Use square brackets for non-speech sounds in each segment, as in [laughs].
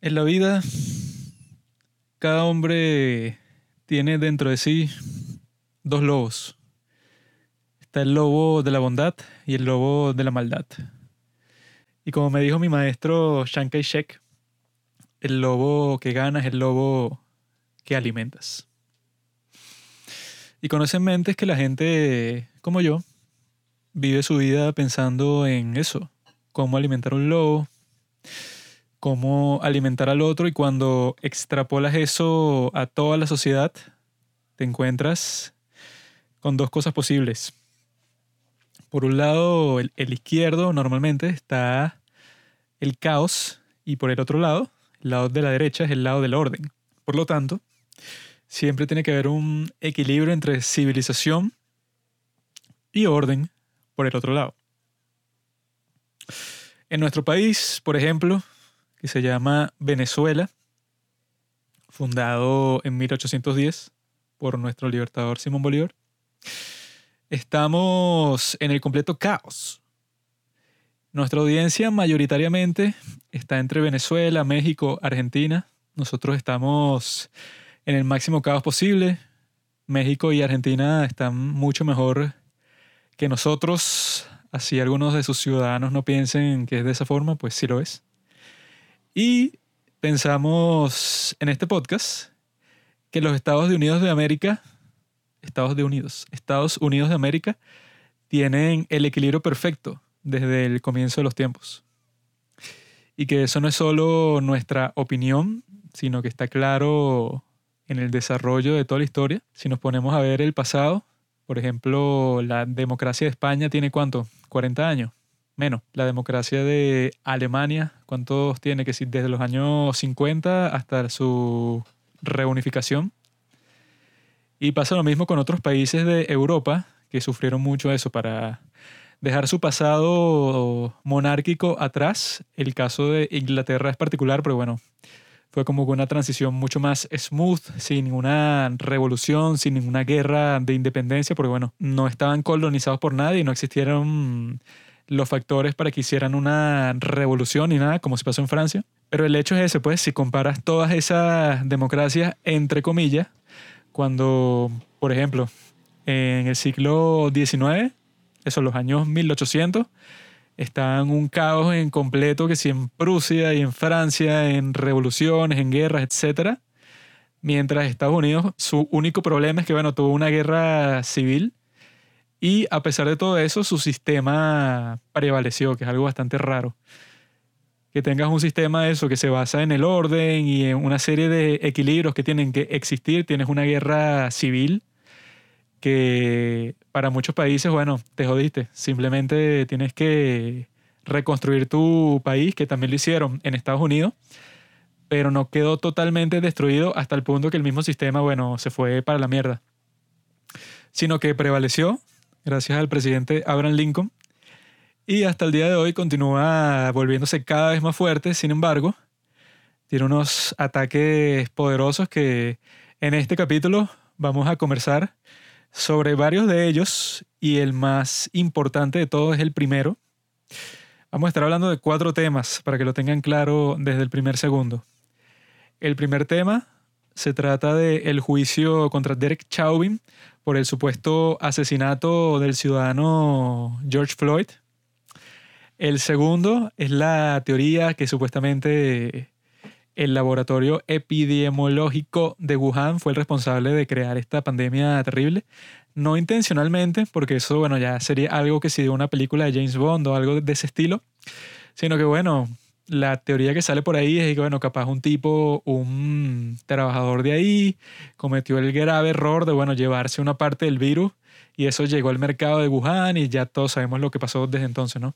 En la vida, cada hombre tiene dentro de sí dos lobos. Está el lobo de la bondad y el lobo de la maldad. Y como me dijo mi maestro Chiang Kai-shek, el lobo que gana es el lobo que alimentas. Y con en mente es que la gente como yo vive su vida pensando en eso, cómo alimentar un lobo, cómo alimentar al otro y cuando extrapolas eso a toda la sociedad, te encuentras con dos cosas posibles. Por un lado, el, izquierdo normalmente está el caos y por el otro lado, el lado de la derecha es el lado del orden. Por lo tanto, siempre tiene que haber un equilibrio entre civilización y orden por el otro lado. En nuestro país, por ejemplo, que se llama Venezuela, fundado en 1810 por nuestro libertador Simón Bolívar, estamos en el completo caos. Nuestra audiencia mayoritariamente está entre Venezuela, México, Argentina. Nosotros estamos en el máximo caos posible. México y Argentina están mucho mejor que nosotros. Así algunos de sus ciudadanos no piensen que es de esa forma, pues sí lo es. Y pensamos en este podcast que los Estados Unidos de América, Estados Unidos, Estados Unidos de América, tienen el equilibrio perfecto desde el comienzo de los tiempos. Y que eso no es solo nuestra opinión, sino que está claro en el desarrollo de toda la historia. Si nos ponemos a ver el pasado, por ejemplo, la democracia de España tiene cuánto? 40 años menos. La democracia de Alemania, ¿cuántos tiene? Que si desde los años 50 hasta su reunificación. Y pasa lo mismo con otros países de Europa que sufrieron mucho eso para dejar su pasado monárquico atrás. El caso de Inglaterra es particular, pero bueno, fue como una transición mucho más smooth, sin ninguna revolución, sin ninguna guerra de independencia, porque bueno, no estaban colonizados por nadie, no existieron los factores para que hicieran una revolución y nada, como se pasó en Francia. Pero el hecho es ese, pues, si comparas todas esas democracias, entre comillas, cuando, por ejemplo, en el siglo XIX, eso, los años 1800, estaban un caos en completo que si en Prusia y en Francia, en revoluciones, en guerras, etc. Mientras Estados Unidos, su único problema es que, bueno, tuvo una guerra civil y a pesar de todo eso, su sistema prevaleció, que es algo bastante raro. Que tengas un sistema eso que se basa en el orden y en una serie de equilibrios que tienen que existir. Tienes una guerra civil que para muchos países, bueno, te jodiste. Simplemente tienes que reconstruir tu país, que también lo hicieron en Estados Unidos, pero no quedó totalmente destruido hasta el punto que el mismo sistema, bueno, se fue para la mierda. Sino que prevaleció gracias al presidente Abraham Lincoln. Y hasta el día de hoy continúa volviéndose cada vez más fuerte, sin embargo, tiene unos ataques poderosos que en este capítulo vamos a conversar sobre varios de ellos y el más importante de todos es el primero. Vamos a estar hablando de cuatro temas para que lo tengan claro desde el primer segundo. El primer tema se trata del juicio contra Derek Chauvin por el supuesto asesinato del ciudadano George Floyd. El segundo es la teoría que supuestamente el laboratorio epidemiológico de Wuhan fue el responsable de crear esta pandemia terrible. No intencionalmente, porque eso, bueno, ya sería algo que si de una película de James Bond o algo de ese estilo, sino que, bueno, la teoría que sale por ahí es que, bueno, capaz un tipo, un trabajador de ahí, cometió el grave error de, bueno, llevarse una parte del virus y eso llegó al mercado de Wuhan y ya todos sabemos lo que pasó desde entonces, ¿no?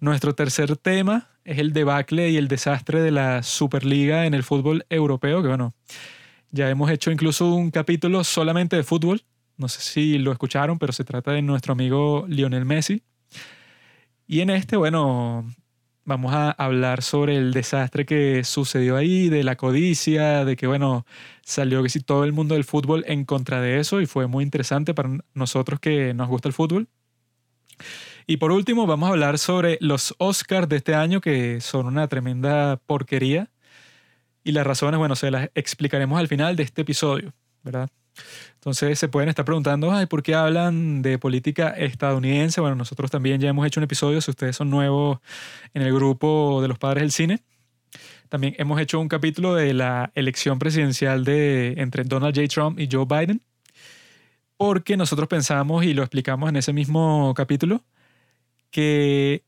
Nuestro tercer tema es el debacle y el desastre de la Superliga en el fútbol europeo, que bueno, ya hemos hecho incluso un capítulo solamente de fútbol, no sé si lo escucharon, pero se trata de nuestro amigo Lionel Messi. Y en este, bueno, vamos a hablar sobre el desastre que sucedió ahí, de la codicia, de que, bueno, salió que si todo el mundo del fútbol en contra de eso y fue muy interesante para nosotros que nos gusta el fútbol. Y por último, vamos a hablar sobre los Oscars de este año, que son una tremenda porquería. Y las razones, bueno, se las explicaremos al final de este episodio, ¿verdad? Entonces se pueden estar preguntando, ay, ¿por qué hablan de política estadounidense? Bueno, nosotros también ya hemos hecho un episodio, si ustedes son nuevos en el grupo de los padres del cine. También hemos hecho un capítulo de la elección presidencial de, entre Donald J. Trump y Joe Biden, porque nosotros pensamos y lo explicamos en ese mismo capítulo, que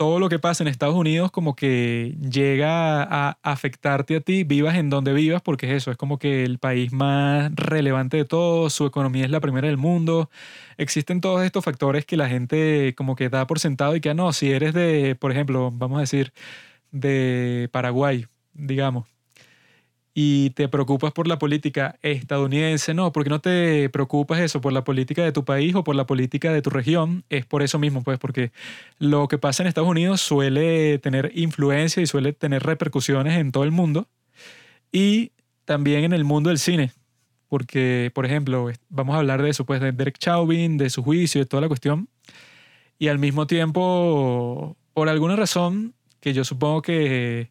todo lo que pasa en Estados Unidos como que llega a afectarte a ti, vivas en donde vivas, porque es eso, es como que el país más relevante de todos, su economía es la primera del mundo, existen todos estos factores que la gente como que da por sentado y que, ah, no, si eres de, por ejemplo, vamos a decir, de Paraguay, digamos, y te preocupas por la política estadounidense, no, porque no te preocupas eso por la política de tu país o por la política de tu región, es por eso mismo, pues, porque lo que pasa en Estados Unidos suele tener influencia y suele tener repercusiones en todo el mundo y también en el mundo del cine, porque, por ejemplo, vamos a hablar de eso, pues, de Derek Chauvin, de su juicio, de toda la cuestión, y al mismo tiempo, por alguna razón, que yo supongo que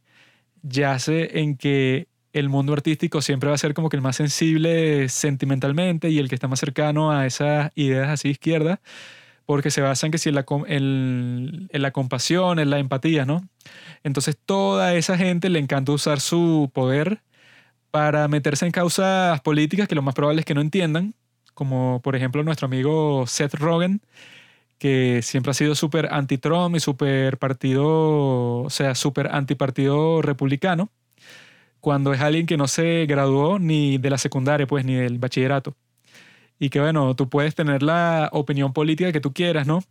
yace en que el mundo artístico siempre va a ser como que el más sensible sentimentalmente y el que está más cercano a esas ideas así izquierdas, porque se basa en que si en, la compasión, en la empatía, ¿no? Entonces toda esa gente le encanta usar su poder para meterse en causas políticas que lo más probable es que no entiendan, como por ejemplo nuestro amigo Seth Rogen, que siempre ha sido súper anti-Trump y súper partido, o sea, súper antipartido republicano cuando es alguien que no se graduó ni de la secundaria, pues, ni del bachillerato. Y que, bueno, tú puedes tener la opinión política que tú quieras, ¿no?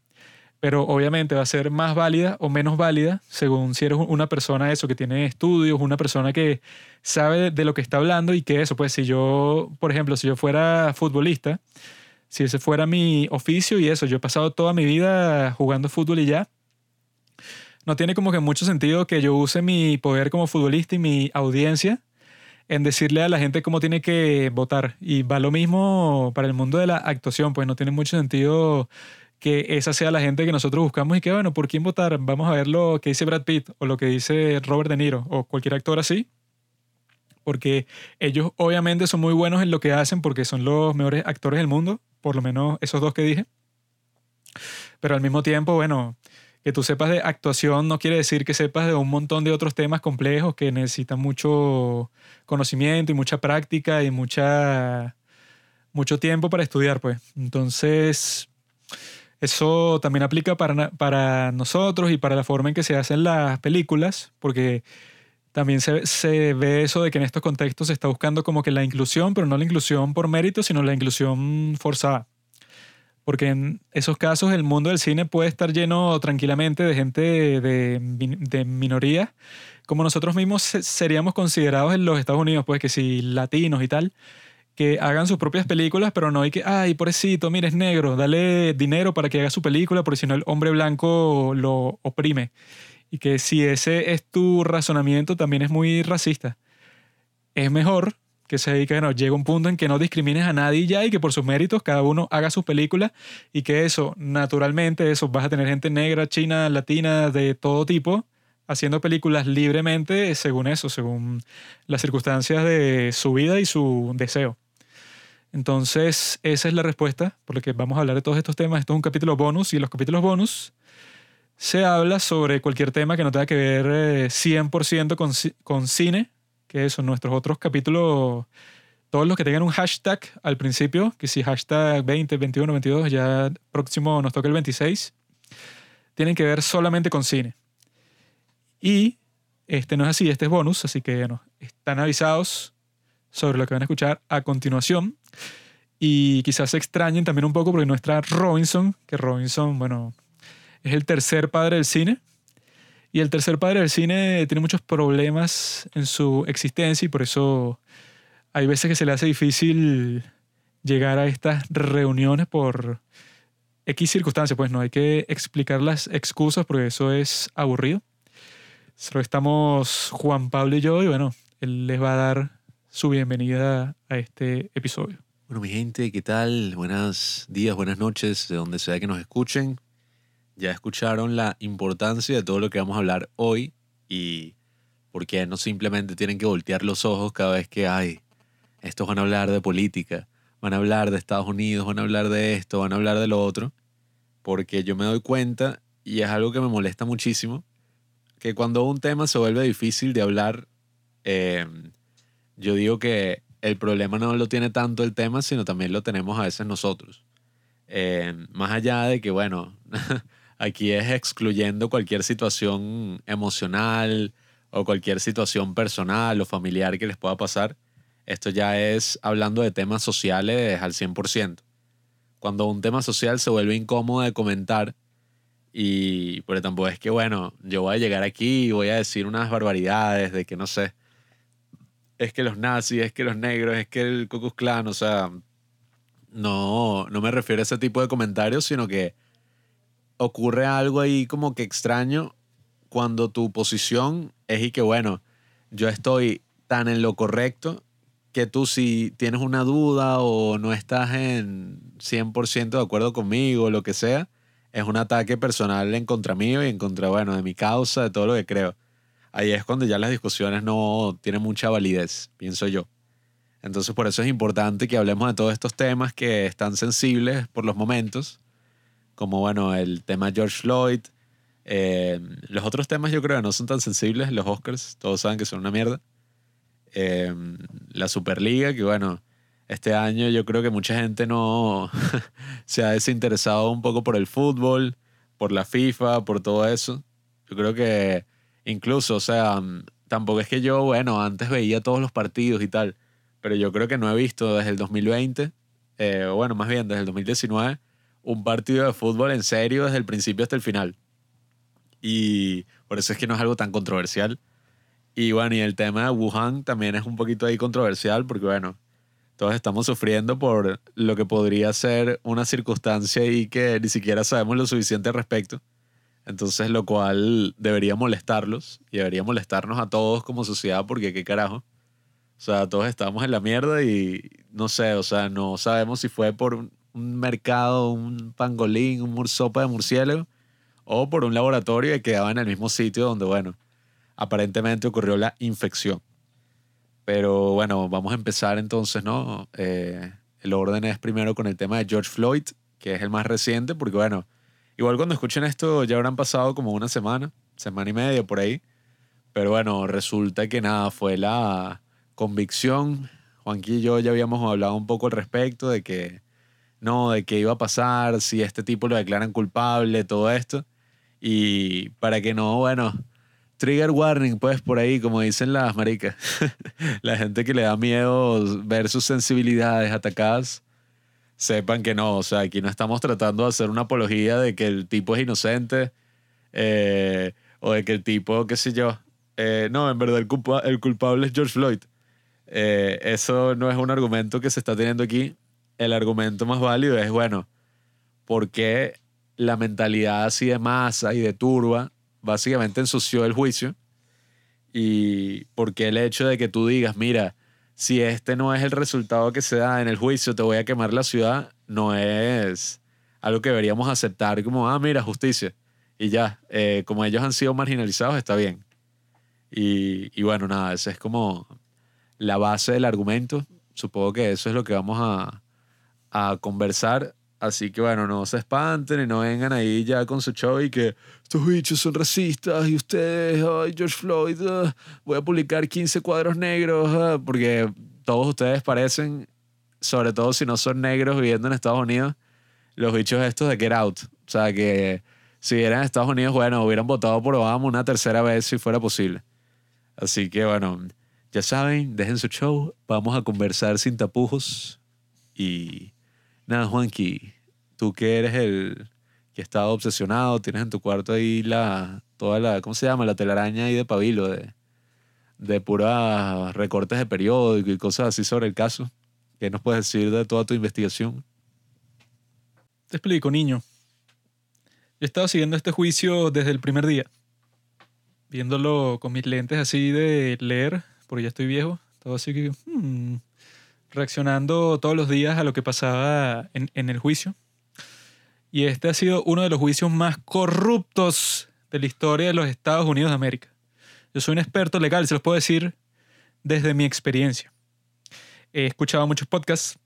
Pero obviamente va a ser más válida o menos válida según si eres una persona eso que tiene estudios, una persona que sabe de lo que está hablando y que eso, pues si yo, por ejemplo, si yo fuera futbolista, si ese fuera mi oficio y eso, yo he pasado toda mi vida jugando fútbol y ya, no tiene como que mucho sentido que yo use mi poder como futbolista y mi audiencia en decirle a la gente cómo tiene que votar. Y va lo mismo para el mundo de la actuación, pues no tiene mucho sentido que esa sea la gente que nosotros buscamos y que, bueno, ¿por quién votar? Vamos a ver lo que dice Brad Pitt o lo que dice Robert De Niro o cualquier actor así. Porque ellos obviamente son muy buenos en lo que hacen porque son los mejores actores del mundo, por lo menos esos dos que dije. Pero al mismo tiempo, bueno, que tú sepas de actuación no quiere decir que sepas de un montón de otros temas complejos que necesitan mucho conocimiento y mucha práctica y mucha, mucho tiempo para estudiar, pues. Entonces, eso también aplica para, para nosotros y para la forma en que se hacen las películas, porque también se, se, ve eso de que en estos contextos se está buscando como que la inclusión, pero no la inclusión por mérito, sino la inclusión forzada porque en esos casos el mundo del cine puede estar lleno tranquilamente de gente de, de minoría, como nosotros mismos seríamos considerados en los Estados Unidos, pues que si latinos y tal, que hagan sus propias películas, pero no hay que, ay, pobrecito, mire, es negro, dale dinero para que haga su película, porque si no el hombre blanco lo oprime. Y que si ese es tu razonamiento, también es muy racista. Es mejor que se dedica, bueno, llega un punto en que no discrimines a nadie ya y que por sus méritos cada uno haga sus películas y que eso, naturalmente, eso, vas a tener gente negra, china, latina, de todo tipo, haciendo películas libremente según eso, según las circunstancias de su vida y su deseo. Entonces, esa es la respuesta por la que vamos a hablar de todos estos temas. Esto es un capítulo bonus y en los capítulos bonus se habla sobre cualquier tema que no tenga que ver 100% eh, con, con cine, que son nuestros otros capítulos, todos los que tengan un hashtag al principio, que si hashtag 20, 21, 22, ya próximo nos toca el 26, tienen que ver solamente con cine. Y este no es así, este es bonus, así que bueno, están avisados sobre lo que van a escuchar a continuación. Y quizás se extrañen también un poco porque nuestra Robinson, que Robinson, bueno, es el tercer padre del cine, y el tercer padre del cine tiene muchos problemas en su existencia y por eso hay veces que se le hace difícil llegar a estas reuniones por X circunstancias. Pues no hay que explicar las excusas porque eso es aburrido. Solo estamos Juan Pablo y yo y bueno, él les va a dar su bienvenida a este episodio. Bueno, mi gente, ¿qué tal? Buenos días, buenas noches, de donde sea que nos escuchen ya escucharon la importancia de todo lo que vamos a hablar hoy y ¿Por qué no simplemente tienen que voltear los ojos cada vez que hay? Estos van a hablar de política, van a hablar de Estados Unidos, van a hablar de esto, van a hablar de lo otro. Porque yo me doy cuenta, y es algo que me molesta muchísimo, que cuando un tema se vuelve difícil de hablar, eh, yo digo que el problema no lo tiene tanto el tema, sino también lo tenemos a veces nosotros. Eh, más allá de que, bueno, [laughs] aquí es excluyendo cualquier situación emocional o cualquier situación personal o familiar que les pueda pasar, esto ya es hablando de temas sociales al 100%. Cuando un tema social se vuelve incómodo de comentar, y pero tampoco es que, bueno, yo voy a llegar aquí y voy a decir unas barbaridades de que no sé, es que los nazis, es que los negros, es que el Ku Klux o sea, no, no me refiero a ese tipo de comentarios, sino que ocurre algo ahí como que extraño cuando tu posición es y que, bueno, yo estoy tan en lo correcto que tú si tienes una duda o no estás en 100% de acuerdo conmigo lo que sea, es un ataque personal en contra mío y en contra, bueno, de mi causa, de todo lo que creo. Ahí es cuando ya las discusiones no tienen mucha validez, pienso yo. Entonces por eso es importante que hablemos de todos estos temas que están sensibles por los momentos, como bueno, el tema George Floyd. Eh, los otros temas yo creo no son tan sensibles, los Oscars, todos saben que son una mierda. Eh, la Superliga, que bueno, este año yo creo que mucha gente no [laughs] se ha desinteresado un poco por el fútbol, por la FIFA, por todo eso. Yo creo que incluso, o sea, tampoco es que yo, bueno, antes veía todos los partidos y tal, pero yo creo que no he visto desde el 2020, eh, bueno, más bien desde el 2019, un partido de fútbol en serio desde el principio hasta el final. Y por eso es que no es algo tan controversial. Y bueno, y el tema de Wuhan también es un poquito ahí controversial porque bueno, todos estamos sufriendo por lo que podría ser una circunstancia y que ni siquiera sabemos lo suficiente al respecto. Entonces, lo cual debería molestarlos y debería molestarnos a todos como sociedad porque qué carajo. O sea, todos estamos en la mierda y no sé, o sea, no sabemos si fue por un, mercado, un pangolín, un sopa de murciélago o por un laboratorio que quedaba en el mismo sitio donde, bueno, aparentemente ocurrió la infección. Pero bueno, vamos a empezar entonces, ¿no? Eh, el orden es primero con el tema de George Floyd, que es el más reciente, porque bueno, igual cuando escuchen esto ya habrán pasado como una semana, semana y media por ahí. Pero bueno, resulta que nada, fue la convicción. Juanqui y yo ya habíamos hablado un poco al respecto de que no, de qué iba a pasar, si este tipo lo declaran culpable, todo esto. Y para que no, bueno, Trigger warning, pues, por ahí, como dicen las maricas. [laughs] la gente que le da miedo ver sus sensibilidades atacadas, sepan que no. O sea, aquí no estamos tratando de hacer una apología de que el tipo es inocente eh, o de que el tipo, qué sé yo. Eh, no, en verdad, el, el, culpable es George Floyd. Eh, eso no es un argumento que se está teniendo aquí. El argumento más válido es, bueno, ¿por qué la mentalidad así de masa y de turba básicamente ensució el juicio. Y porque el hecho de que tú digas, mira, si este no es el resultado que se da en el juicio, te voy a quemar la ciudad, no es algo que deberíamos aceptar como, ah, mira, justicia. Y ya, eh, como ellos han sido marginalizados, está bien. Y, y bueno, nada, esa es como la base del argumento. Supongo que eso es lo que vamos a, a conversar Así que bueno, no se espanten y no vengan ahí ya con su show y que estos bichos son racistas y ustedes, ay, George Floyd, ah, voy a publicar 15 cuadros negros, ah", porque todos ustedes parecen, sobre todo si no son negros viviendo en Estados Unidos, los bichos estos de Get Out. O sea, que si vieran en Estados Unidos, bueno, hubieran votado por Obama una tercera vez si fuera posible. Así que bueno, ya saben, dejen su show, vamos a conversar sin tapujos y Nada, Juanqui, tú que eres el que está obsesionado, tienes en tu cuarto ahí la, toda la, ¿cómo se llama? La telaraña ahí de pabilo, de, de puras recortes de periódico y cosas así sobre el caso. ¿Qué nos puedes decir de toda tu investigación? Te explico, niño. Yo he estado siguiendo este juicio desde el primer día, viéndolo con mis lentes así de leer, porque ya estoy viejo. Todo así que, hmm, reaccionando todos los días a lo que pasaba en, el juicio. Y este ha sido uno de los juicios más corruptos de la historia de los Estados Unidos de América. Yo soy un experto legal, se los puedo decir desde mi experiencia. He escuchado muchos podcasts,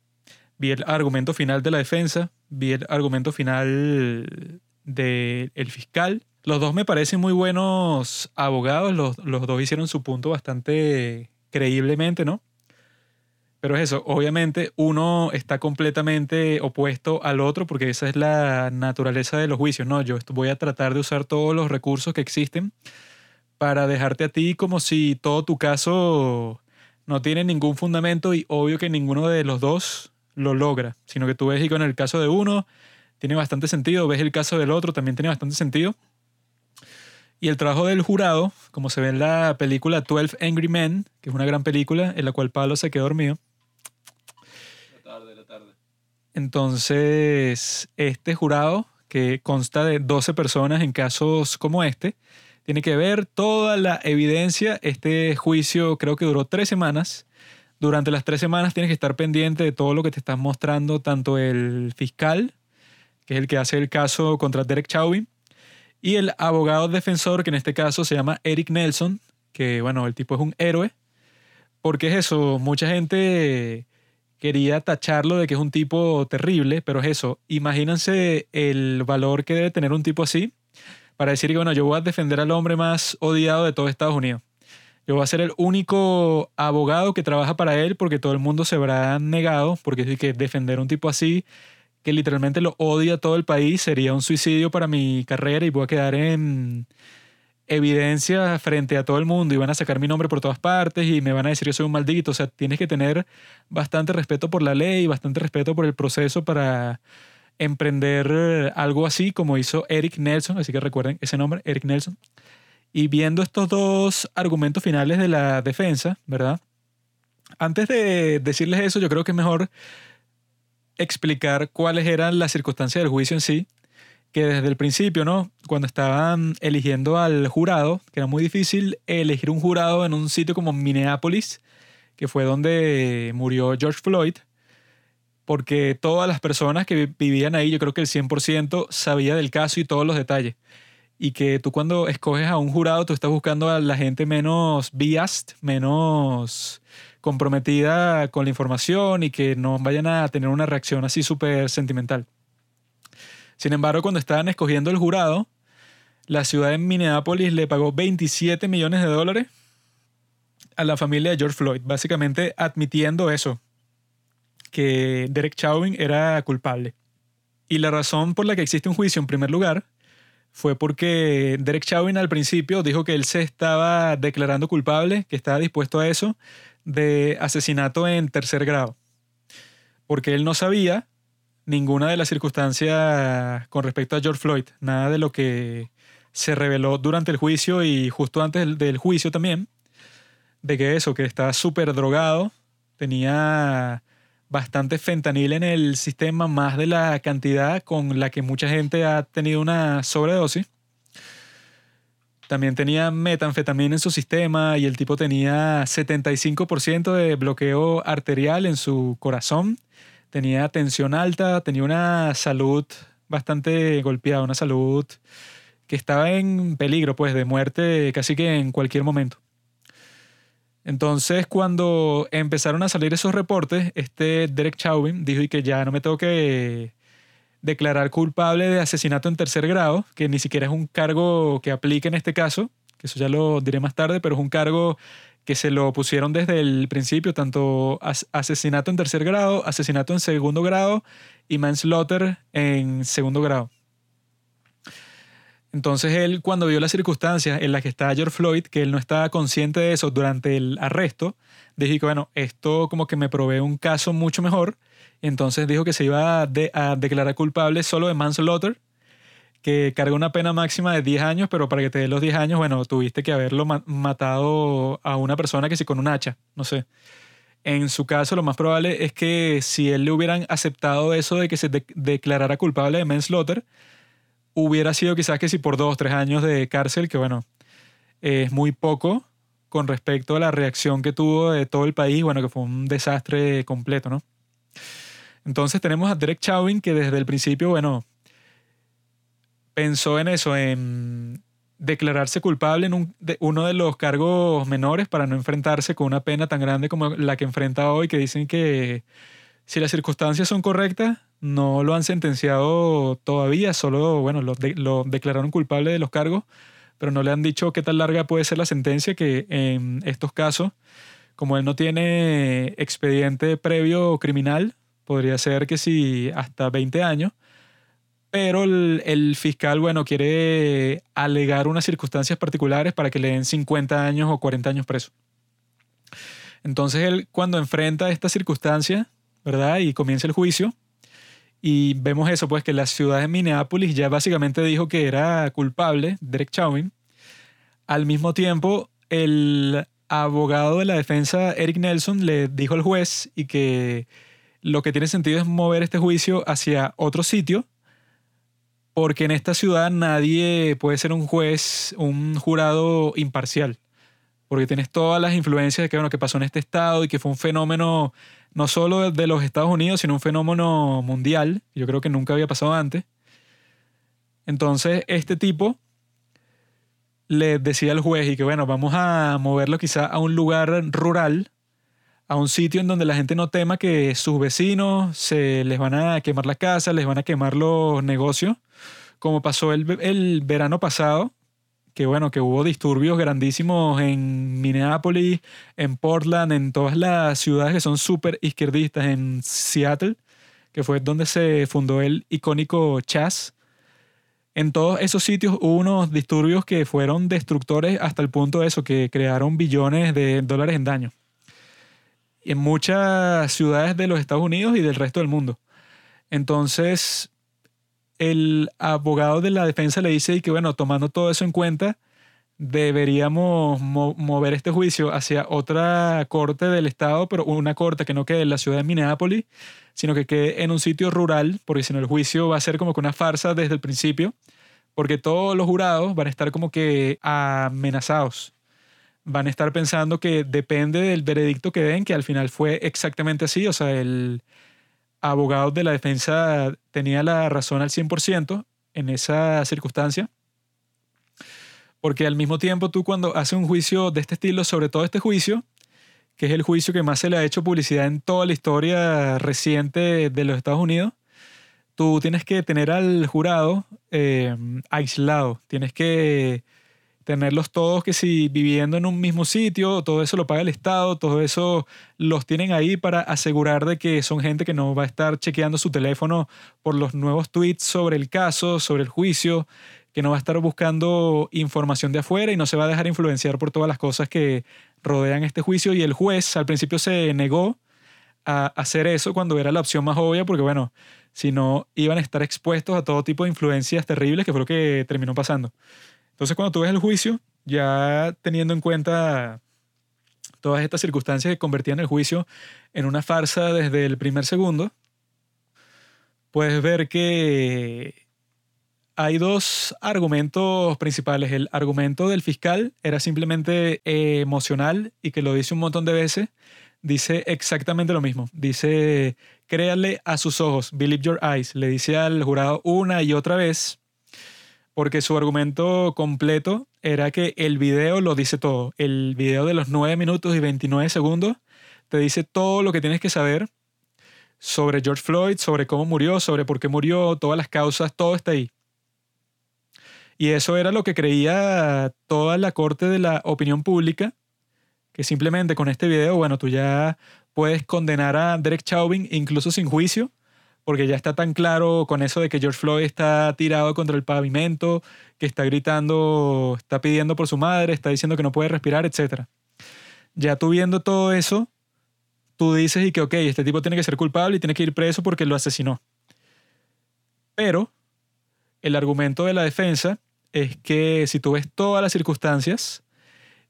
vi el argumento final de la defensa, vi el argumento final del fiscal. Los dos me parecen muy buenos abogados, los, los dos hicieron su punto bastante creíblemente, ¿no? Pero es eso, obviamente uno está completamente opuesto al otro porque esa es la naturaleza de los juicios, ¿no? Yo voy a tratar de usar todos los recursos que existen para dejarte a ti como si todo tu caso no tiene ningún fundamento y obvio que ninguno de los dos lo logra, sino que tú ves y con el caso de uno tiene bastante sentido, ves el caso del otro también tiene bastante sentido. Y el trabajo del jurado, como se ve en la película 12 Angry Men, que es una gran película en la cual Pablo se quedó dormido, Entonces, este jurado, que consta de 12 personas en casos como este, tiene que ver toda la evidencia. Este juicio creo que duró tres semanas. Durante las tres semanas tienes que estar pendiente de todo lo que te están mostrando tanto el fiscal, que es el que hace el caso contra Derek Chauvin, y el abogado defensor, que en este caso se llama Eric Nelson, que bueno, el tipo es un héroe. Porque es eso, mucha gente quería tacharlo de que es un tipo terrible, pero es eso, imagínense el valor que debe tener un tipo así para decir que, bueno, yo voy a defender al hombre más odiado de todo Estados Unidos. Yo voy a ser el único abogado que trabaja para él porque todo el mundo se habrá negado, porque es que defender a un tipo así, que literalmente lo odia todo el país, sería un suicidio para mi carrera y voy a quedar en, evidencia frente a todo el mundo y van a sacar mi nombre por todas partes y me van a decir que soy un maldito. O sea, tienes que tener bastante respeto por la ley, bastante respeto por el proceso para emprender eh, algo así como hizo Eric Nelson. Así que recuerden ese nombre, Eric Nelson. Y viendo estos dos argumentos finales de la defensa, ¿verdad? Antes de decirles eso, yo creo que es mejor explicar cuáles eran las circunstancias del juicio en sí que desde el principio, ¿no? Cuando estaban eligiendo al jurado, que era muy difícil elegir un jurado en un sitio como Minneapolis, que fue donde murió George Floyd, porque todas las personas que vivían ahí, yo creo que el 100% sabía del caso y todos los detalles. Y que tú cuando escoges a un jurado, tú estás buscando a la gente menos biased, menos comprometida con la información y que no vayan a tener una reacción así súper sentimental. Sin embargo, cuando estaban escogiendo el jurado, la ciudad de Minneapolis le pagó 27 millones de dólares a la familia de George Floyd, básicamente admitiendo eso, que Derek Chauvin era culpable. Y la razón por la que existe un juicio en primer lugar fue porque Derek Chauvin al principio dijo que él se estaba declarando culpable, que estaba dispuesto a eso, de asesinato en tercer grado. Porque él no sabía ninguna de las circunstancias con respecto a George Floyd, nada de lo que se reveló durante el juicio y justo antes del, juicio también, de que eso, que estaba súper drogado, tenía bastante fentanil en el sistema, más de la cantidad con la que mucha gente ha tenido una sobredosis. También tenía metanfetamina en su sistema y el tipo tenía 75% de bloqueo arterial en su corazón tenía tensión alta, tenía una salud bastante golpeada, una salud que estaba en peligro, pues, de muerte casi que en cualquier momento. Entonces, cuando empezaron a salir esos reportes, este Derek Chauvin dijo que ya no me tengo que declarar culpable de asesinato en tercer grado, que ni siquiera es un cargo que aplique en este caso, que eso ya lo diré más tarde, pero es un cargo que se lo pusieron desde el principio, tanto asesinato en tercer grado, asesinato en segundo grado y manslaughter en segundo grado. Entonces él, cuando vio las circunstancias en las que estaba George Floyd, que él no estaba consciente de eso durante el arresto, dijo que, bueno, esto como que me provee un caso mucho mejor. Entonces dijo que se iba a declarar culpable solo de manslaughter que carga una pena máxima de 10 años, pero para que te dé los 10 años, bueno, tuviste que haberlo matado a una persona que sí con un hacha, no sé. En su caso, lo más probable es que si él le hubieran aceptado eso de que se declarara culpable de manslaughter, hubiera sido quizás que si por dos, tres años de cárcel, que bueno, es muy poco con respecto a la reacción que tuvo de todo el país, bueno, que fue un desastre completo, ¿no? Entonces tenemos a Derek Chauvin, que desde el principio, bueno, pensó en eso, en declararse culpable en uno de los cargos menores para no enfrentarse con una pena tan grande como la que enfrenta hoy, que dicen que si las circunstancias son correctas, no lo han sentenciado todavía, solo, bueno, lo, lo declararon culpable de los cargos, pero no le han dicho qué tan larga puede ser la sentencia, que en estos casos, como él no tiene expediente previo criminal, podría ser que sí hasta 20 años, pero el, fiscal, bueno, quiere alegar unas circunstancias particulares para que le den 50 años o 40 años preso. Entonces él cuando enfrenta esta circunstancia, ¿verdad? Y comienza el juicio, y vemos eso, pues que la ciudad de Minneapolis ya básicamente dijo que era culpable, Derek Chauvin. Al mismo tiempo, el abogado de la defensa, Eric Nelson, le dijo al juez y que lo que tiene sentido es mover este juicio hacia otro sitio, porque en esta ciudad nadie puede ser un juez, un jurado imparcial, porque tienes todas las influencias de que, bueno, que pasó en este estado y que fue un fenómeno no solo de los Estados Unidos, sino un fenómeno mundial, yo creo que nunca había pasado antes. Entonces, este tipo le decía al juez y que, bueno, vamos a moverlo quizá a un lugar rural, a un sitio en donde la gente no tema que sus vecinos se les van a quemar la casa, les van a quemar los negocios, como pasó el, el verano pasado, que bueno, que hubo disturbios grandísimos en Minneapolis, en Portland, en todas las ciudades que son súper izquierdistas, en Seattle, que fue donde se fundó el icónico Chas. En todos esos sitios hubo unos disturbios que fueron destructores hasta el punto de eso, que crearon billones de dólares en daño. En muchas ciudades de los Estados Unidos y del resto del mundo. Entonces, el abogado de la defensa le dice que, bueno, tomando todo eso en cuenta, deberíamos mo- mover este juicio hacia otra corte del estado, pero una corte que no quede en la ciudad de Minneapolis, sino que quede en un sitio rural, porque si no el juicio va a ser como que una farsa desde el principio, porque todos los jurados van a estar como que amenazados. Van a estar pensando que depende del veredicto que den, que al final fue exactamente así, o sea, el abogado de la defensa tenía la razón al 100% en esa circunstancia. Porque al mismo tiempo tú cuando haces un juicio de este estilo, sobre todo este juicio, que es el juicio que más se le ha hecho publicidad en toda la historia reciente de los Estados Unidos, tú tienes que tener al jurado eh, aislado, tienes que tenerlos todos que si viviendo en un mismo sitio, todo eso lo paga el Estado, todo eso los tienen ahí para asegurar de que son gente que no va a estar chequeando su teléfono por los nuevos tweets sobre el caso, sobre el juicio, que no va a estar buscando información de afuera y no se va a dejar influenciar por todas las cosas que rodean este juicio. Y el juez al principio se negó a hacer eso cuando era la opción más obvia, porque bueno, si no iban a estar expuestos a todo tipo de influencias terribles, que fue lo que terminó pasando. Entonces cuando tú ves el juicio, ya teniendo en cuenta todas estas circunstancias que convertían el juicio en una farsa desde el primer segundo, puedes ver que hay dos argumentos principales. El argumento del fiscal era simplemente emocional y que lo dice un montón de veces. Dice exactamente lo mismo. Dice, créale a sus ojos, believe your eyes. Le dice al jurado una y otra vez, porque su argumento completo era que el video lo dice todo. El video de los 9 minutos y 29 segundos te dice todo lo que tienes que saber sobre George Floyd, sobre cómo murió, sobre por qué murió, todas las causas, todo está ahí. Y eso era lo que creía toda la corte de la opinión pública, que simplemente con este video, bueno, tú ya puedes condenar a Derek Chauvin incluso sin juicio, porque ya está tan claro con eso de que George Floyd está tirado contra el pavimento, que está gritando, está pidiendo por su madre, está diciendo que no puede respirar, etc. Ya tú viendo todo eso, tú dices y que, ok, este tipo tiene que ser culpable y tiene que ir preso porque lo asesinó. Pero el argumento de la defensa es que si tú ves todas las circunstancias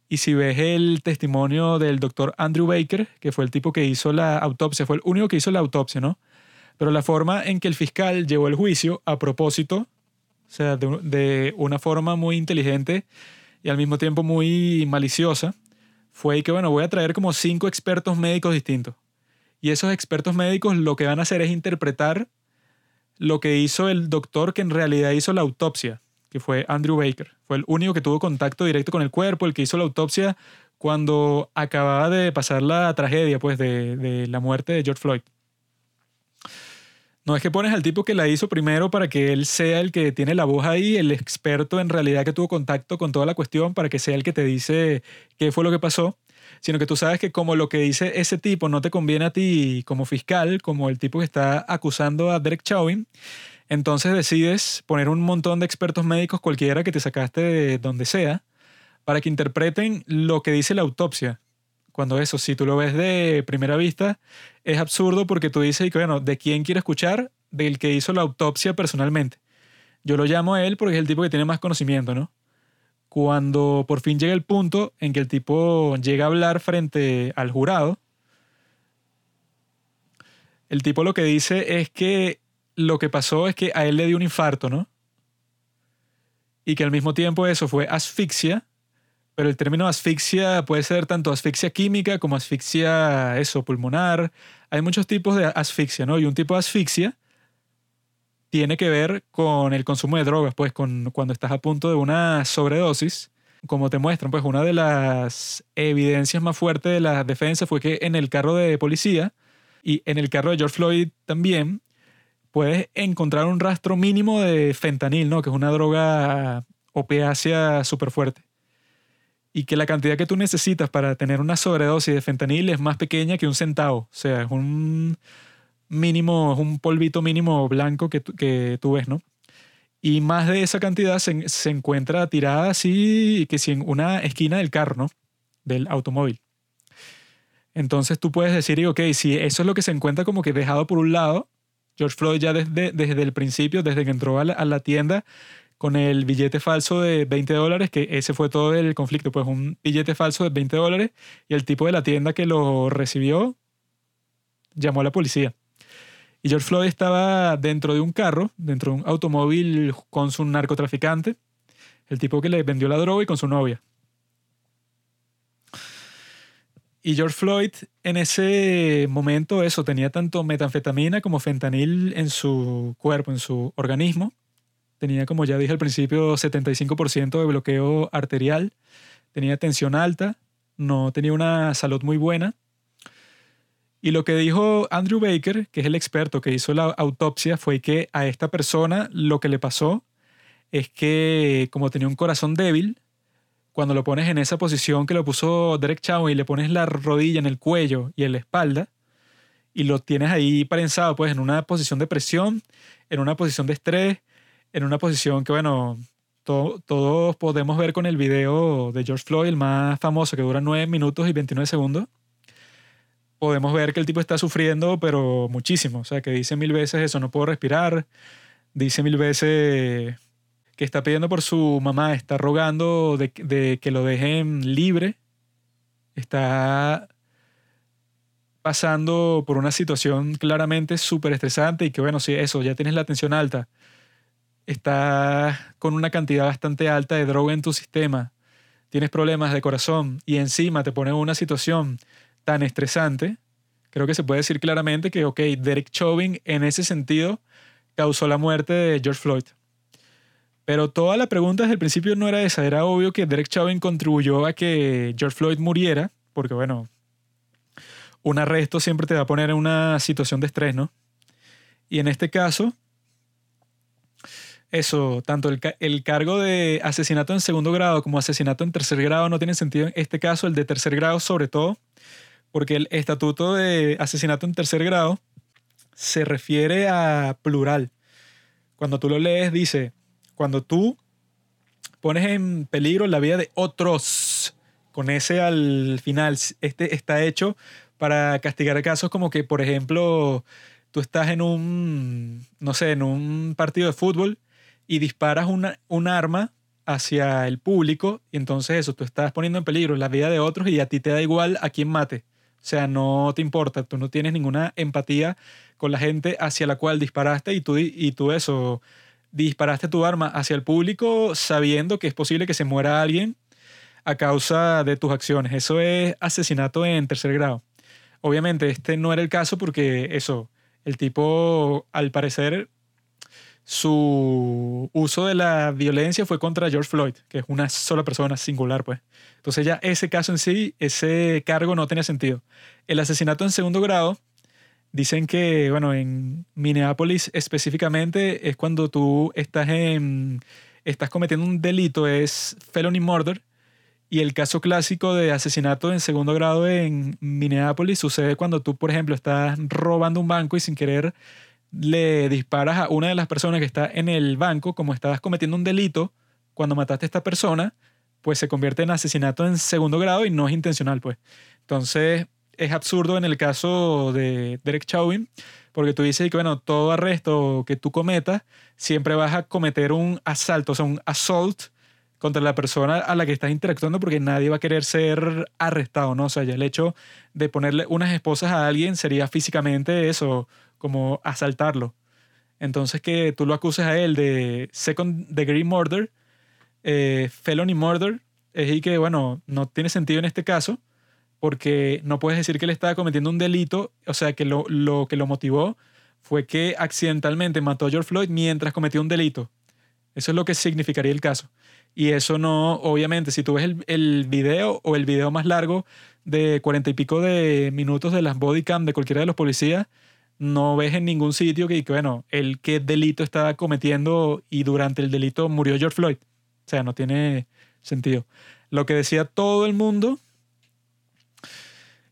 y si ves el testimonio del doctor Andrew Baker, que fue el tipo que hizo la autopsia, fue el único que hizo la autopsia, ¿no? Pero la forma en que el fiscal llevó el juicio a propósito, o sea, de, una forma muy inteligente y al mismo tiempo muy maliciosa, fue que, bueno, voy a traer como cinco expertos médicos distintos. Y esos expertos médicos lo que van a hacer es interpretar lo que hizo el doctor que en realidad hizo la autopsia, que fue Andrew Baker. Fue el único que tuvo contacto directo con el cuerpo, el que hizo la autopsia cuando acababa de pasar la tragedia, pues, de la muerte de George Floyd. No es que pones al tipo que la hizo primero para que él sea el que tiene la voz ahí, el experto en realidad que tuvo contacto con toda la cuestión, para que sea el que te dice qué fue lo que pasó, sino que tú sabes que como lo que dice ese tipo no te conviene a ti como fiscal, como el tipo que está acusando a Derek Chauvin, entonces decides poner un montón de expertos médicos cualquiera que te sacaste de donde sea para que interpreten lo que dice la autopsia cuando eso, si tú lo ves de primera vista, es absurdo porque tú dices, que bueno, ¿de quién quiero escuchar? Del que hizo la autopsia personalmente. Yo lo llamo a él porque es el tipo que tiene más conocimiento, ¿no? Cuando por fin llega el punto en que el tipo llega a hablar frente al jurado, el tipo lo que dice es que lo que pasó es que a él le dio un infarto, ¿no? Y que al mismo tiempo eso fue asfixia pero el término asfixia puede ser tanto asfixia química como asfixia eso, pulmonar. Hay muchos tipos de asfixia, ¿no? Y un tipo de asfixia tiene que ver con el consumo de drogas, pues con cuando estás a punto de una sobredosis. Como te muestran, pues una de las evidencias más fuertes de la defensa fue que en el carro de policía y en el carro de George Floyd también puedes encontrar un rastro mínimo de fentanil, ¿no? Que es una droga opiácea súper fuerte y que la cantidad que tú necesitas para tener una sobredosis de fentanil es más pequeña que un centavo. O sea, es un mínimo, es un polvito mínimo blanco que, que tú ves, ¿no? Y más de esa cantidad se, se, encuentra tirada así, que si en una esquina del carro, ¿no? Del automóvil. Entonces tú puedes decir, ok, si eso es lo que se encuentra como que dejado por un lado, George Floyd ya desde, desde el principio, desde que entró a la, a la tienda, con el billete falso de 20 dólares, que ese fue todo el conflicto, pues un billete falso de 20 dólares y el tipo de la tienda que lo recibió llamó a la policía. Y George Floyd estaba dentro de un carro, dentro de un automóvil con su narcotraficante, el tipo que le vendió la droga y con su novia. Y George Floyd en ese momento eso tenía tanto metanfetamina como fentanil en su cuerpo, en su organismo, Tenía, como ya dije al principio, 75% de bloqueo arterial. Tenía tensión alta. No tenía una salud muy buena. Y lo que dijo Andrew Baker, que es el experto que hizo la autopsia, fue que a esta persona lo que le pasó es que como tenía un corazón débil, cuando lo pones en esa posición que lo puso Derek Chauvin y le pones la rodilla en el cuello y en la espalda y lo tienes ahí prensado pues en una posición de presión, en una posición de estrés, en una posición que, bueno, todos podemos ver con el video de George Floyd, el más famoso, que dura 9 minutos y 29 segundos. Podemos ver que el tipo está sufriendo, pero muchísimo. O sea, que dice mil veces eso, no puedo respirar. Dice mil veces que está pidiendo por su mamá, está rogando de, de que lo dejen libre. Está pasando por una situación claramente súper estresante y que, bueno, sí, eso, ya tienes la tensión alta estás con una cantidad bastante alta de droga en tu sistema, tienes problemas de corazón y encima te ponen en una situación tan estresante, creo que se puede decir claramente que, ok, Derek Chauvin en ese sentido causó la muerte de George Floyd. Pero toda la pregunta desde el principio no era esa, era obvio que Derek Chauvin contribuyó a que George Floyd muriera, porque bueno, un arresto siempre te va a poner en una situación de estrés, ¿no? Y en este caso, eso, tanto el, el, cargo de asesinato en segundo grado como asesinato en tercer grado no tiene sentido en este caso, el de tercer grado sobre todo, porque el estatuto de asesinato en tercer grado se refiere a plural. Cuando tú lo lees dice, cuando tú pones en peligro la vida de otros, con ese al final, este está hecho para castigar casos como que, por ejemplo, tú estás en un, no sé, en un partido de fútbol y disparas una, un arma hacia el público y entonces eso, tú estás poniendo en peligro la vida de otros y a ti te da igual a quién mate. O sea, no te importa, tú no tienes ninguna empatía con la gente hacia la cual disparaste y tú, y tú eso, disparaste tu arma hacia el público sabiendo que es posible que se muera alguien a causa de tus acciones. Eso es asesinato en tercer grado. Obviamente este no era el caso porque eso, el tipo al parecer su uso de la violencia fue contra George Floyd, que es una sola persona singular, pues. Entonces ya ese caso en sí, ese cargo no tenía sentido. El asesinato en segundo grado, dicen que, bueno, en Minneapolis específicamente es cuando tú estás en, estás cometiendo un delito, es felony murder, y el caso clásico de asesinato en segundo grado en Minneapolis sucede cuando tú, por ejemplo, estás robando un banco y sin querer le disparas a una de las personas que está en el banco, como estabas cometiendo un delito, cuando mataste a esta persona, pues se convierte en asesinato en segundo grado y no es intencional, pues. Entonces, es absurdo en el caso de Derek Chauvin, porque tú dices que, bueno, todo arresto que tú cometas, siempre vas a cometer un asalto, o sea, un assault contra la persona a la que estás interactuando porque nadie va a querer ser arrestado, ¿no? O sea, el hecho de ponerle unas esposas a alguien sería físicamente eso, como asaltarlo. Entonces que tú lo acuses a él de second degree murder, eh, felony murder, es y que, bueno, no tiene sentido en este caso, porque no puedes decir que él estaba cometiendo un delito, o sea, que lo, lo que lo motivó fue que accidentalmente mató a George Floyd mientras cometió un delito. Eso es lo que significaría el caso. Y eso no, obviamente, si tú ves el, el video o el video más largo de cuarenta y pico de minutos de las body cam de cualquiera de los policías, no ves en ningún sitio que, bueno, el qué delito estaba cometiendo y durante el delito murió George Floyd. O sea, no tiene sentido. Lo que decía todo el mundo,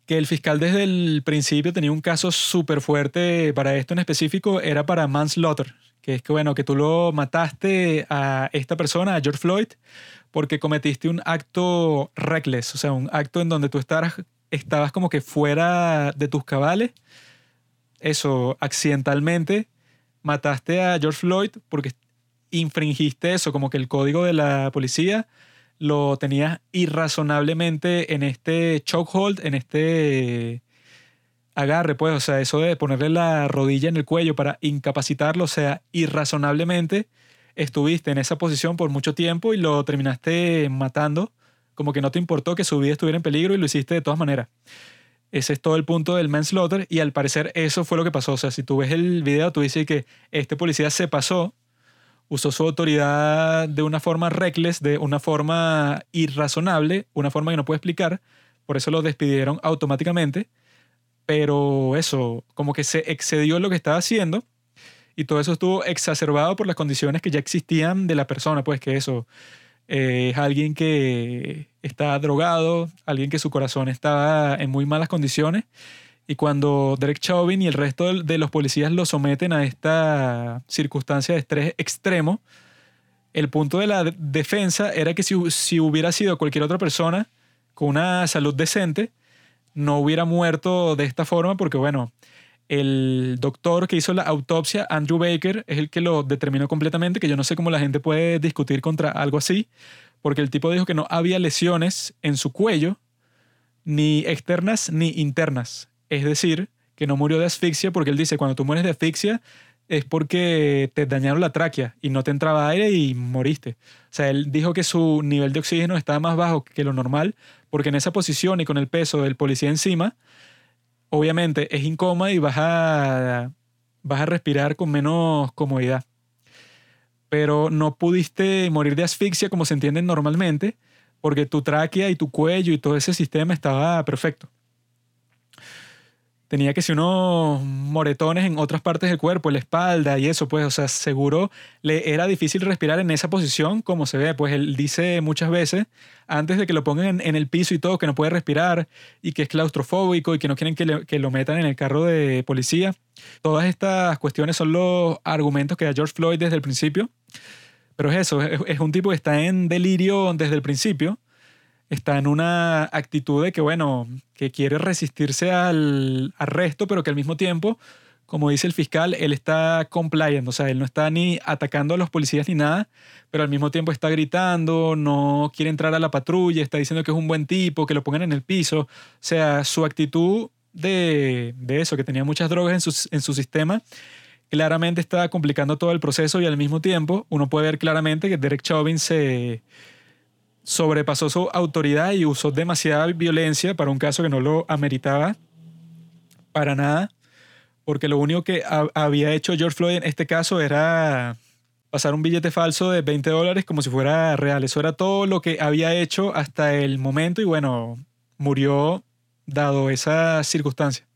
que el fiscal desde el principio tenía un caso súper fuerte para esto en específico, era para manslaughter, que es que, bueno, que tú lo mataste a esta persona, a George Floyd, porque cometiste un acto reckless, o sea, un acto en donde tú estabas, estabas como que fuera de tus cabales. Eso, accidentalmente mataste a George Floyd porque infringiste eso, como que el código de la policía lo tenías irrazonablemente en este chokehold, en este agarre, pues, o sea, eso de ponerle la rodilla en el cuello para incapacitarlo, o sea, irrazonablemente estuviste en esa posición por mucho tiempo y lo terminaste matando, como que no te importó que su vida estuviera en peligro y lo hiciste de todas maneras. Ese es todo el punto del manslaughter y al parecer eso fue lo que pasó. O sea, si tú ves el video, tú dices que este policía se pasó, usó su autoridad de una forma reckless, de una forma irrazonable, una forma que no puede explicar, por eso lo despidieron automáticamente, pero eso, como que se excedió lo que estaba haciendo y todo eso estuvo exacerbado por las condiciones que ya existían de la persona, pues que eso, es alguien que está drogado, alguien que su corazón estaba en muy malas condiciones. Y cuando Derek Chauvin y el resto de los policías lo someten a esta circunstancia de estrés extremo, el punto de la defensa era que si, si hubiera sido cualquier otra persona con una salud decente, no hubiera muerto de esta forma porque, bueno, el doctor que hizo la autopsia, Andrew Baker, es el que lo determinó completamente, que yo no sé cómo la gente puede discutir contra algo así, porque el tipo dijo que no había lesiones en su cuello, ni externas ni internas. Es decir, que no murió de asfixia, porque él dice, cuando tú mueres de asfixia es porque te dañaron la tráquea y no te entraba aire y moriste. O sea, él dijo que su nivel de oxígeno estaba más bajo que lo normal, porque en esa posición y con el peso del policía encima, obviamente es incómoda y vas a, vas a respirar con menos comodidad. Pero no pudiste morir de asfixia como se entiende normalmente, porque tu tráquea y tu cuello y todo ese sistema estaba perfecto tenía que ser unos moretones en otras partes del cuerpo, la espalda y eso, pues, o sea, seguro le era difícil respirar en esa posición, como se ve, pues él dice muchas veces, antes de que lo pongan en, el piso y todo, que no puede respirar y que es claustrofóbico y que no quieren que, lo metan en el carro de policía. Todas estas cuestiones son los argumentos que da George Floyd desde el principio. Pero es eso, es un tipo que está en delirio desde el principio está en una actitud de que, bueno, que quiere resistirse al arresto, pero que al mismo tiempo, como dice el fiscal, él está compliant, o sea, él no está ni atacando a los policías ni nada, pero al mismo tiempo está gritando, no quiere entrar a la patrulla, está diciendo que es un buen tipo, que lo pongan en el piso. O sea, su actitud de, de eso, que tenía muchas drogas en su, en su sistema, claramente está complicando todo el proceso y al mismo tiempo uno puede ver claramente que Derek Chauvin se sobrepasó su autoridad y usó demasiada violencia para un caso que no lo ameritaba para nada, porque lo único que había hecho George Floyd en este caso era pasar un billete falso de 20 dólares como si fuera real. Eso era todo lo que había hecho hasta el momento y bueno, murió dado esa circunstancia.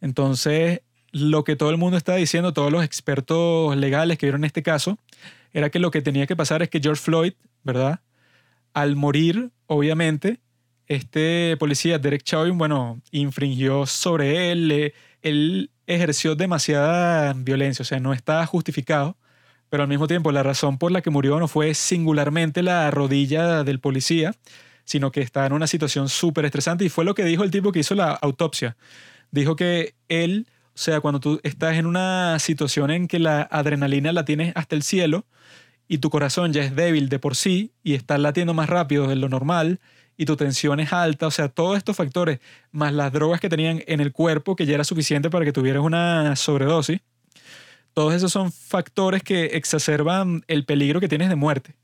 Entonces, lo que todo el mundo está diciendo, todos los expertos legales que vieron este caso, era que lo que tenía que pasar es que George Floyd, ¿verdad? Al morir, obviamente, este policía, Derek Chauvin, bueno, infringió sobre él, él ejerció demasiada violencia, o sea, no está justificado, pero al mismo tiempo la razón por la que murió no fue singularmente la rodilla del policía, sino que está en una situación súper estresante y fue lo que dijo el tipo que hizo la autopsia. Dijo que él, o sea, cuando tú estás en una situación en que la adrenalina la tienes hasta el cielo y tu corazón ya es débil de por sí y está latiendo más rápido de lo normal y tu tensión es alta, o sea, todos estos factores, más las drogas que tenían en el cuerpo, que ya era suficiente para que tuvieras una sobredosis, todos esos son factores que exacerban el peligro que tienes de muerte.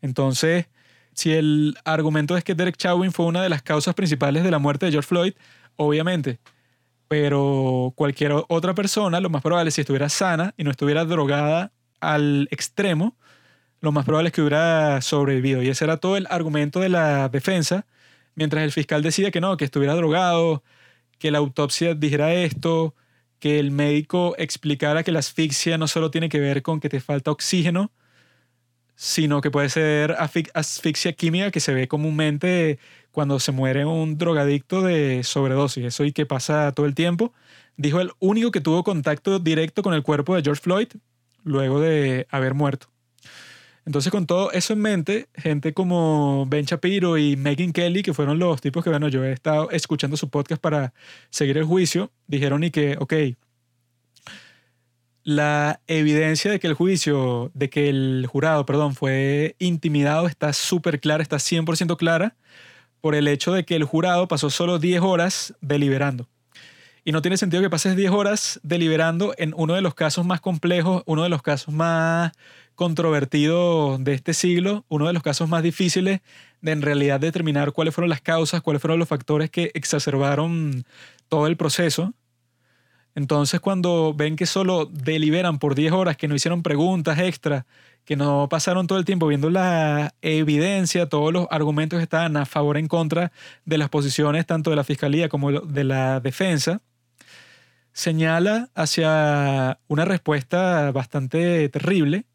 Entonces, si el argumento es que Derek Chauvin fue una de las causas principales de la muerte de George Floyd, obviamente, pero cualquier otra persona, lo más probable, si estuviera sana y no estuviera drogada al extremo, lo más probable es que hubiera sobrevivido. Y ese era todo el argumento de la defensa, mientras el fiscal decía que no, que estuviera drogado, que la autopsia dijera esto, que el médico explicara que la asfixia no solo tiene que ver con que te falta oxígeno, sino que puede ser asfixia química que se ve comúnmente cuando se muere un drogadicto de sobredosis. Eso y que pasa todo el tiempo. Dijo el único que tuvo contacto directo con el cuerpo de George Floyd luego de haber muerto. Entonces, con todo eso en mente, gente como Ben Shapiro y Megan Kelly, que fueron los tipos que, bueno, yo he estado escuchando su podcast para seguir el juicio, dijeron y que, ok, la evidencia de que el juicio, de que el jurado, perdón, fue intimidado está súper clara, está 100% clara, por el hecho de que el jurado pasó solo 10 horas deliberando. Y no tiene sentido que pases 10 horas deliberando en uno de los casos más complejos, uno de los casos más controvertido de este siglo, uno de los casos más difíciles de en realidad determinar cuáles fueron las causas, cuáles fueron los factores que exacerbaron todo el proceso. Entonces cuando ven que solo deliberan por 10 horas, que no hicieron preguntas extra, que no pasaron todo el tiempo viendo la evidencia, todos los argumentos que estaban a favor en contra de las posiciones tanto de la fiscalía como de la defensa, señala hacia una respuesta bastante terrible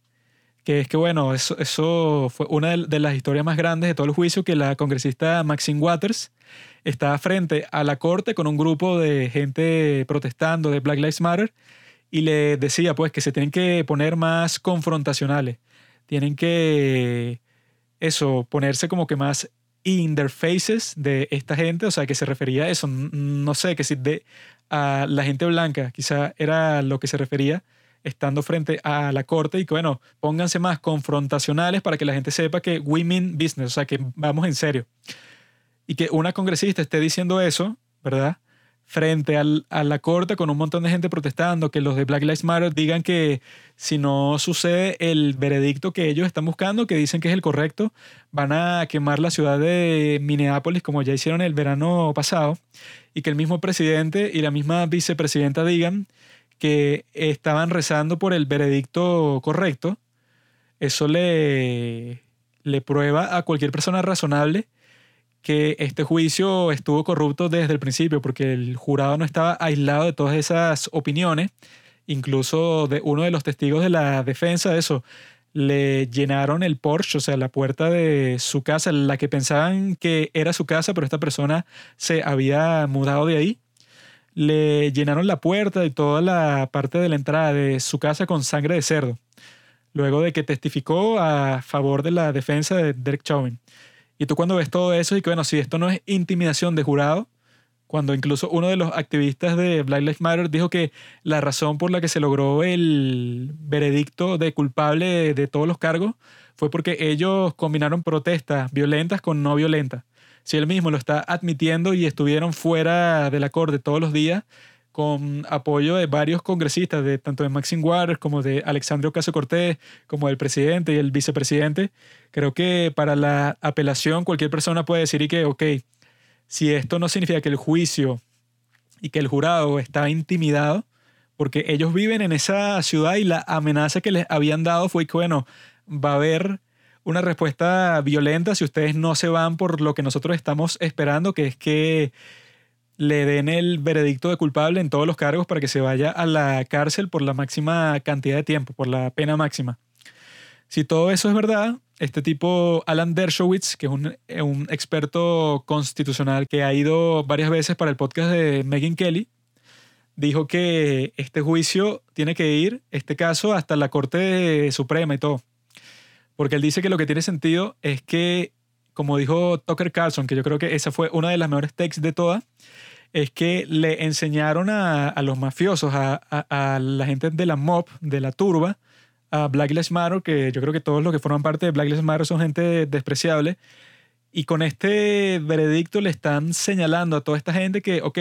que es que, bueno, eso, eso fue una de, las historias más grandes de todo el juicio, que la congresista Maxine Waters estaba frente a la corte con un grupo de gente protestando de Black Lives Matter y le decía, pues, que se tienen que poner más confrontacionales, tienen que, eso, ponerse como que más in their faces de esta gente, o sea, que se refería a eso, no sé, que si de a la gente blanca, quizá era lo que se refería, estando frente a la corte y que, bueno, pónganse más confrontacionales para que la gente sepa que women business, o sea, que vamos en serio. Y que una congresista esté diciendo eso, ¿verdad? Frente al, a la corte con un montón de gente protestando, que los de Black Lives Matter digan que si no sucede el veredicto que ellos están buscando, que dicen que es el correcto, van a quemar la ciudad de Minneapolis como ya hicieron el verano pasado, y que el mismo presidente y la misma vicepresidenta digan que estaban rezando por el veredicto correcto, eso le, le prueba a cualquier persona razonable que este juicio estuvo corrupto desde el principio, porque el jurado no estaba aislado de todas esas opiniones, incluso de uno de los testigos de la defensa de eso, le llenaron el Porsche, o sea, la puerta de su casa, la que pensaban que era su casa, pero esta persona se había mudado de ahí le llenaron la puerta y toda la parte de la entrada de su casa con sangre de cerdo, luego de que testificó a favor de la defensa de Derek Chauvin. Y tú cuando ves todo eso y que, bueno, si esto no es intimidación de jurado, cuando incluso uno de los activistas de Black Lives Matter dijo que la razón por la que se logró el veredicto de culpable de todos los cargos fue porque ellos combinaron protestas violentas con no violentas. Si él mismo lo está admitiendo y estuvieron fuera de la corte todos los días con apoyo de varios congresistas, de, tanto de Maxine Waters como de Alexandria Ocasio Cortés, como del presidente y el vicepresidente, creo que para la apelación cualquier persona puede decir y que, ok, si esto no significa que el juicio y que el jurado está intimidado, porque ellos viven en esa ciudad y la amenaza que les habían dado fue que, bueno, va a haber una respuesta violenta si ustedes no se van por lo que nosotros estamos esperando, que es que le den el veredicto de culpable en todos los cargos para que se vaya a la cárcel por la máxima cantidad de tiempo, por la pena máxima. Si todo eso es verdad, este tipo, Alan Dershowitz, que es un, un experto constitucional que ha ido varias veces para el podcast de Megan Kelly, dijo que este juicio tiene que ir, este caso, hasta la Corte Suprema y todo. Porque él dice que lo que tiene sentido es que, como dijo Tucker Carlson, que yo creo que esa fue una de las mejores texts de todas, es que le enseñaron a, los mafiosos, a, a, la gente de la mob, de la turba, a Black Lives Matter, que yo creo que todos los que forman parte de Black Lives Matter son gente despreciable. Y con este veredicto le están señalando a toda esta gente que, ok,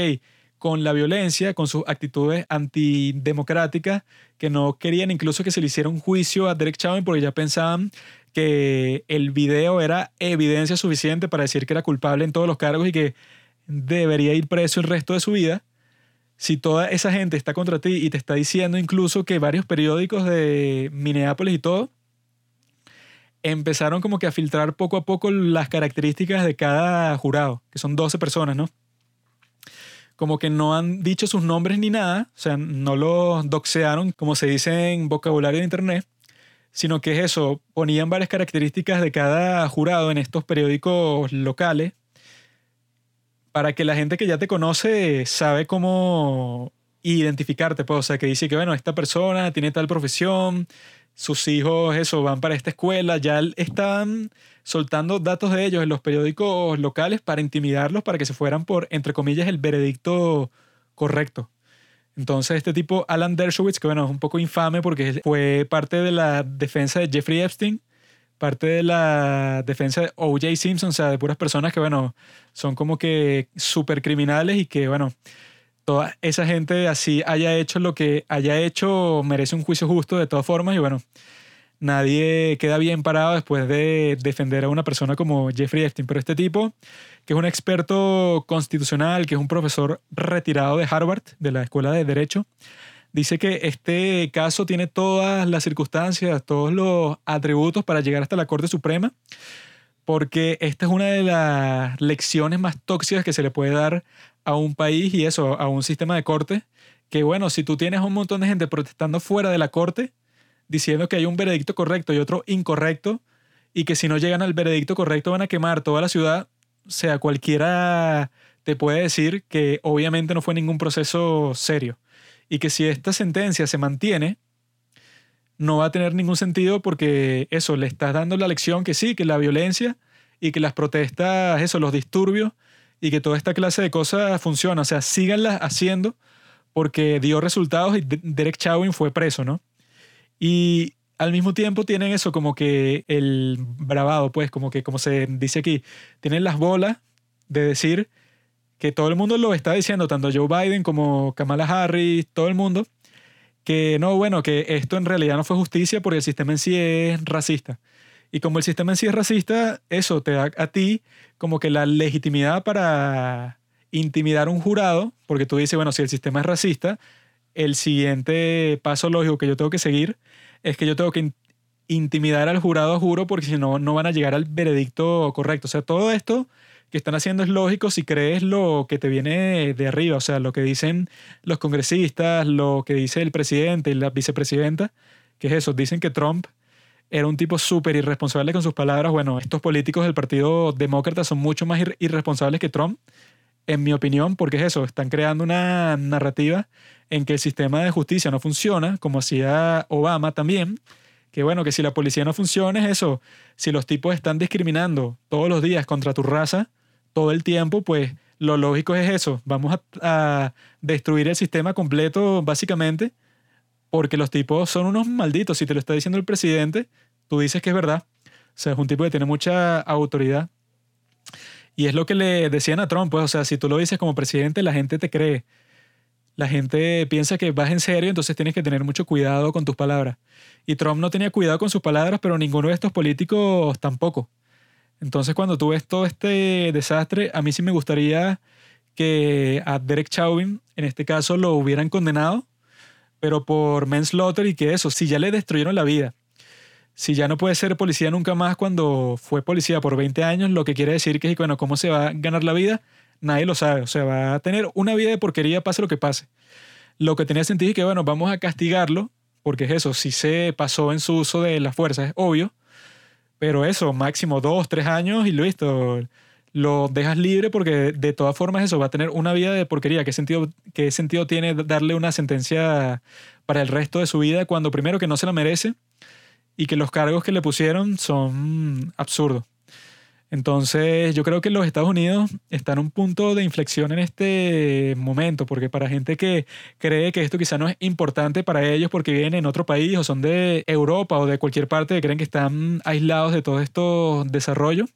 con la violencia, con sus actitudes antidemocráticas, que no querían incluso que se le hiciera un juicio a Derek Chauvin porque ya pensaban que el video era evidencia suficiente para decir que era culpable en todos los cargos y que debería ir preso el resto de su vida. Si toda esa gente está contra ti y te está diciendo incluso que varios periódicos de Minneapolis y todo empezaron como que a filtrar poco a poco las características de cada jurado, que son 12 personas, ¿no? como que no han dicho sus nombres ni nada, o sea, no los doxearon, como se dice en vocabulario de internet, sino que es eso, ponían varias características de cada jurado en estos periódicos locales para que la gente que ya te conoce sabe cómo identificarte, pues, o sea, que dice que, bueno, esta persona tiene tal profesión, sus hijos, eso, van para esta escuela, ya están soltando datos de ellos en los periódicos locales para intimidarlos para que se fueran por, entre comillas, el veredicto correcto. Entonces este tipo, Alan Dershowitz, que bueno, es un poco infame porque fue parte de la defensa de Jeffrey Epstein, parte de la defensa de O.J. Simpson, o sea, de puras personas que, bueno, son como que súper criminales y que, bueno, toda esa gente así haya hecho lo que haya hecho merece un juicio justo de todas formas y bueno, nadie queda bien parado después de defender a una persona como Jeffrey Epstein, pero este tipo, que es un experto constitucional, que es un profesor retirado de Harvard, de la Escuela de Derecho, dice que este caso tiene todas las circunstancias, todos los atributos para llegar hasta la Corte Suprema, porque esta es una de las lecciones más tóxicas que se le puede dar a un país y eso, a un sistema de corte, que bueno, si tú tienes un montón de gente protestando fuera de la corte, diciendo que hay un veredicto correcto y otro incorrecto, y que si no llegan al veredicto correcto van a quemar toda la ciudad, sea, cualquiera te puede decir que obviamente no fue ningún proceso serio. Y que si esta sentencia se mantiene, no va a tener ningún sentido porque eso, le estás dando la lección que sí, que la violencia y que las protestas, eso, los disturbios y que toda esta clase de cosas funciona. O sea, síganlas haciendo porque dio resultados y Derek Chauvin fue preso, ¿no? Y al mismo tiempo tienen eso como que el bravado, pues, como que, como se dice aquí, tienen las bolas de decir que todo el mundo lo está diciendo, tanto Joe Biden como Kamala Harris, todo el mundo, que no, bueno, que esto en realidad no fue justicia porque el sistema en sí es racista. Y como el sistema en sí es racista, eso te da a ti como que la legitimidad para intimidar a un jurado, porque tú dices, bueno, si el sistema es racista, el siguiente paso lógico que yo tengo que seguir es que yo tengo que intimidar al jurado, juro, porque si no, no van a llegar al veredicto correcto. O sea, todo esto que están haciendo es lógico si crees lo que te viene de arriba, o sea, lo que dicen los congresistas, lo que dice el presidente y la vicepresidenta, que es eso, dicen que Trump era un tipo súper irresponsable con sus palabras. Bueno, estos políticos del Partido Demócrata son mucho más irresponsables que Trump, en mi opinión, porque es eso, están creando una narrativa en que el sistema de justicia no funciona, como hacía Obama también, que bueno, que si la policía no funciona es eso, si los tipos están discriminando todos los días contra tu raza, todo el tiempo, pues lo lógico es eso, vamos a, destruir el sistema completo básicamente, porque los tipos son unos malditos, si te lo está diciendo el presidente, tú dices que es verdad, o sea, es un tipo que tiene mucha autoridad. Y es lo que le decían a Trump, pues, o sea, si tú lo dices como presidente, la gente te cree la gente piensa que vas en serio, entonces tienes que tener mucho cuidado con tus palabras. Y Trump no tenía cuidado con sus palabras, pero ninguno de estos políticos tampoco. Entonces cuando tú ves todo este desastre, a mí sí me gustaría que a Derek Chauvin, en este caso, lo hubieran condenado, pero por manslaughter y que eso, si ya le destruyeron la vida, si ya no puede ser policía nunca más cuando fue policía por 20 años, lo que quiere decir que, bueno, ¿cómo se va a ganar la vida? Nadie lo sabe. O sea, va a tener una vida de porquería, pase lo que pase. Lo que tenía sentido es que, bueno, vamos a castigarlo, porque es eso, si se pasó en su uso de la fuerza, es obvio. Pero eso, máximo dos, tres años y listo. Lo dejas libre porque de todas formas eso va a tener una vida de porquería. ¿Qué sentido, qué sentido tiene darle una sentencia para el resto de su vida cuando primero que no se la merece y que los cargos que le pusieron son absurdos. Entonces yo creo que los Estados Unidos están en un punto de inflexión en este momento, porque para gente que cree que esto quizá no es importante para ellos porque viven en otro país o son de Europa o de cualquier parte que creen que están aislados de todo esto desarrollo,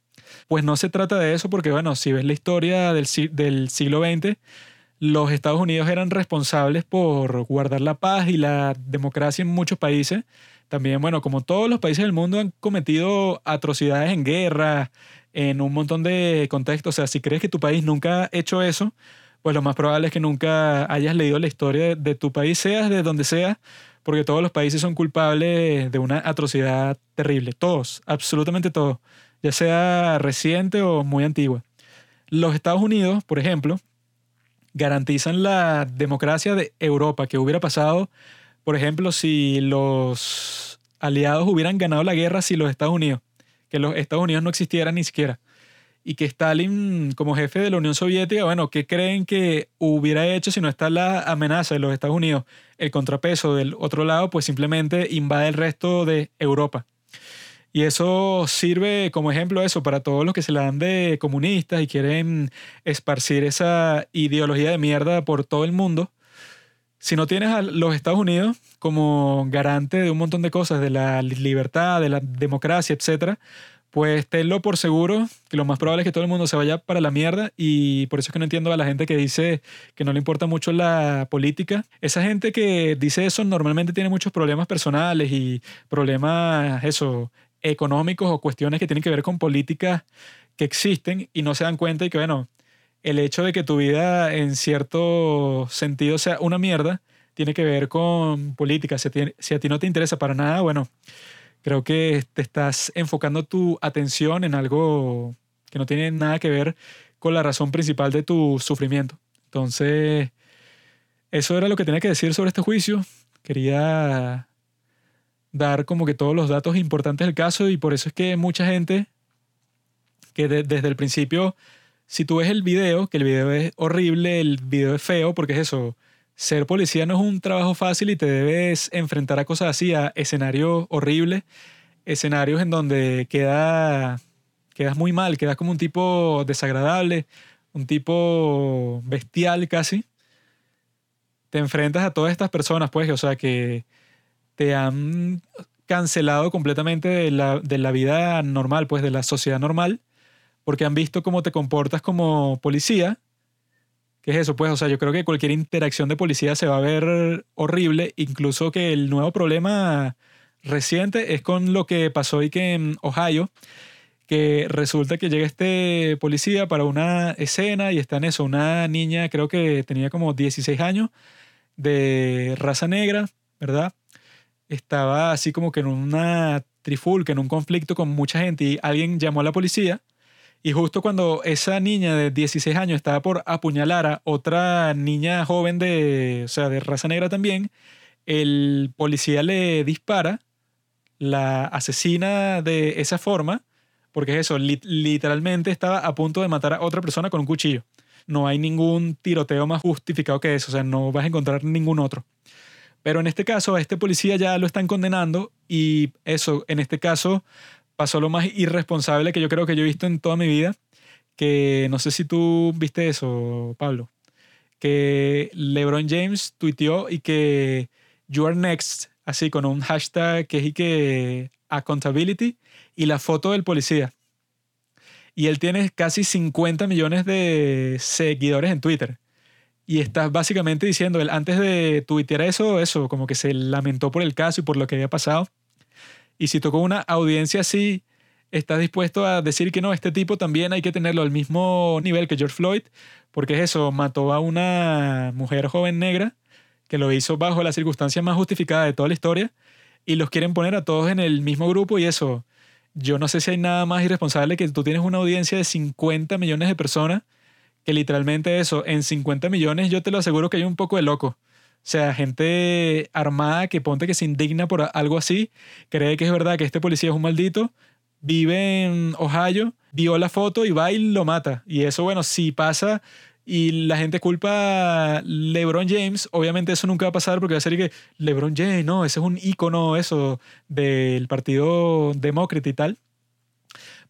pues no se trata de eso porque bueno, si ves la historia del siglo XX, los Estados Unidos eran responsables por guardar la paz y la democracia en muchos países. También, bueno, como todos los países del mundo han cometido atrocidades en guerra, en un montón de contextos. O sea, si crees que tu país nunca ha hecho eso, pues lo más probable es que nunca hayas leído la historia de, tu país, seas de donde sea, porque todos los países son culpables de una atrocidad terrible. Todos, absolutamente todos, ya sea reciente o muy antigua. Los Estados Unidos, por ejemplo, garantizan la democracia de Europa, que hubiera pasado por ejemplo, si los aliados hubieran ganado la guerra si los Estados Unidos, que los Estados Unidos no existieran ni siquiera, y que Stalin como jefe de la Unión Soviética, bueno, ¿qué creen que hubiera hecho si no está la amenaza de los Estados Unidos? El contrapeso del otro lado, pues simplemente invade el resto de Europa. Y eso sirve como ejemplo eso para todos los que se la dan de comunistas y quieren esparcir esa ideología de mierda por todo el mundo si no tienes a los Estados Unidos como garante de un montón de cosas, de la libertad, de la democracia, etcétera, pues tenlo por seguro que lo más probable es que todo el mundo se vaya para la mierda y por eso es que no entiendo a la gente que dice que no le importa mucho la política. Esa gente que dice eso normalmente tiene muchos problemas personales y problemas, eso, económicos o cuestiones que tienen que ver con políticas que existen y no se dan cuenta y que, bueno, el hecho de que tu vida en cierto sentido sea una mierda tiene que ver con política. Si a, ti, no te interesa para nada, bueno, creo que te estás enfocando tu atención en algo que no tiene nada que ver con la razón principal de tu sufrimiento. Entonces, eso era lo que tenía que decir sobre este juicio. Quería dar como que todos los datos importantes del caso y por eso es que mucha gente que desde el principio si tú ves el video, que el video es horrible, el video es feo, porque es eso, ser policía no es un trabajo fácil y te debes enfrentar a cosas así, a escenarios horribles, escenarios en donde queda, quedas muy mal, quedas como un tipo desagradable, un tipo bestial casi. Te enfrentas a todas estas personas, pues, o sea, que te han cancelado completamente de la, de la vida normal, pues, de la sociedad normal porque han visto cómo te comportas como policía. ¿Qué es eso? Pues, o sea, yo creo que cualquier interacción de policía se va a ver horrible, incluso que el nuevo problema reciente es con lo que pasó hoy que en Ohio, que resulta que llega este policía para una escena y está en eso, una niña, creo que tenía como 16 años, de raza negra, ¿verdad? Estaba así como que en una trifulca, en un conflicto con mucha gente y alguien llamó a la policía y justo cuando esa niña de 16 años estaba por apuñalar a otra niña joven de, o sea, de raza negra también, el policía le dispara, la asesina de esa forma, porque es eso, literalmente estaba a punto de matar a otra persona con un cuchillo. No hay ningún tiroteo más justificado que eso, o sea, no vas a encontrar ningún otro. Pero en este caso, a este policía ya lo están condenando y eso, en este caso, pasó lo más irresponsable que yo creo que yo he visto en toda mi vida, que no sé si tú viste eso, Pablo, que LeBron James tuiteó y que you are next, así con un hashtag que es y que accountability y la foto del policía. Y él tiene casi 50 millones de seguidores en Twitter. Y está básicamente diciendo, él antes de tuitear eso, eso, como que se lamentó por el caso y por lo que había pasado. Y si tocó una audiencia así, estás dispuesto a decir que no, este tipo también hay que tenerlo al mismo nivel que George Floyd, porque es eso, mató a una mujer joven negra que lo hizo bajo la circunstancia más justificada de toda la historia, y los quieren poner a todos en el mismo grupo y eso. Yo no sé si hay nada más irresponsable que tú tienes una audiencia de 50 millones de personas, que literalmente eso, en 50 millones yo te lo aseguro que hay un poco de loco. O sea, gente armada que ponte que se indigna por algo así, cree que es verdad que este policía es un maldito, vive en Ohio, vio la foto y va y lo mata. Y eso, bueno, si pasa y la gente culpa a LeBron James, obviamente eso nunca va a pasar porque va a ser que LeBron James, no, ese es un icono eso del partido demócrata y tal.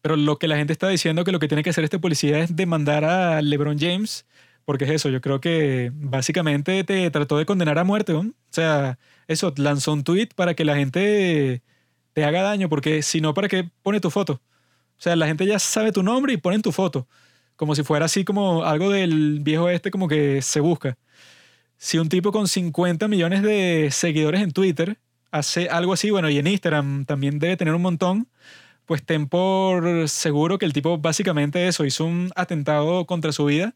Pero lo que la gente está diciendo que lo que tiene que hacer este policía es demandar a LeBron James, porque es eso, yo creo que básicamente te trató de condenar a muerte, ¿no? O sea, eso, lanzó un tweet para que la gente te haga daño, porque si no, ¿para qué pone tu foto? O sea, la gente ya sabe tu nombre y ponen tu foto como si fuera así como algo del viejo este como que se busca. Si un tipo con 50 millones de seguidores en Twitter hace algo así, bueno, y en Instagram también debe tener un montón, pues ten por seguro que el tipo básicamente eso, hizo un atentado contra su vida.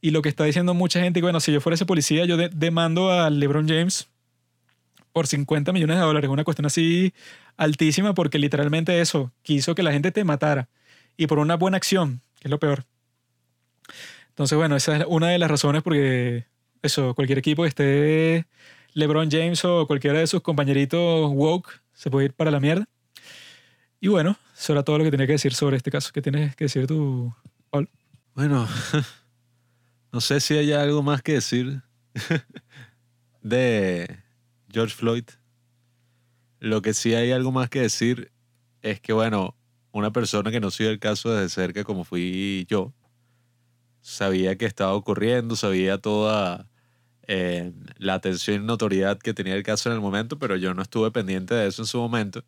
Y lo que está diciendo mucha gente, bueno, si yo fuera ese policía, yo demando a LeBron James por 50 millones de dólares, una cuestión así altísima, porque literalmente eso, quiso que la gente te matara. Y por una buena acción, que es lo peor. Entonces, bueno, esa es una de las razones porque eso, cualquier equipo que esté LeBron James o cualquiera de sus compañeritos woke se puede ir para la mierda. Y bueno, eso era todo lo que tenía que decir sobre este caso. ¿Qué tienes que decir tú, Paul? Bueno, [laughs] no sé si hay algo más que decir [laughs] de George Floyd. Lo que sí hay algo más que decir es que, bueno, una persona que no sigue el caso desde cerca como fui yo, sabía que estaba ocurriendo, sabía toda eh, la atención y notoriedad que tenía el caso en el momento, pero yo no estuve pendiente de eso en su momento.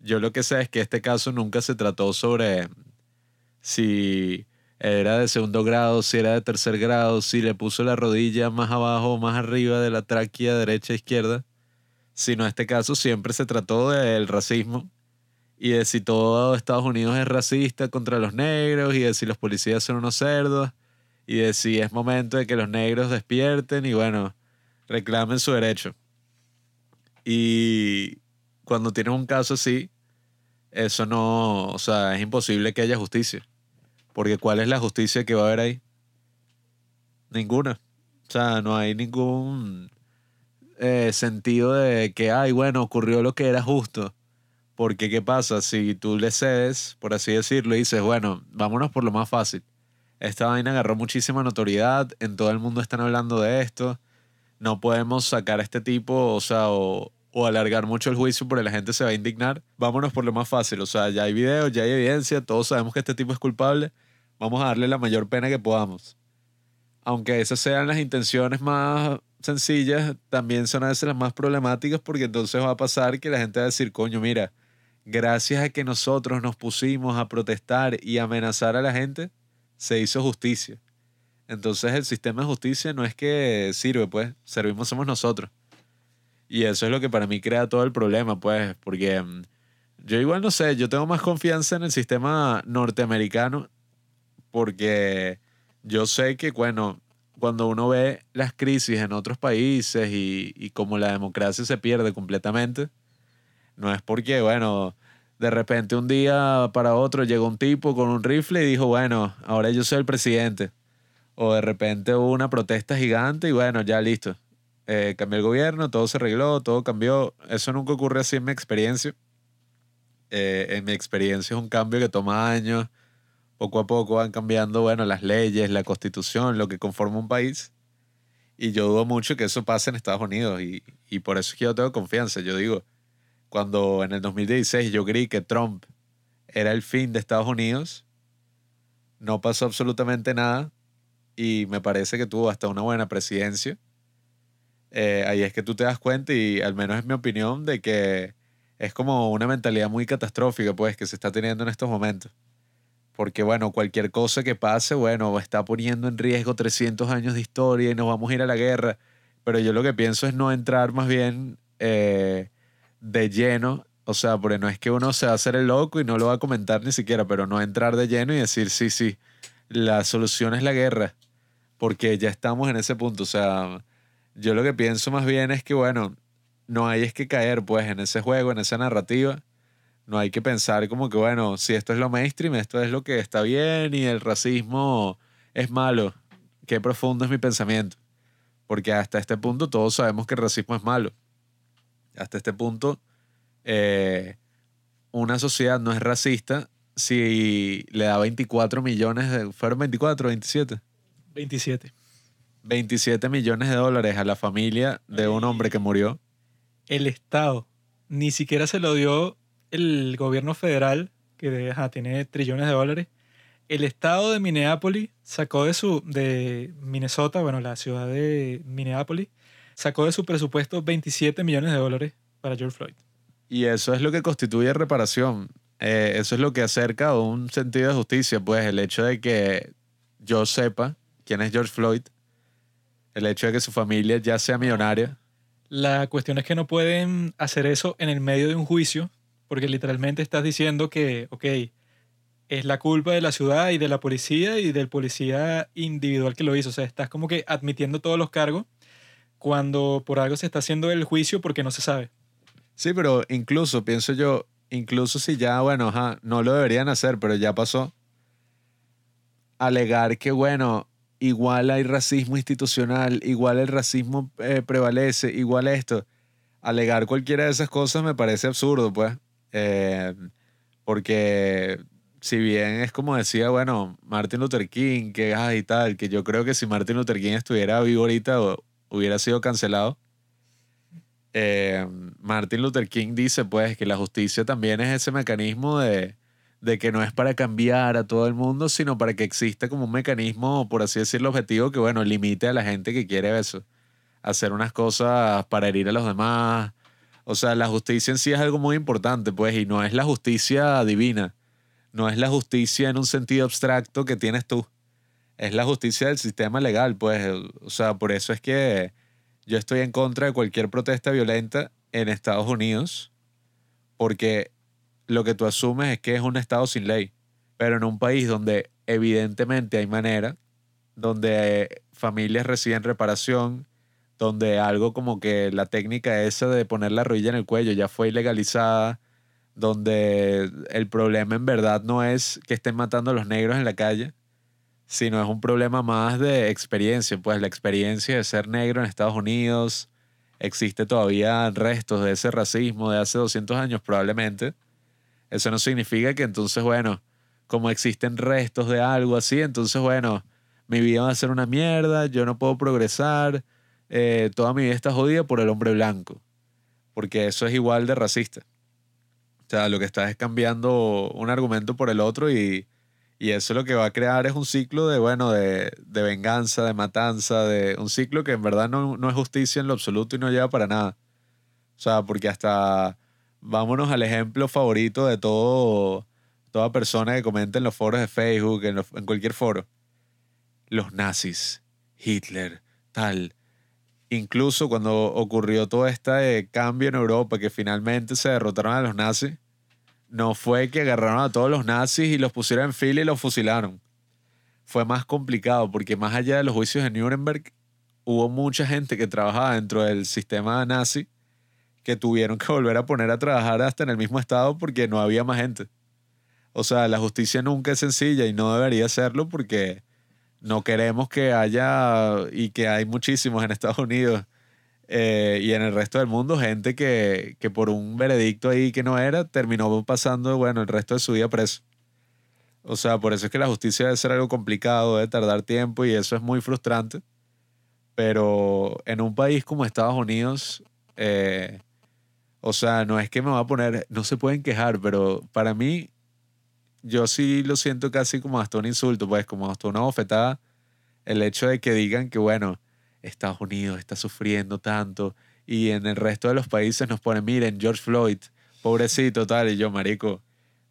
Yo lo que sé es que este caso nunca se trató sobre si era de segundo grado, si era de tercer grado, si le puso la rodilla más abajo o más arriba de la tráquea derecha izquierda, sino este caso siempre se trató del racismo y de si todo Estados Unidos es racista contra los negros y de si los policías son unos cerdos y de si es momento de que los negros despierten y bueno, reclamen su derecho. Y cuando tienes un caso así, eso no, o sea, es imposible que haya justicia. Porque ¿cuál es la justicia que va a haber ahí? Ninguna. O sea, no hay ningún eh, sentido de que, ay, bueno, ocurrió lo que era justo porque, ¿qué pasa? Si tú le cedes, por así decirlo, y dices, bueno, vámonos por lo más fácil. Esta vaina agarró muchísima notoriedad, en todo el mundo están hablando de esto. No podemos sacar a este tipo, o sea, o, o alargar mucho el juicio porque la gente se va a indignar. Vámonos por lo más fácil. O sea, ya hay videos, ya hay evidencia, todos sabemos que este tipo es culpable. Vamos a darle la mayor pena que podamos. Aunque esas sean las intenciones más sencillas, también son a veces las más problemáticas porque entonces va a pasar que la gente va a decir, coño, mira, gracias a que nosotros nos pusimos a protestar y amenazar a la gente, se hizo justicia. Entonces el sistema de justicia no es que sirve, pues, servimos somos nosotros. Y eso es lo que para mí crea todo el problema, pues, porque mm, yo igual no sé, yo tengo más confianza en el sistema norteamericano porque yo sé que, bueno, cuando uno ve las crisis en otros países y, y como la democracia se pierde completamente, no es porque, bueno, de repente un día para otro llegó un tipo con un rifle y dijo, bueno, ahora yo soy el presidente. O de repente hubo una protesta gigante y bueno, ya listo. Eh, cambió el gobierno, todo se arregló, todo cambió. Eso nunca ocurre así en mi experiencia. Eh, en mi experiencia es un cambio que toma años. Poco a poco van cambiando, bueno, las leyes, la constitución, lo que conforma un país. Y yo dudo mucho que eso pase en Estados Unidos. Y, y por eso es que yo tengo confianza. Yo digo, cuando en el 2016 yo creí que Trump era el fin de Estados Unidos, no pasó absolutamente nada y me parece que tuvo hasta una buena presidencia. Eh, ahí es que tú te das cuenta y al menos es mi opinión de que es como una mentalidad muy catastrófica pues que se está teniendo en estos momentos. Porque bueno, cualquier cosa que pase, bueno, está poniendo en riesgo 300 años de historia y nos vamos a ir a la guerra. Pero yo lo que pienso es no entrar más bien eh, de lleno, o sea, porque no es que uno se va a hacer el loco y no lo va a comentar ni siquiera, pero no entrar de lleno y decir, sí, sí, la solución es la guerra, porque ya estamos en ese punto, o sea, Yo lo que pienso más bien es que, bueno, no hay es que caer pues en ese juego, en esa narrativa. No hay que pensar como que, bueno, si esto es lo mainstream, esto es lo que está bien y el racismo es malo. Qué profundo es mi pensamiento. Porque hasta este punto todos sabemos que el racismo es malo. Hasta este punto, eh, una sociedad no es racista si le da 24 millones de... ¿Fueron 24 o 27? 27. 27 millones de dólares a la familia de un hombre que murió. El Estado ni siquiera se lo dio el gobierno federal, que ajá, tiene trillones de dólares. El estado de Minneapolis sacó de su, de Minnesota, bueno, la ciudad de Minneapolis, sacó de su presupuesto 27 millones de dólares para George Floyd. Y eso es lo que constituye reparación. Eh, eso es lo que acerca a un sentido de justicia, pues el hecho de que yo sepa quién es George Floyd, el hecho de que su familia ya sea millonaria. La cuestión es que no pueden hacer eso en el medio de un juicio, porque literalmente estás diciendo que, ok, es la culpa de la ciudad y de la policía y del policía individual que lo hizo. O sea, estás como que admitiendo todos los cargos cuando por algo se está haciendo el juicio porque no se sabe. Sí, pero incluso, pienso yo, incluso si ya, bueno, ajá, no lo deberían hacer, pero ya pasó, alegar que, bueno, igual hay racismo institucional, igual el racismo eh, prevalece, igual esto, alegar cualquiera de esas cosas me parece absurdo, pues, eh, porque si bien es como decía, bueno, Martin Luther King, que y tal, que yo creo que si Martin Luther King estuviera vivo ahorita hubiera sido cancelado. Eh, Martin Luther King dice pues que la justicia también es ese mecanismo de, de que no es para cambiar a todo el mundo, sino para que exista como un mecanismo, por así decirlo, objetivo que, bueno, limite a la gente que quiere eso, hacer unas cosas para herir a los demás. O sea, la justicia en sí es algo muy importante, pues, y no es la justicia divina, no es la justicia en un sentido abstracto que tienes tú, es la justicia del sistema legal, pues, o sea, por eso es que yo estoy en contra de cualquier protesta violenta en Estados Unidos, porque lo que tú asumes es que es un Estado sin ley. Pero en un país donde evidentemente hay manera, donde familias reciben reparación, donde algo como que la técnica esa de poner la rodilla en el cuello ya fue ilegalizada, donde el problema en verdad no es que estén matando a los negros en la calle, sino es un problema más de experiencia, pues la experiencia de ser negro en Estados Unidos, existe todavía restos de ese racismo de hace 200 años probablemente. Eso no significa que entonces, bueno, como existen restos de algo así, entonces, bueno, mi vida va a ser una mierda, yo no puedo progresar, eh, toda mi vida está jodida por el hombre blanco, porque eso es igual de racista. O sea, lo que estás es cambiando un argumento por el otro y, y eso lo que va a crear es un ciclo de, bueno, de, de venganza, de matanza, de un ciclo que en verdad no, no es justicia en lo absoluto y no lleva para nada. O sea, porque hasta vámonos al ejemplo favorito de todo, toda persona que comenta en los foros de Facebook, en, cualquier foro. Los nazis, Hitler, tal. Incluso cuando ocurrió todo este cambio en Europa, que finalmente se derrotaron a los nazis, no fue que agarraron a todos los nazis y los pusieron en fila y los fusilaron. Fue más complicado porque más allá de los juicios de Nuremberg, hubo mucha gente que trabajaba dentro del sistema nazi que tuvieron que volver a poner a trabajar hasta en el mismo estado porque no había más gente. O sea, la justicia nunca es sencilla y no debería serlo porque no queremos que haya, y que hay muchísimos en Estados Unidos eh, y en el resto del mundo, gente que, que por un veredicto ahí que no era, terminó pasando, bueno, el resto de su vida preso. O sea, por eso es que la justicia debe ser algo complicado, debe tardar tiempo y eso es muy frustrante. Pero en un país como Estados Unidos, eh, o sea, no es que me va a poner, no se pueden quejar, pero para mí, yo sí lo siento casi como hasta un insulto, pues como hasta una bofetada, el hecho de que digan que, bueno, Estados Unidos está sufriendo tanto y en el resto de los países nos ponen, miren, George Floyd, pobrecito, tal, y yo, marico,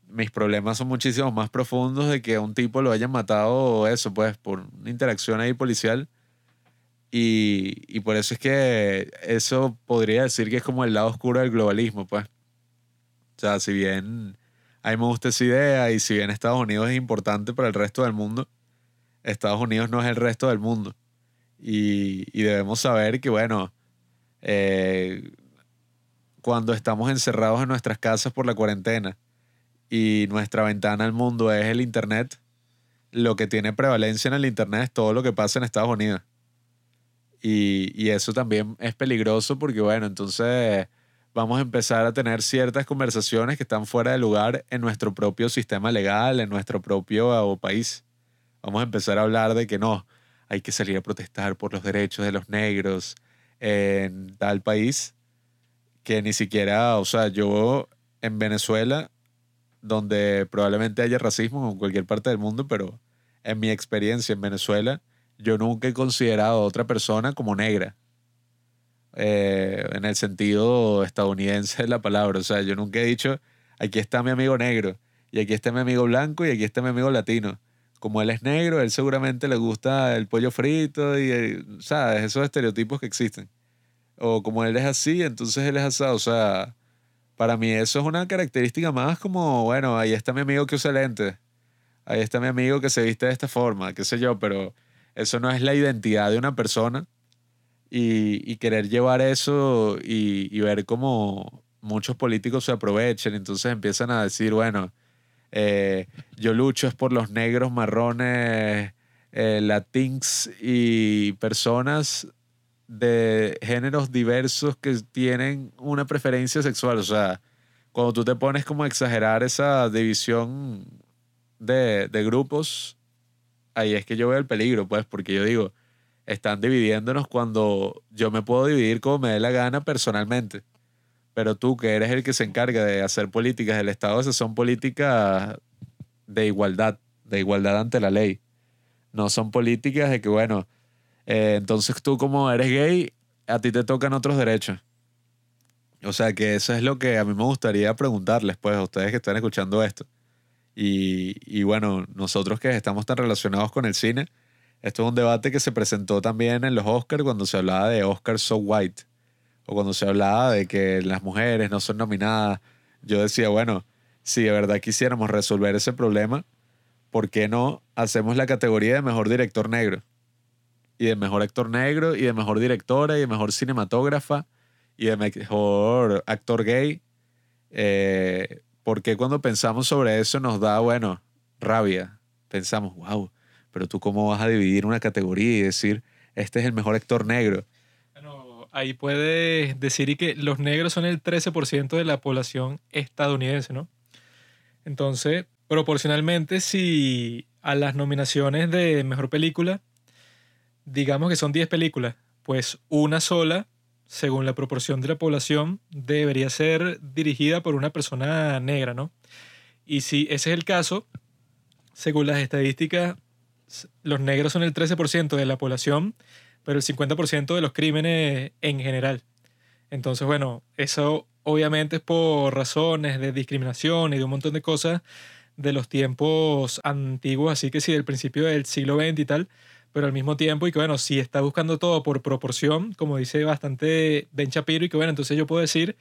mis problemas son muchísimo más profundos de que un tipo lo hayan matado o eso, pues, por una interacción ahí policial y, y, por eso es que eso podría decir que es como el lado oscuro del globalismo, pues. O sea, si bien a mí me gusta esa idea y si bien Estados Unidos es importante para el resto del mundo, Estados Unidos no es el resto del mundo. Y, y debemos saber que, bueno, eh, cuando estamos encerrados en nuestras casas por la cuarentena y nuestra ventana al mundo es el Internet, lo que tiene prevalencia en el Internet es todo lo que pasa en Estados Unidos. Y, y eso también es peligroso porque, bueno, entonces vamos a empezar a tener ciertas conversaciones que están fuera de lugar en nuestro propio sistema legal, en nuestro propio país. Vamos a empezar a hablar de que no, hay que salir a protestar por los derechos de los negros en tal país que ni siquiera, o sea, yo en Venezuela, donde probablemente haya racismo en cualquier parte del mundo, pero en mi experiencia en Venezuela, yo nunca he considerado a otra persona como negra. Eh, en el sentido estadounidense de la palabra. O sea, yo nunca he dicho, aquí está mi amigo negro, y aquí está mi amigo blanco, y aquí está mi amigo latino. Como él es negro, él seguramente le gusta el pollo frito y, eh, ¿sabes? Esos estereotipos que existen. O como él es así, entonces él es asado. O sea, para mí eso es una característica más como, bueno, ahí está mi amigo que usa lentes. Ahí está mi amigo que se viste de esta forma, qué sé yo, pero eso no es la identidad de una persona y, querer llevar eso y, ver cómo muchos políticos se aprovechan, entonces empiezan a decir, bueno, eh, yo lucho es por los negros, marrones, eh, latins y personas de géneros diversos que tienen una preferencia sexual. O sea, cuando tú te pones como a exagerar esa división de, de grupos, ahí es que yo veo el peligro, pues, porque yo digo, están dividiéndonos cuando yo me puedo dividir como me dé la gana personalmente. Pero tú, que eres el que se encarga de hacer políticas del Estado, esas son políticas de igualdad, de igualdad ante la ley. No son políticas de que, bueno, eh, entonces tú como eres gay, a ti te tocan otros derechos. O sea que eso es lo que a mí me gustaría preguntarles, pues, a ustedes que están escuchando esto. Y, bueno, nosotros que estamos tan relacionados con el cine, esto es un debate que se presentó también en los Oscars cuando se hablaba de Oscar So White o cuando se hablaba de que las mujeres no son nominadas. Yo decía, bueno, si de verdad quisiéramos resolver ese problema, ¿por qué no hacemos la categoría de mejor director negro? Y de mejor actor negro, y de mejor directora, y de mejor cinematógrafa, y de mejor actor gay. Eh, ¿Por qué cuando pensamos sobre eso nos da, bueno, rabia? Pensamos, wow, pero tú cómo vas a dividir una categoría y decir, este es el mejor actor negro. Bueno, ahí puedes decir que los negros son el 13% de la población estadounidense, ¿no? Entonces, proporcionalmente, si a las nominaciones de mejor película, digamos que son 10 películas, pues una sola, según la proporción de la población, debería ser dirigida por una persona negra, ¿no? Y si ese es el caso, según las estadísticas, los negros son el 13% de la población, pero el 50% de los crímenes en general. Entonces, bueno, eso obviamente es por razones de discriminación y de un montón de cosas de los tiempos antiguos, así que sí, del principio del siglo XX y tal, pero al mismo tiempo, y que bueno, si está buscando todo por proporción, como dice bastante Ben Shapiro, y que bueno, entonces yo puedo decir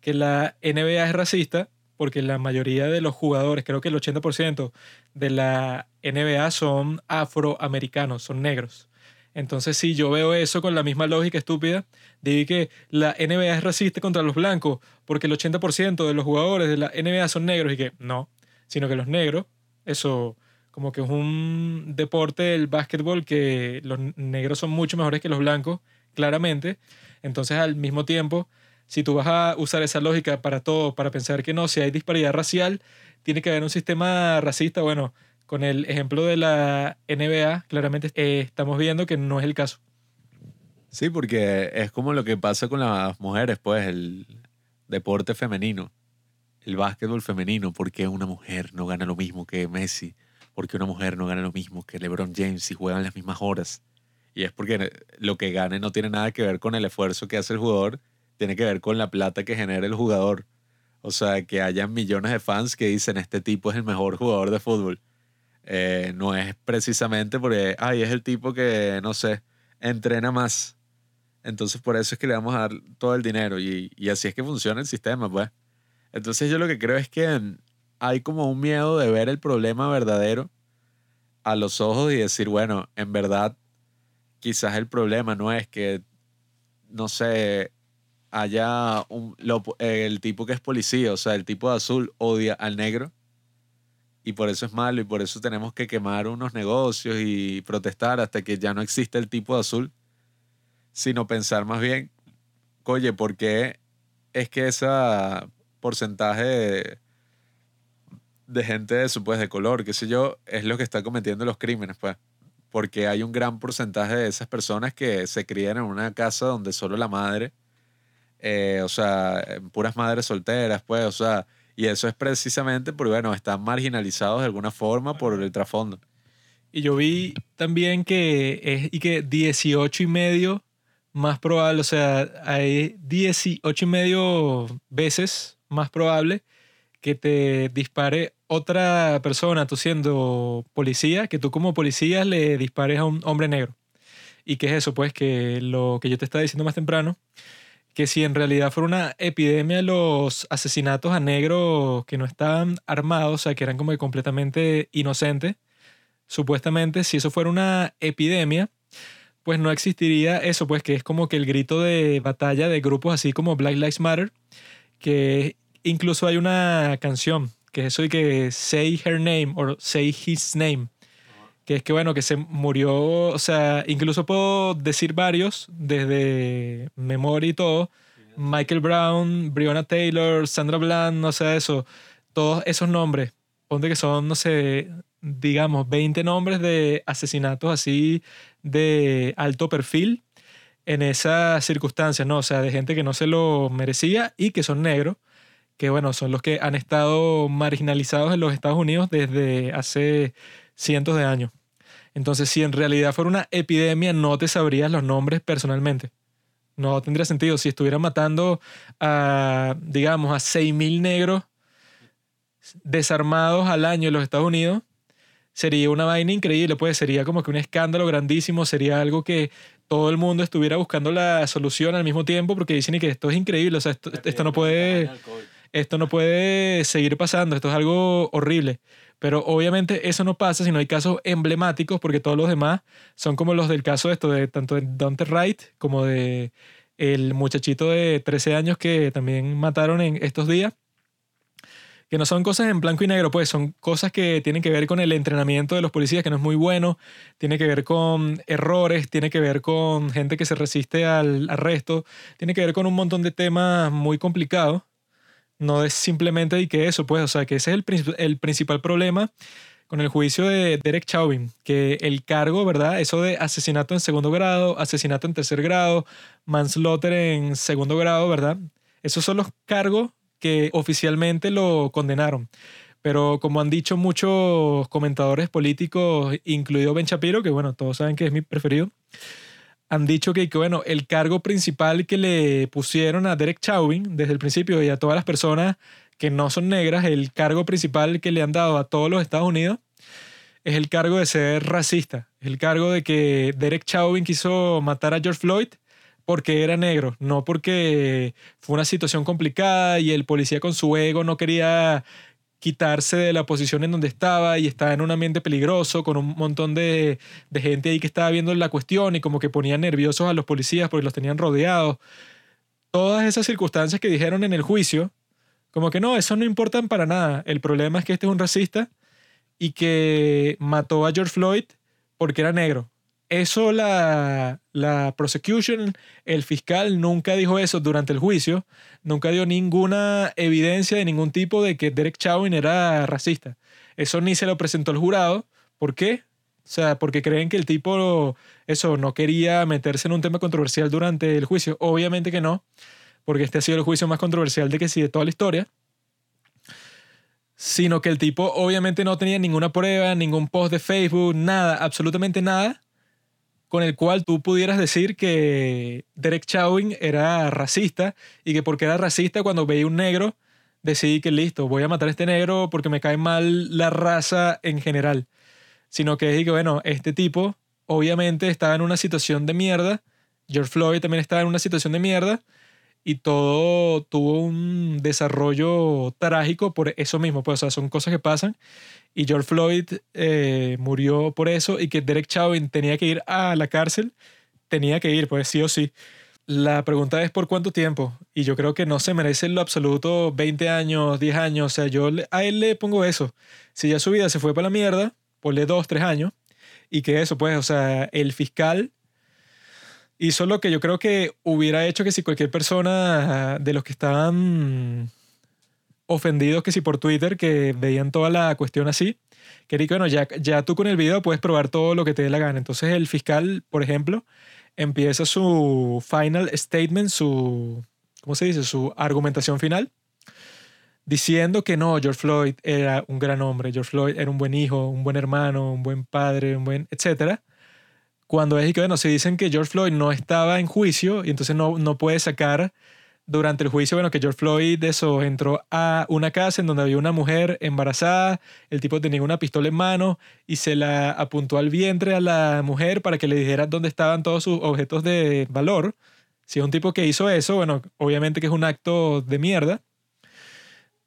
que la NBA es racista, porque la mayoría de los jugadores, creo que el 80% de la NBA son afroamericanos, son negros. Entonces, si yo veo eso con la misma lógica estúpida, digo que la NBA es racista contra los blancos porque el 80% de los jugadores de la NBA son negros y que no, sino que los negros, eso como que es un deporte del básquetbol que los negros son mucho mejores que los blancos, claramente. Entonces, al mismo tiempo, si tú vas a usar esa lógica para todo, para pensar que no, si hay disparidad racial, tiene que haber un sistema racista, bueno, con el ejemplo de la NBA, claramente eh, estamos viendo que no es el caso. Sí, porque es como lo que pasa con las mujeres, pues, el deporte femenino, el básquetbol femenino, porque una mujer no gana lo mismo que Messi, porque una mujer no gana lo mismo que LeBron James y juegan las mismas horas. Y es porque lo que gane no tiene nada que ver con el esfuerzo que hace el jugador, tiene que ver con la plata que genera el jugador. O sea, que haya millones de fans que dicen, este tipo es el mejor jugador de fútbol. Eh, no es precisamente porque, ay, es el tipo que, no sé, entrena más. Entonces por eso es que le vamos a dar todo el dinero y, y así es que funciona el sistema, pues. Entonces yo lo que creo es que hay como un miedo de ver el problema verdadero a los ojos y decir, bueno, en verdad quizás el problema no es que, no sé, haya un, el tipo que es policía, o sea, el tipo de azul odia al negro y por eso es malo y por eso tenemos que quemar unos negocios y protestar hasta que ya no existe el tipo de azul, sino pensar más bien, oye, ¿por qué es que ese porcentaje de gente de su pues de color, qué sé yo, es lo que está cometiendo los crímenes, pues? Porque hay un gran porcentaje de esas personas que se crían en una casa donde solo la madre, eh, o sea, puras madres solteras, pues, o sea, y eso es precisamente porque, bueno, están marginalizados de alguna forma por el trasfondo. Y yo vi también que es y que 18 y medio más probable, o sea, hay 18 y medio veces más probable que te dispare otra persona, tú siendo policía, que tú como policía le dispares a un hombre negro. ¿Y qué es eso? Pues que lo que yo te estaba diciendo más temprano, que si en realidad fuera una epidemia los asesinatos a negros que no estaban armados, o sea, que eran como que completamente inocentes, supuestamente si eso fuera una epidemia, pues no existiría eso, pues que es como que el grito de batalla de grupos así como Black Lives Matter, que incluso hay una canción, que es eso de que say her name o say his name, que es que bueno, que se murió, o sea, incluso puedo decir varios desde memoria y todo, Michael Brown, Breonna Taylor, Sandra Bland, no sé eso, todos esos nombres, ponte que son, no sé, digamos, 20 nombres de asesinatos así de alto perfil en esas circunstancias, ¿no? O sea, de gente que no se lo merecía y que son negros, que bueno, son los que han estado marginalizados en los Estados Unidos desde hace cientos de años. Entonces, si en realidad fuera una epidemia, no te sabrías los nombres personalmente. No tendría sentido. Si estuvieran matando a, digamos, a 6.000 negros desarmados al año en los Estados Unidos, sería una vaina increíble, pues sería como que un escándalo grandísimo, sería algo que todo el mundo estuviera buscando la solución al mismo tiempo porque dicen que esto es increíble, o sea, esto, esto no puede esto no puede seguir pasando, esto es algo horrible. Pero obviamente eso no pasa si no hay casos emblemáticos, porque todos los demás son como los del caso de esto, de tanto de Dante Wright como de el muchachito de 13 años que también mataron en estos días. Que no son cosas en blanco y negro, pues son cosas que tienen que ver con el entrenamiento de los policías, que no es muy bueno, tiene que ver con errores, tiene que ver con gente que se resiste al arresto, tiene que ver con un montón de temas muy complicados no es simplemente y que eso, pues, o sea, que ese es el, el principal problema con el juicio de Derek Chauvin, que el cargo, ¿verdad? Eso de asesinato en segundo grado, asesinato en tercer grado, manslaughter en segundo grado, ¿verdad? Esos son los cargos que oficialmente lo condenaron. Pero como han dicho muchos comentadores políticos, incluido Ben Shapiro, que bueno, todos saben que es mi preferido, han dicho que, que, bueno, el cargo principal que le pusieron a Derek Chauvin desde el principio y a todas las personas que no son negras, el cargo principal que le han dado a todos los Estados Unidos es el cargo de ser racista. El cargo de que Derek Chauvin quiso matar a George Floyd porque era negro, no porque fue una situación complicada y el policía con su ego no quería quitarse de la posición en donde estaba y estaba en un ambiente peligroso con un montón de, de, gente ahí que estaba viendo la cuestión y como que ponían nerviosos a los policías porque los tenían rodeados. Todas esas circunstancias que dijeron en el juicio, como que no, eso no importan para nada. El problema es que este es un racista y que mató a George Floyd porque era negro. Eso la, la prosecution, el fiscal nunca dijo eso durante el juicio, nunca dio ninguna evidencia de ningún tipo de que Derek Chauvin era racista. Eso ni se lo presentó el jurado. ¿Por qué? O sea, porque creen que el tipo, eso, no quería meterse en un tema controversial durante el juicio. Obviamente que no, porque este ha sido el juicio más controversial de que sí de toda la historia. Sino que el tipo obviamente no tenía ninguna prueba, ningún post de Facebook, nada, absolutamente nada con el cual tú pudieras decir que Derek Chauvin era racista y que porque era racista cuando veía un negro decidí que listo, voy a matar a este negro porque me cae mal la raza en general. Sino que que, bueno, este tipo obviamente estaba en una situación de mierda, George Floyd también estaba en una situación de mierda y todo tuvo un desarrollo trágico por eso mismo, pues o sea, son cosas que pasan y George Floyd eh, murió por eso y que Derek Chauvin tenía que ir a la cárcel, tenía que ir, pues sí o sí. La pregunta es por cuánto tiempo. Y yo creo que no se merece en lo absoluto 20 años, 10 años. O sea, yo a él le pongo eso. Si ya su vida se fue para la mierda, ponle 2, 3 años. Y que eso, pues, o sea, el fiscal hizo lo que yo creo que hubiera hecho que si cualquier persona de los que estaban ofendidos, que si por Twitter, que veían toda la cuestión así, que bueno, ya, ya tú con el video puedes probar todo lo que te dé la gana. Entonces el fiscal, por ejemplo, empieza su final statement, su, ¿cómo se dice? Su argumentación final, diciendo que no, George Floyd era un gran hombre, George Floyd era un buen hijo, un buen hermano, un buen padre, un buen, etcétera. Cuando es que, bueno, se dicen que George Floyd no estaba en juicio y entonces no, no puede sacar durante el juicio, bueno, que George Floyd eso entró a una casa en donde había una mujer embarazada, el tipo tenía una pistola en mano y se la apuntó al vientre a la mujer para que le dijera dónde estaban todos sus objetos de valor. Si es un tipo que hizo eso, bueno, obviamente que es un acto de mierda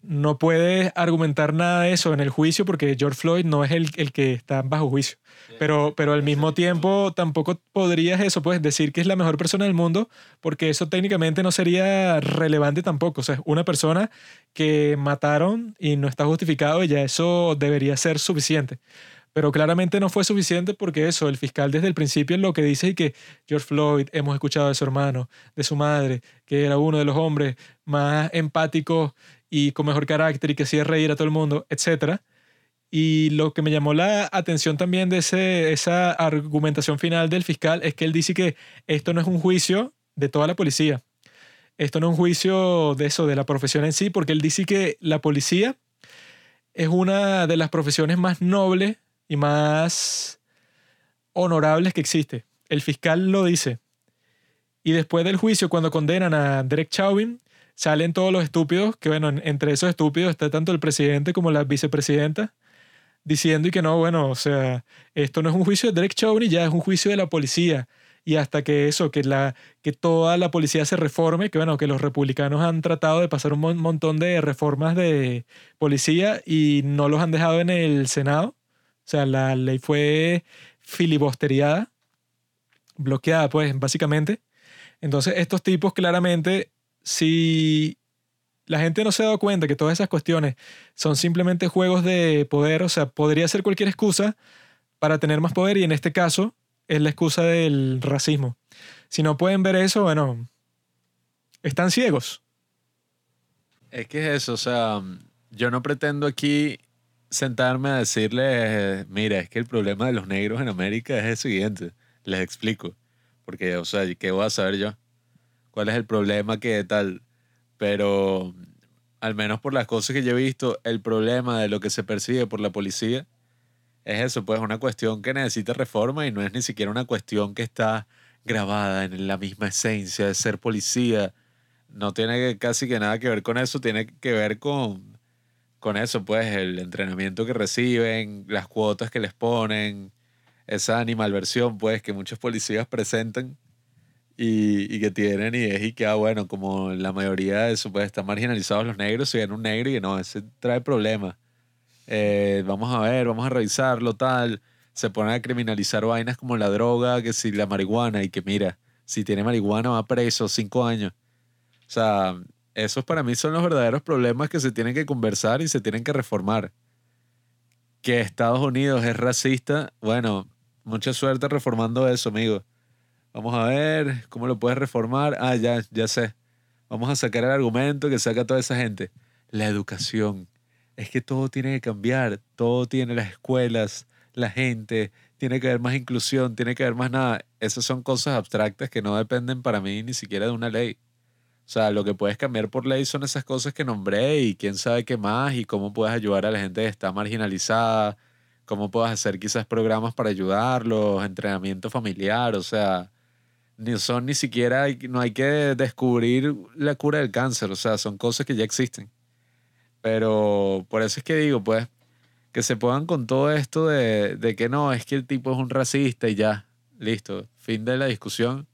no puedes argumentar nada de eso en el juicio porque George Floyd no es el, el que está bajo juicio. Pero, pero al mismo tiempo tampoco podrías eso, pues decir que es la mejor persona del mundo porque eso técnicamente no sería relevante tampoco. O sea, una persona que mataron y no está justificado y ya eso debería ser suficiente. Pero claramente no fue suficiente porque eso, el fiscal desde el principio lo que dice es que George Floyd, hemos escuchado de su hermano, de su madre, que era uno de los hombres más empáticos y con mejor carácter y que hacía reír a todo el mundo, etc. Y lo que me llamó la atención también de ese, esa argumentación final del fiscal es que él dice que esto no es un juicio de toda la policía. Esto no es un juicio de eso, de la profesión en sí, porque él dice que la policía es una de las profesiones más nobles y más honorables que existe. El fiscal lo dice. Y después del juicio, cuando condenan a Derek Chauvin, salen todos los estúpidos, que bueno, entre esos estúpidos está tanto el presidente como la vicepresidenta, diciendo y que no, bueno, o sea, esto no es un juicio de Derek Chauvin, ya es un juicio de la policía. Y hasta que eso, que, la, que toda la policía se reforme, que bueno, que los republicanos han tratado de pasar un montón de reformas de policía y no los han dejado en el Senado. O sea, la ley fue filibosteriada, bloqueada, pues, básicamente. Entonces, estos tipos claramente si la gente no se ha dado cuenta que todas esas cuestiones son simplemente juegos de poder, o sea, podría ser cualquier excusa para tener más poder y en este caso es la excusa del racismo. Si no pueden ver eso, bueno, están ciegos. Es que es eso, o sea, yo no pretendo aquí sentarme a decirles, mira, es que el problema de los negros en América es el siguiente, les explico, porque, o sea, ¿qué voy a saber yo? Cuál es el problema, qué tal. Pero al menos por las cosas que yo he visto, el problema de lo que se persigue por la policía es eso, pues una cuestión que necesita reforma y no es ni siquiera una cuestión que está grabada en la misma esencia de ser policía. No tiene casi que nada que ver con eso, tiene que ver con, con eso, pues el entrenamiento que reciben, las cuotas que les ponen, esa animalversión, pues, que muchos policías presentan y, y, que tienen y es y que, ah, bueno, como la mayoría de eso, pues están marginalizados los negros, si viene un negro y no, ese trae problemas. Eh, vamos a ver, vamos a revisarlo, tal. Se ponen a criminalizar vainas como la droga, que si la marihuana, y que mira, si tiene marihuana va preso cinco años. O sea, esos para mí son los verdaderos problemas que se tienen que conversar y se tienen que reformar. Que Estados Unidos es racista, bueno, mucha suerte reformando eso, amigo Vamos a ver cómo lo puedes reformar. Ah, ya, ya sé. Vamos a sacar el argumento que saca toda esa gente. La educación. Es que todo tiene que cambiar. Todo tiene las escuelas, la gente. Tiene que haber más inclusión, tiene que haber más nada. Esas son cosas abstractas que no dependen para mí ni siquiera de una ley. O sea, lo que puedes cambiar por ley son esas cosas que nombré y quién sabe qué más y cómo puedes ayudar a la gente que está marginalizada, cómo puedes hacer quizás programas para ayudarlos, entrenamiento familiar, o sea, ni son ni siquiera, no hay que descubrir la cura del cáncer, o sea, son cosas que ya existen. Pero por eso es que digo, pues, que se puedan con todo esto de, de que no, es que el tipo es un racista y ya, listo, fin de la discusión.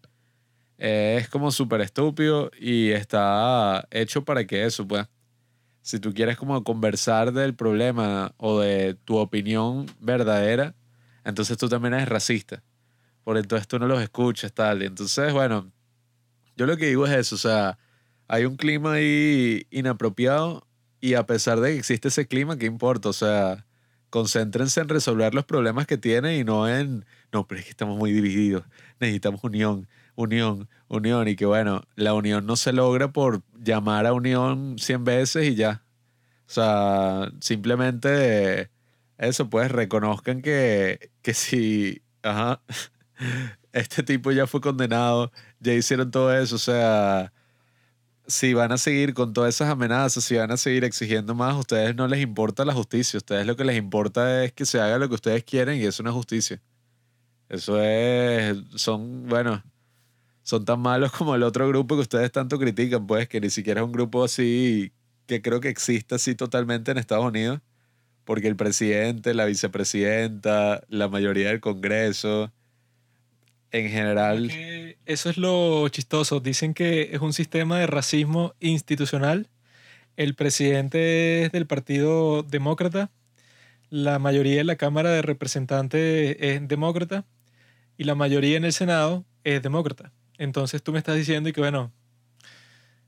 eh, es como súper estúpido y está hecho para que eso, pues. Si tú quieres como conversar del problema o de tu opinión verdadera, entonces tú también eres racista. Por entonces tú no los escuchas, tal. Entonces, bueno, yo lo que digo es eso, o sea, hay un clima ahí inapropiado y a pesar de que existe ese clima, ¿qué importa? O sea, concéntrense en resolver los problemas que tienen y no en, no, pero es que estamos muy divididos, necesitamos unión, unión, unión y que bueno, la unión no se logra por llamar a unión 100 veces y ya. O sea, simplemente eso, pues reconozcan que, que si, ajá, este tipo ya fue condenado, ya hicieron todo eso, o sea, si van a seguir con todas esas amenazas, si van a seguir exigiendo más, a ustedes no les importa la justicia, a ustedes lo que les importa es que se haga lo que ustedes quieren y eso no es justicia. Eso es, son, bueno, son tan malos como el otro grupo que ustedes tanto critican, pues, que ni siquiera es un grupo así que creo que exista así totalmente en Estados Unidos, porque el presidente, la vicepresidenta, la mayoría del Congreso, en general... Eso es lo chistoso. Dicen que es un sistema de racismo institucional. El presidente es del Partido Demócrata. La mayoría de la Cámara de Representantes es demócrata. Y la mayoría en el Senado es demócrata. Entonces tú me estás diciendo que, bueno,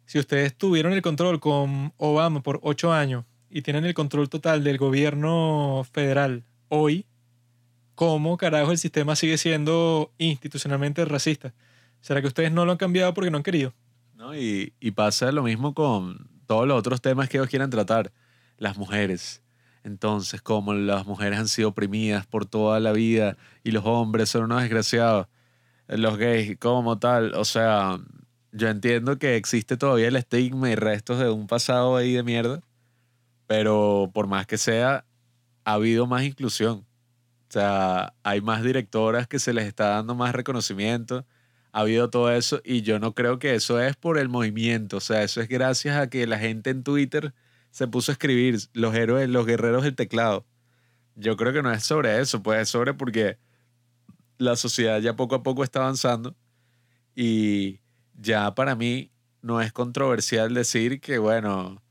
si ustedes tuvieron el control con Obama por ocho años y tienen el control total del gobierno federal hoy, ¿cómo carajo el sistema sigue siendo institucionalmente racista? ¿Será que ustedes no lo han cambiado porque no han querido? No, y, y pasa lo mismo con todos los otros temas que ellos quieran tratar. Las mujeres. Entonces, como las mujeres han sido oprimidas por toda la vida y los hombres son unos desgraciados, los gays como tal, o sea, yo entiendo que existe todavía el estigma y restos de un pasado ahí de mierda, pero por más que sea, ha habido más inclusión. O sea, hay más directoras que se les está dando más reconocimiento. Ha habido todo eso y yo no creo que eso es por el movimiento. O sea, eso es gracias a que la gente en Twitter se puso a escribir los héroes, los guerreros del teclado. Yo creo que no es sobre eso, pues es sobre porque la sociedad ya poco a poco está avanzando y ya para mí no es controversial decir que, bueno,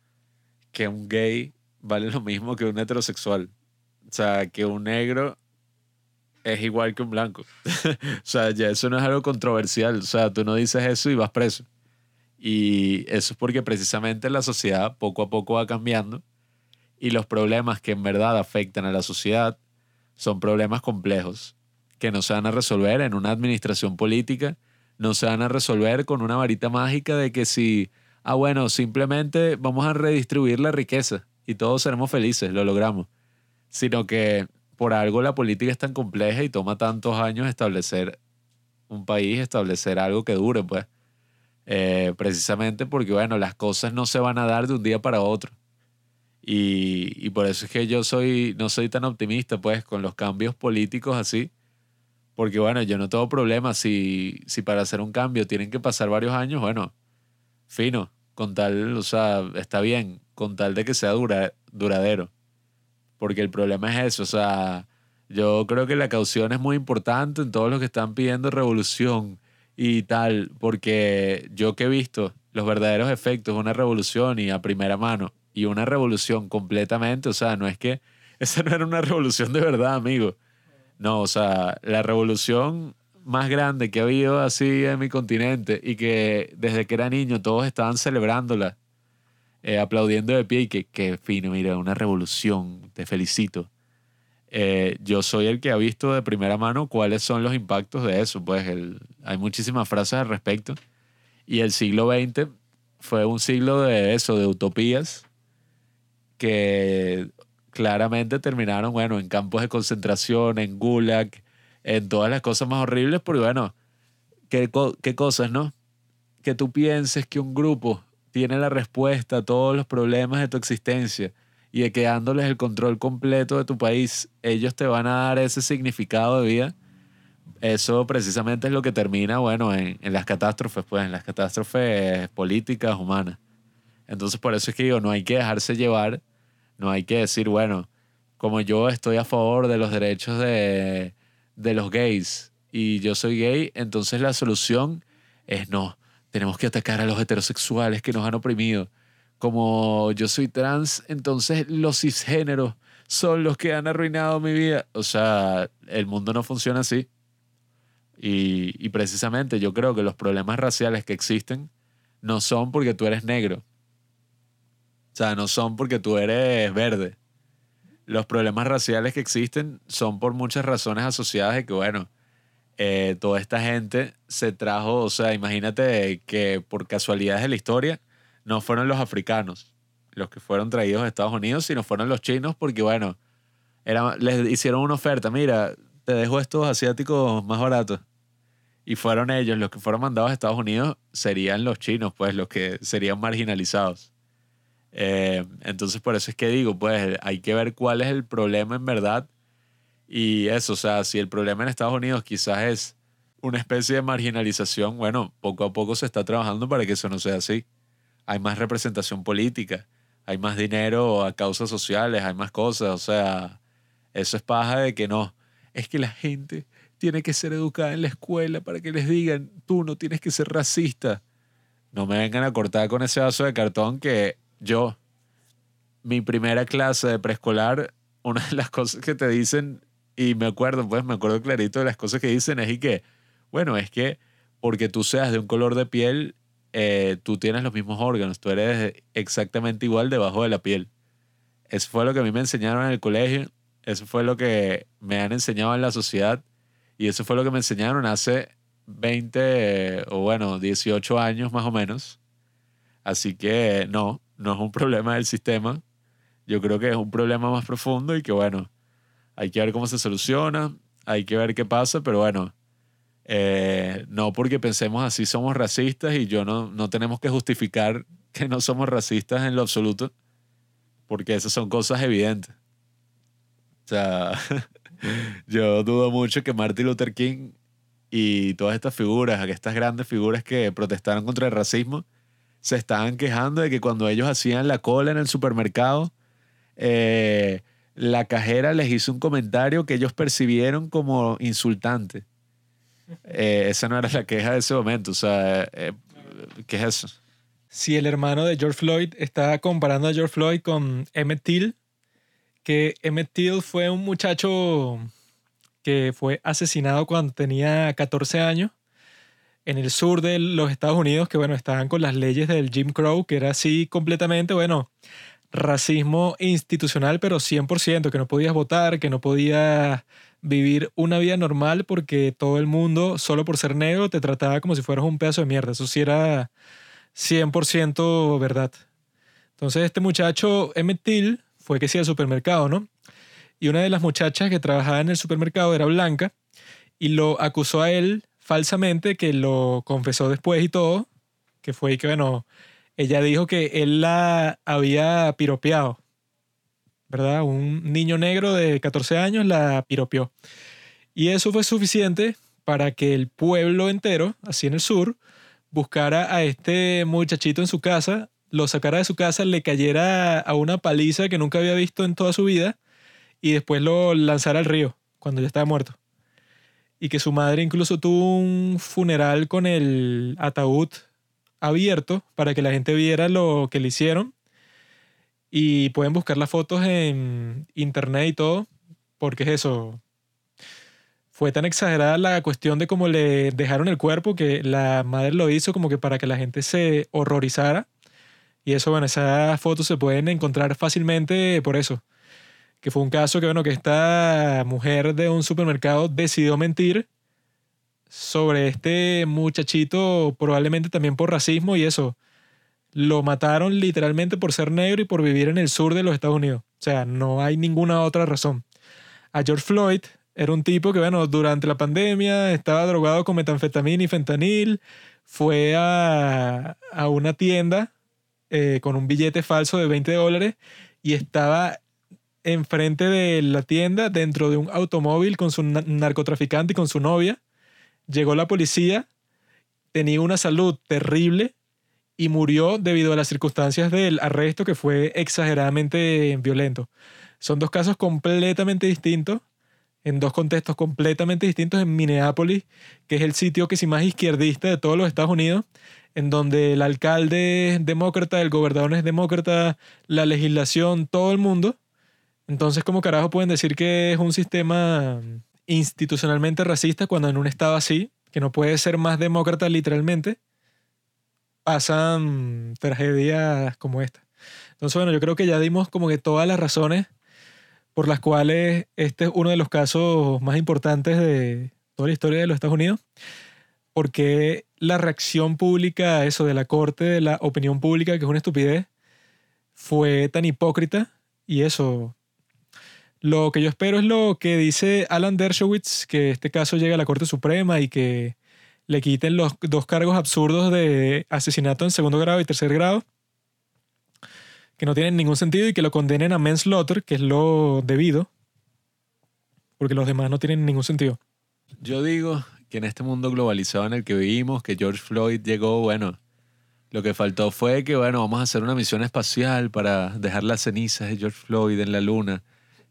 que un gay vale lo mismo que un heterosexual. O sea, que un negro es igual que un blanco. [laughs] o sea, ya eso no es algo controversial. O sea, tú no dices eso y vas preso. Y eso es porque precisamente la sociedad poco a poco va cambiando y los problemas que en verdad afectan a la sociedad son problemas complejos que no se van a resolver en una administración política, no se van a resolver con una varita mágica de que si, ah, bueno, simplemente vamos a redistribuir la riqueza y todos seremos felices, lo logramos, sino que por algo la política es tan compleja y toma tantos años establecer un país, establecer algo que dure, pues. Eh, precisamente porque, bueno, las cosas no se van a dar de un día para otro. Y, y, por eso es que yo soy, no soy tan optimista, pues, con los cambios políticos así. Porque, bueno, yo no tengo problema. Si, si para hacer un cambio tienen que pasar varios años, bueno, fino, con tal, o sea, está bien, con tal de que sea dura, duradero porque el problema es eso, o sea, yo creo que la caución es muy importante en todos los que están pidiendo revolución y tal, porque yo que he visto los verdaderos efectos de una revolución y a primera mano, y una revolución completamente, o sea, no es que [laughs] esa no era una revolución de verdad, amigo. No, o sea, la revolución más grande que ha habido así en mi continente y que desde que era niño todos estaban celebrándola eh, aplaudiendo de pie y que, que fino, mira, una revolución, te felicito. Eh, yo soy el que ha visto de primera mano cuáles son los impactos de eso, pues hay muchísimas frases al respecto. Y el siglo XX fue un siglo de eso, de utopías, que claramente terminaron, bueno, en campos de concentración, en gulag, en todas las cosas más horribles, porque bueno, ¿qué, qué cosas, no? Que tú pienses que un grupo tiene la respuesta a todos los problemas de tu existencia y de que dándoles el control completo de tu país, ellos te van a dar ese significado de vida, eso precisamente es lo que termina, bueno, en, las catástrofes, pues, en las catástrofes políticas, humanas. Entonces, por eso es que digo, no hay que dejarse llevar, no hay que decir, bueno, como yo estoy a favor de los derechos de, de los gays y yo soy gay, entonces la solución es no, tenemos que atacar a los heterosexuales que nos han oprimido. Como yo soy trans, entonces los cisgéneros son los que han arruinado mi vida. O sea, el mundo no funciona así. Y, precisamente yo creo que los problemas raciales que existen no son porque tú eres negro. O sea, no son porque tú eres verde. Los problemas raciales que existen son por muchas razones asociadas de que, bueno, eh, toda esta gente se trajo, o sea, imagínate que por casualidades de la historia no fueron los africanos los que fueron traídos a Estados Unidos, sino fueron los chinos porque, bueno, era, les hicieron una oferta, mira, te dejo estos asiáticos más baratos. Y fueron ellos los que fueron mandados a Estados Unidos, serían los chinos, pues, los que serían marginalizados. Eh, entonces, por eso es que digo, pues, hay que ver cuál es el problema en verdad. Y eso, o sea, si el problema en Estados Unidos quizás es una especie de marginalización, bueno, poco a poco se está trabajando para que eso no sea así. Hay más representación política, hay más dinero a causas sociales, hay más cosas, o sea, eso es paja de que no. Es que la gente tiene que ser educada en la escuela para que les digan, tú no tienes que ser racista. No me vengan a cortar con ese vaso de cartón que yo, mi primera clase de preescolar, una de las cosas que te dicen, y me acuerdo, pues me acuerdo clarito de las cosas que dicen, es y que, bueno, es que porque tú seas de un color de piel, eh, tú tienes los mismos órganos, tú eres exactamente igual debajo de la piel. Eso fue lo que a mí me enseñaron en el colegio, eso fue lo que me han enseñado en la sociedad y eso fue lo que me enseñaron hace 20 o bueno, 18 años más o menos. Así que no, no es un problema del sistema. Yo creo que es un problema más profundo y que bueno, hay que ver cómo se soluciona, hay que ver qué pasa, pero bueno, eh, no porque pensemos así somos racistas y yo no, no tenemos que justificar que no somos racistas en lo absoluto, porque esas son cosas evidentes. O sea, [laughs] yo dudo mucho que Martin Luther King y todas estas figuras, estas grandes figuras que protestaron contra el racismo, se estaban quejando de que cuando ellos hacían la cola en el supermercado, eh, la cajera les hizo un comentario que ellos percibieron como insultante. Eh, esa no era la queja de ese momento. O sea, eh, ¿qué es eso? Si el hermano de George Floyd está comparando a George Floyd con Emmett Till, que Emmett Till fue un muchacho que fue asesinado cuando tenía 14 años en el sur de los Estados Unidos, que bueno, estaban con las leyes del Jim Crow, que era así completamente, bueno, racismo institucional, pero 100%, que no podías votar, que no podías vivir una vida normal porque todo el mundo, solo por ser negro, te trataba como si fueras un pedazo de mierda. Eso sí era 100% verdad. Entonces este muchacho, Emmett Till, fue que sí al supermercado, ¿no? Y una de las muchachas que trabajaba en el supermercado era blanca y lo acusó a él falsamente, que lo confesó después y todo, que fue que, bueno, ella dijo que él la había piropeado, ¿verdad? Un niño negro de 14 años la piropeó. Y eso fue suficiente para que el pueblo entero, así en el sur, buscara a este muchachito en su casa, lo sacara de su casa, le cayera a una paliza que nunca había visto en toda su vida y después lo lanzara al río cuando ya estaba muerto y que su madre incluso tuvo un funeral con el ataúd abierto para que la gente viera lo que le hicieron. Y pueden buscar las fotos en internet y todo, porque es eso. Fue tan exagerada la cuestión de cómo le dejaron el cuerpo que la madre lo hizo como que para que la gente se horrorizara. Y eso, bueno, esas fotos se pueden encontrar fácilmente por eso que fue un caso que, bueno, que esta mujer de un supermercado decidió mentir sobre este muchachito, probablemente también por racismo y eso. Lo mataron literalmente por ser negro y por vivir en el sur de los Estados Unidos. O sea, no hay ninguna otra razón. A George Floyd era un tipo que, bueno, durante la pandemia estaba drogado con metanfetamina y fentanil, fue a, a una tienda eh, con un billete falso de 20 dólares y estaba enfrente de la tienda, dentro de un automóvil con su narcotraficante y con su novia. Llegó la policía, tenía una salud terrible y murió debido a las circunstancias del arresto que fue exageradamente violento. Son dos casos completamente distintos en dos contextos completamente distintos en Minneapolis, que es el sitio que es más izquierdista de todos los Estados Unidos, en donde el alcalde es demócrata, el gobernador es demócrata, la legislación, todo el mundo. Entonces, ¿cómo carajo pueden decir que es un sistema institucionalmente racista cuando en un estado así, que no puede ser más demócrata literalmente, pasan tragedias como esta? Entonces, bueno, yo creo que ya dimos como que todas las razones por las cuales este es uno de los casos más importantes de toda la historia de los Estados Unidos, porque la reacción pública a eso de la corte, de la opinión pública, que es una estupidez, fue tan hipócrita y eso. Lo que yo espero es lo que dice Alan Dershowitz, que este caso llegue a la Corte Suprema y que le quiten los dos cargos absurdos de asesinato en segundo grado y tercer grado que no tienen ningún sentido y que lo condenen a manslaughter, que es lo debido, porque los demás no tienen ningún sentido. Yo digo que en este mundo globalizado en el que vivimos, que George Floyd llegó, bueno, lo que faltó fue que, bueno, vamos a hacer una misión espacial para dejar las cenizas de George Floyd en la luna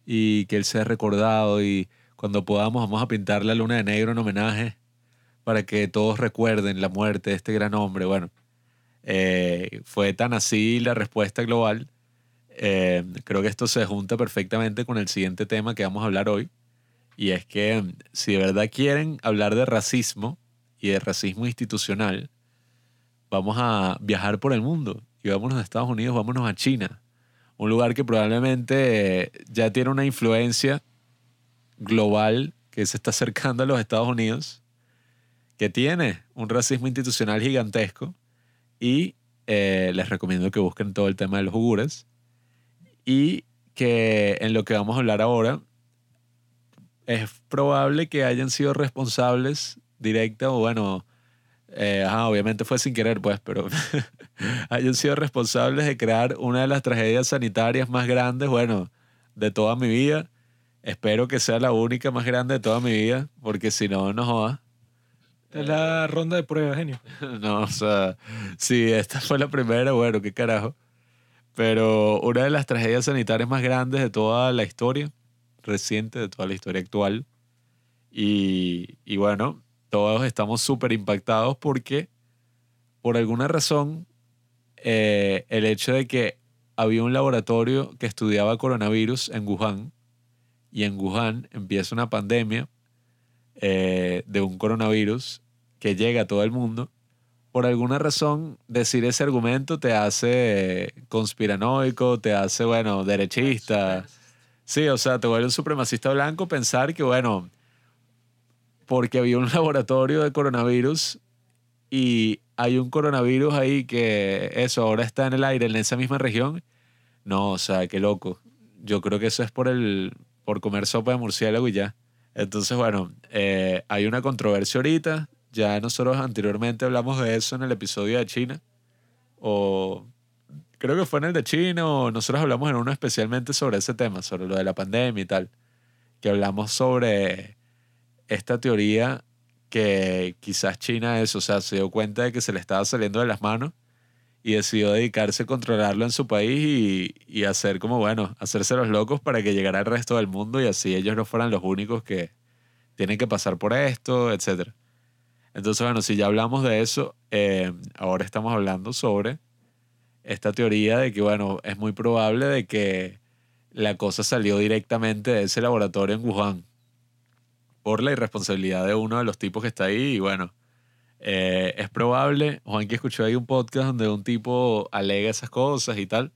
y que él sea recordado y cuando podamos vamos a pintar la luna de negro en homenaje para que todos recuerden la muerte de este gran hombre. Bueno, eh, fue tan así la respuesta global. Eh, creo que esto se junta perfectamente con el siguiente tema que vamos a hablar hoy. Y es que mm, si de verdad quieren hablar de racismo y de racismo institucional, vamos a viajar por el mundo. Y vámonos a Estados Unidos, vámonos a China. Un lugar que probablemente eh, ya tiene una influencia global que se está acercando a los Estados Unidos, que tiene un racismo institucional gigantesco y eh, les recomiendo que busquen todo el tema de los ugures. Y que en lo que vamos a hablar ahora, es probable que hayan sido responsables directa o bueno, eh, obviamente fue sin querer pues, pero [laughs] hayan sido responsables de crear una de las tragedias sanitarias más grandes, bueno, de toda mi vida. Espero que sea la única más grande de toda mi vida, porque si no, no joda. Es la ronda de pruebas, genio. [laughs] no, o sea, sí, esta fue la primera, bueno, qué carajo. Pero una de las tragedias sanitarias más grandes de toda la historia, reciente, de toda la historia actual. Y, y bueno, todos estamos súper impactados porque, por alguna razón, eh, el hecho de que había un laboratorio que estudiaba coronavirus en Wuhan, y en Wuhan empieza una pandemia eh, de un coronavirus que llega a todo el mundo, por alguna razón decir ese argumento te hace conspiranoico, te hace, bueno, derechista. Sí, o sea, te vuelve un supremacista blanco pensar que, bueno, porque había un [laughs] laboratorio de coronavirus y hay un coronavirus ahí que eso ahora está en el aire en esa misma región. No, o sea, qué loco. Yo creo que eso es por el por comer sopa de murciélago y ya. Entonces, bueno, eh, hay una controversia ahorita. Ya nosotros anteriormente hablamos de eso en el episodio de China. O creo que fue en el de China o nosotros hablamos en uno especialmente sobre ese tema, sobre lo de la pandemia y tal. Que hablamos sobre esta teoría que quizás China es, o sea, se dio cuenta de que se le estaba saliendo de las manos y decidió dedicarse a controlarlo en su país y, y, hacer como, bueno, hacerse los locos para que llegara el resto del mundo y así ellos no fueran los únicos que tienen que pasar por esto, etc. Entonces, bueno, si ya hablamos de eso, eh, ahora estamos hablando sobre esta teoría de que, bueno, es muy probable de que la cosa salió directamente de ese laboratorio en Wuhan por la irresponsabilidad de uno de los tipos que está ahí y bueno, eh, es probable, Juan que escuchó ahí un podcast donde un tipo alega esas cosas y tal.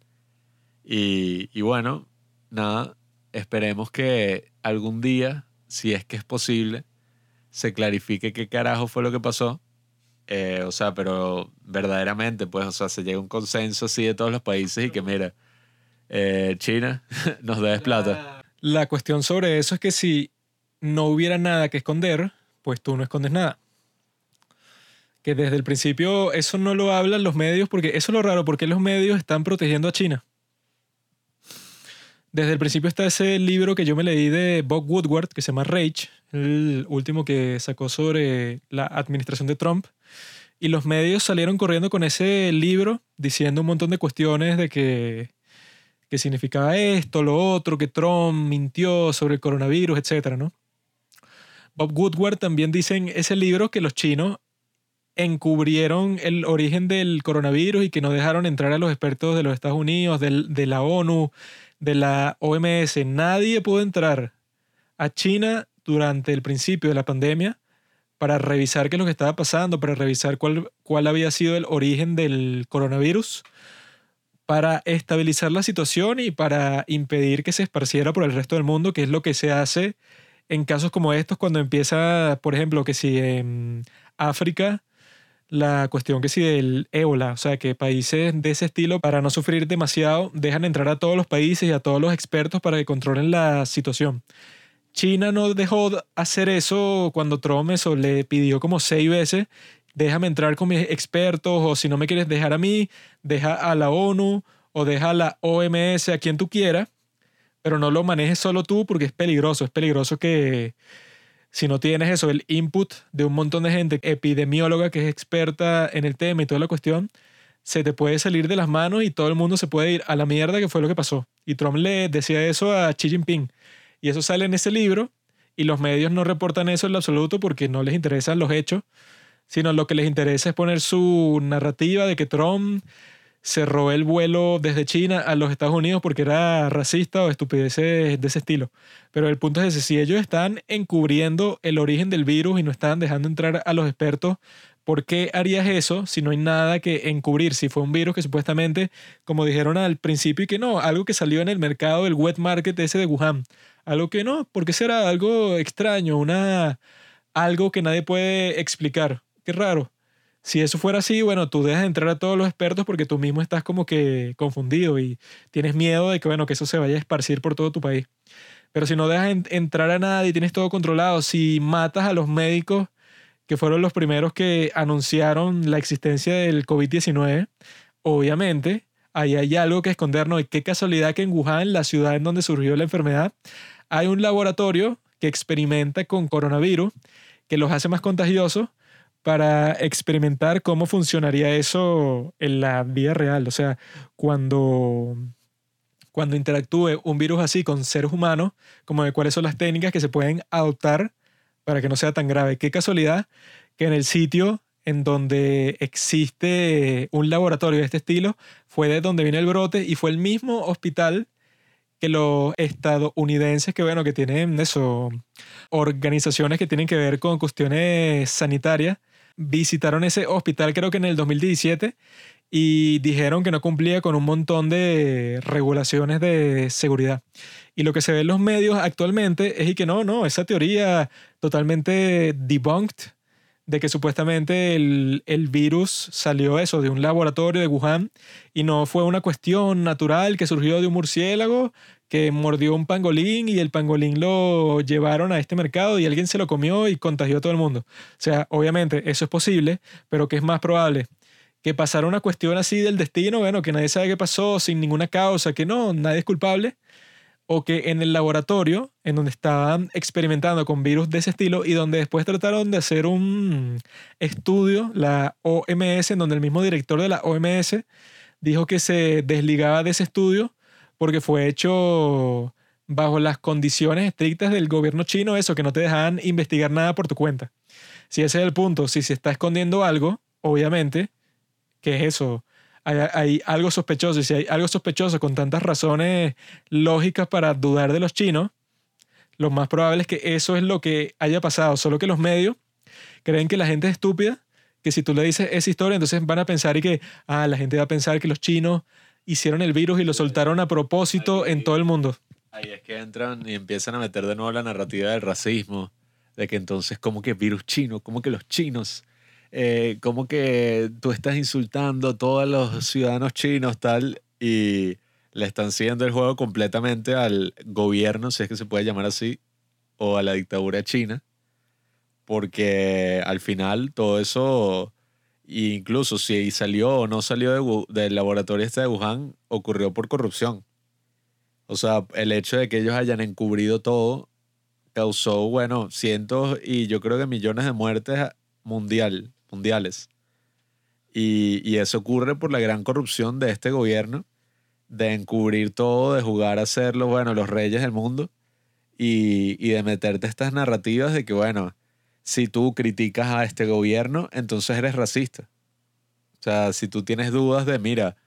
Y, y bueno, nada, esperemos que algún día, si es que es posible, se clarifique qué carajo fue lo que pasó. Eh, o sea, pero verdaderamente, pues, o sea, se llega a un consenso así de todos los países y que mira, eh, China [laughs] nos debes plata. La cuestión sobre eso es que si no hubiera nada que esconder, pues tú no escondes nada que desde el principio eso no lo hablan los medios, porque eso es lo raro, porque los medios están protegiendo a China. Desde el principio está ese libro que yo me leí de Bob Woodward, que se llama Rage, el último que sacó sobre la administración de Trump. Y los medios salieron corriendo con ese libro diciendo un montón de cuestiones de que, que significaba esto, lo otro, que Trump mintió sobre el coronavirus, etc. ¿no? Bob Woodward también dice en ese libro que los chinos encubrieron el origen del coronavirus y que no dejaron entrar a los expertos de los Estados Unidos, del- de la ONU, de la OMS. Nadie pudo entrar a China durante el principio de la pandemia para revisar qué es lo que estaba pasando, para revisar cuál, cuál había sido el origen del coronavirus, para estabilizar la situación y para impedir que se esparciera por el resto del mundo, que es lo que se hace en casos como estos cuando empieza, por ejemplo, que si en África la cuestión que si del ébola, o sea, que países de ese estilo, para no sufrir demasiado, dejan entrar a todos los países y a todos los expertos para que controlen la situación. China no dejó de hacer eso cuando Trump eso le pidió como seis veces, déjame entrar con mis expertos o si no me quieres dejar a mí, deja a la ONU o deja a la OMS, a quien tú quieras, pero no lo manejes solo tú porque es peligroso, es peligroso que si no tienes eso, el input de un montón de gente epidemióloga que es experta en el tema y toda la cuestión, se te puede salir de las manos y todo el mundo se puede ir a la mierda que fue lo que pasó. Y Trump le decía eso a Xi Jinping. Y eso sale en ese libro y los medios no reportan eso en lo absoluto porque no les interesan los hechos, sino lo que les interesa es poner su narrativa de que Trump se el vuelo desde China a los Estados Unidos porque era racista o estupideces de ese estilo. Pero el punto es ese, si ellos están encubriendo el origen del virus y no están dejando entrar a los expertos, ¿por qué harías eso si no hay nada que encubrir? Si fue un virus que supuestamente, como dijeron al principio, y que no, algo que salió en el mercado, el wet market ese de Wuhan. Algo que no, porque será algo extraño, una, algo que nadie puede explicar. Qué raro. Si eso fuera así, bueno, tú dejas entrar a todos los expertos porque tú mismo estás como que confundido y tienes miedo de que, bueno, que eso se vaya a esparcir por todo tu país. Pero si no dejas en- entrar a nadie tienes todo controlado, si matas a los médicos que fueron los primeros que anunciaron la existencia del COVID-19, obviamente ahí hay algo que escondernos. Y qué casualidad que en Wuhan, la ciudad en donde surgió la enfermedad, hay un laboratorio que experimenta con coronavirus, que los hace más contagiosos para experimentar cómo funcionaría eso en la vida real. O sea, cuando, cuando interactúe un virus así con seres humanos, como de cuáles son las técnicas que se pueden adoptar para que no sea tan grave. Qué casualidad que en el sitio en donde existe un laboratorio de este estilo fue de donde viene el brote y fue el mismo hospital que los estadounidenses que bueno que tienen eso organizaciones que tienen que ver con cuestiones sanitarias visitaron ese hospital creo que en el 2017 y dijeron que no cumplía con un montón de regulaciones de seguridad. Y lo que se ve en los medios actualmente es y que no, no, esa teoría totalmente debunked de que supuestamente el, el virus salió eso de un laboratorio de Wuhan y no fue una cuestión natural que surgió de un murciélago que mordió un pangolín y el pangolín lo llevaron a este mercado y alguien se lo comió y contagió a todo el mundo. O sea, obviamente eso es posible, pero ¿qué es más probable? Que pasara una cuestión así del destino, bueno, que nadie sabe qué pasó sin ninguna causa, que no, nadie es culpable, o que en el laboratorio, en donde estaban experimentando con virus de ese estilo y donde después trataron de hacer un estudio, la OMS, en donde el mismo director de la OMS dijo que se desligaba de ese estudio porque fue hecho bajo las condiciones estrictas del gobierno chino, eso, que no te dejaban investigar nada por tu cuenta. Si ese es el punto, si se está escondiendo algo, obviamente, ¿qué es eso? Hay, hay algo sospechoso, y si hay algo sospechoso con tantas razones lógicas para dudar de los chinos, lo más probable es que eso es lo que haya pasado, solo que los medios creen que la gente es estúpida, que si tú le dices esa historia, entonces van a pensar y que, ah, la gente va a pensar que los chinos hicieron el virus y lo soltaron a propósito en todo el mundo. Ahí es que entran y empiezan a meter de nuevo la narrativa del racismo, de que entonces, ¿cómo que virus chino? ¿Cómo que los chinos? Eh, ¿Cómo que tú estás insultando a todos los ciudadanos chinos, tal? Y le están siguiendo el juego completamente al gobierno, si es que se puede llamar así, o a la dictadura china, porque al final todo eso, incluso si salió o no salió de del laboratorio este de Wuhan, ocurrió por corrupción. O sea, el hecho de que ellos hayan encubrido todo causó, bueno, cientos y yo creo que millones de muertes mundial, mundiales. Y, y eso ocurre por la gran corrupción de este gobierno, de encubrir todo, de jugar a ser los, bueno, los reyes del mundo y, y de meterte estas narrativas de que, bueno, si tú criticas a este gobierno, entonces eres racista. O sea, si tú tienes dudas de, mira,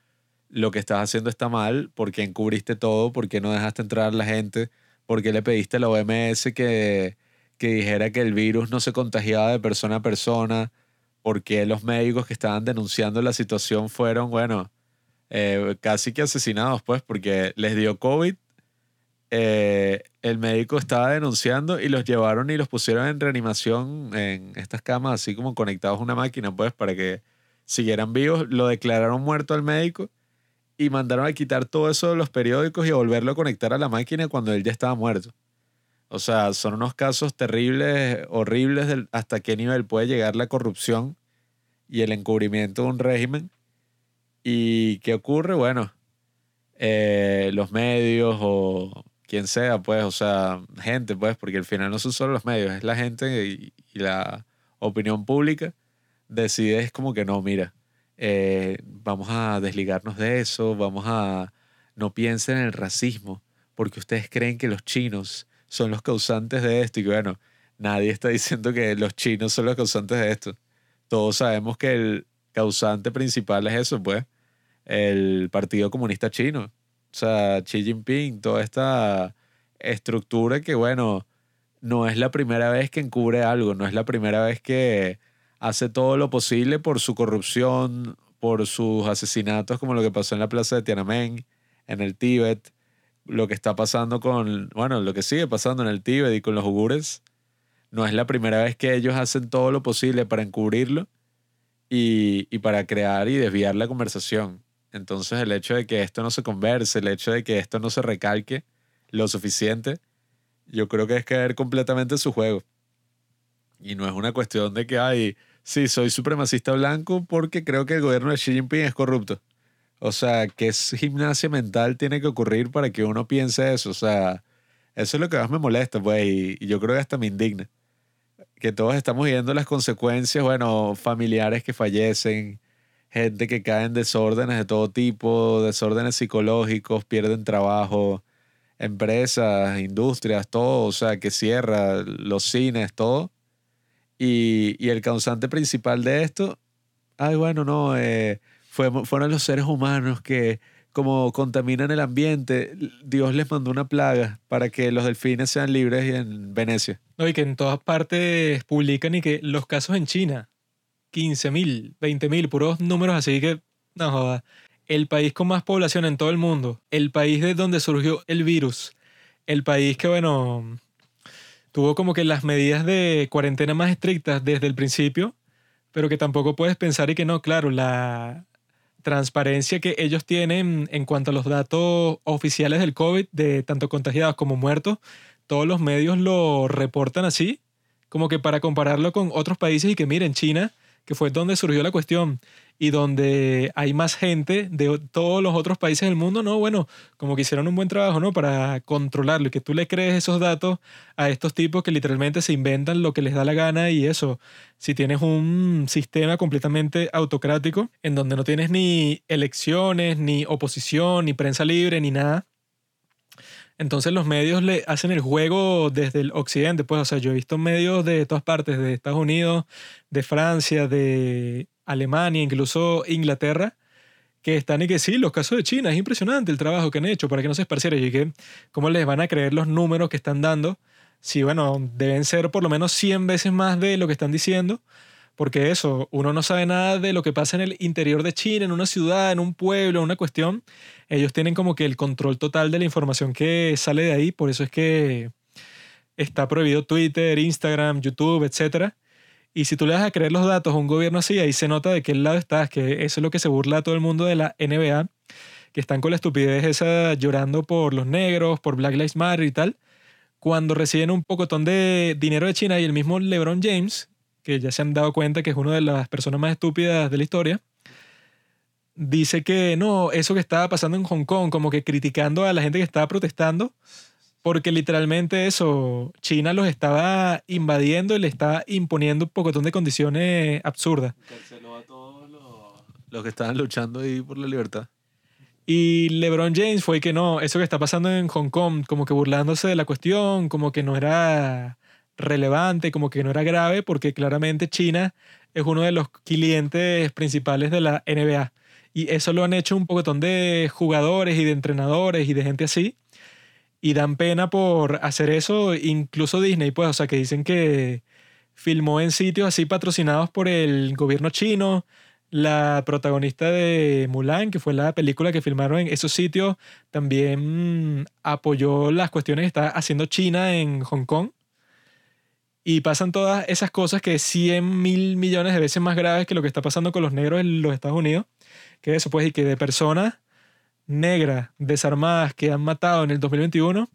lo que estás haciendo está mal, ¿por qué encubriste todo? ¿Por qué no dejaste entrar a la gente? ¿Por qué le pediste a la OMS que, que dijera que el virus no se contagiaba de persona a persona? ¿Por qué los médicos que estaban denunciando la situación fueron, bueno, eh, casi que asesinados, pues, porque les dio COVID? Eh, el médico estaba denunciando y los llevaron y los pusieron en reanimación en estas camas, así como conectados a una máquina, pues, para que siguieran vivos. Lo declararon muerto al médico y mandaron a quitar todo eso de los periódicos y a volverlo a conectar a la máquina cuando él ya estaba muerto. O sea, son unos casos terribles, horribles, hasta qué nivel puede llegar la corrupción y el encubrimiento de un régimen. ¿Y qué ocurre? Bueno, eh, los medios o quien sea, pues, o sea, gente, pues, porque al final no son solo los medios, es la gente y, y la opinión pública, decide es como que no, mira, eh, vamos a desligarnos de eso, vamos a... No piensen en el racismo, porque ustedes creen que los chinos son los causantes de esto y que bueno, nadie está diciendo que los chinos son los causantes de esto. Todos sabemos que el causante principal es eso, pues, el Partido Comunista Chino. O sea, Xi Jinping, toda esta estructura que, bueno, no es la primera vez que encubre algo, no es la primera vez que hace todo lo posible por su corrupción, por sus asesinatos, como lo que pasó en la plaza de Tiananmen, en el Tíbet, lo que está pasando con, bueno, lo que sigue pasando en el Tíbet y con los ugures. No es la primera vez que ellos hacen todo lo posible para encubrirlo y, y para crear y desviar la conversación. Entonces el hecho de que esto no se converse, el hecho de que esto no se recalque lo suficiente, yo creo que es caer completamente en su juego. Y no es una cuestión de que hay, sí, soy supremacista blanco porque creo que el gobierno de Xi Jinping es corrupto. O sea, ¿qué gimnasia mental tiene que ocurrir para que uno piense eso? O sea, eso es lo que más me molesta, pues, y yo creo que hasta me indigna. Que todos estamos viendo las consecuencias, bueno, familiares que fallecen, gente que cae en desórdenes de todo tipo, desórdenes psicológicos, pierden trabajo, empresas, industrias, todo, o sea, que cierra, los cines, todo. Y, y el causante principal de esto, ay, bueno, no, eh, fue, fueron los seres humanos que como contaminan el ambiente, Dios les mandó una plaga para que los delfines sean libres en Venecia. No, y que en todas partes publican y que los casos en China, 15 mil, 20 mil, puros números así que, no joda. El país con más población en todo el mundo, el país de donde surgió el virus, el país que, bueno, tuvo como que las medidas de cuarentena más estrictas desde el principio, pero que tampoco puedes pensar y que no, claro, la transparencia que ellos tienen en cuanto a los datos oficiales del COVID, de tanto contagiados como muertos, todos los medios lo reportan así, como que para compararlo con otros países y que miren, China, que fue donde surgió la cuestión, y donde hay más gente de todos los otros países del mundo, no, bueno, como que hicieron un buen trabajo, ¿no? Para controlarlo y que tú le crees esos datos a estos tipos que literalmente se inventan lo que les da la gana y eso, si tienes un sistema completamente autocrático en donde no tienes ni elecciones, ni oposición, ni prensa libre, ni nada. Entonces los medios le hacen el juego desde el occidente, pues, o sea, yo he visto medios de todas partes, de Estados Unidos, de Francia, de Alemania, incluso Inglaterra, que están y que sí, los casos de China, es impresionante el trabajo que han hecho para que no se esparciera. Y que cómo les van a creer los números que están dando, si bueno, deben ser por lo menos 100 veces más de lo que están diciendo, porque eso, uno no sabe nada de lo que pasa en el interior de China, en una ciudad, en un pueblo, en una cuestión, ellos tienen como que el control total de la información que sale de ahí, por eso es que está prohibido Twitter, Instagram, YouTube, etcétera. Y si tú le das a creer los datos a un gobierno así, ahí se nota de qué lado estás, que eso es lo que se burla a todo el mundo de la NBA, que están con la estupidez esa llorando por los negros, por Black Lives Matter y tal, cuando reciben un pocotón de dinero de China y el mismo LeBron James, que ya se han dado cuenta que es una de las personas más estúpidas de la historia, dice que no, eso que estaba pasando en Hong Kong, como que criticando a la gente que estaba protestando, porque literalmente eso, China los estaba invadiendo y le estaba imponiendo un pocotón de condiciones absurdas. Canceló a todos los, los que estaban luchando ahí por la libertad. Y LeBron James fue que no, eso que está pasando en Hong Kong, como que burlándose de la cuestión, como que no era relevante, como que no era grave, porque claramente China es uno de los clientes principales de la NBA. Y eso lo han hecho un poquitón de jugadores y de entrenadores y de gente así. Y dan pena por hacer eso, incluso Disney, pues, o sea, que dicen que filmó en sitios así patrocinados por el gobierno chino, la protagonista de Mulan, que fue la película que filmaron en esos sitios, también apoyó las cuestiones que está haciendo China en Hong Kong. Y pasan todas esas cosas que 100 mil millones de veces más graves que lo que está pasando con los negros en los Estados Unidos. Que eso, pues, y que de personas negras desarmadas que han matado en el 2021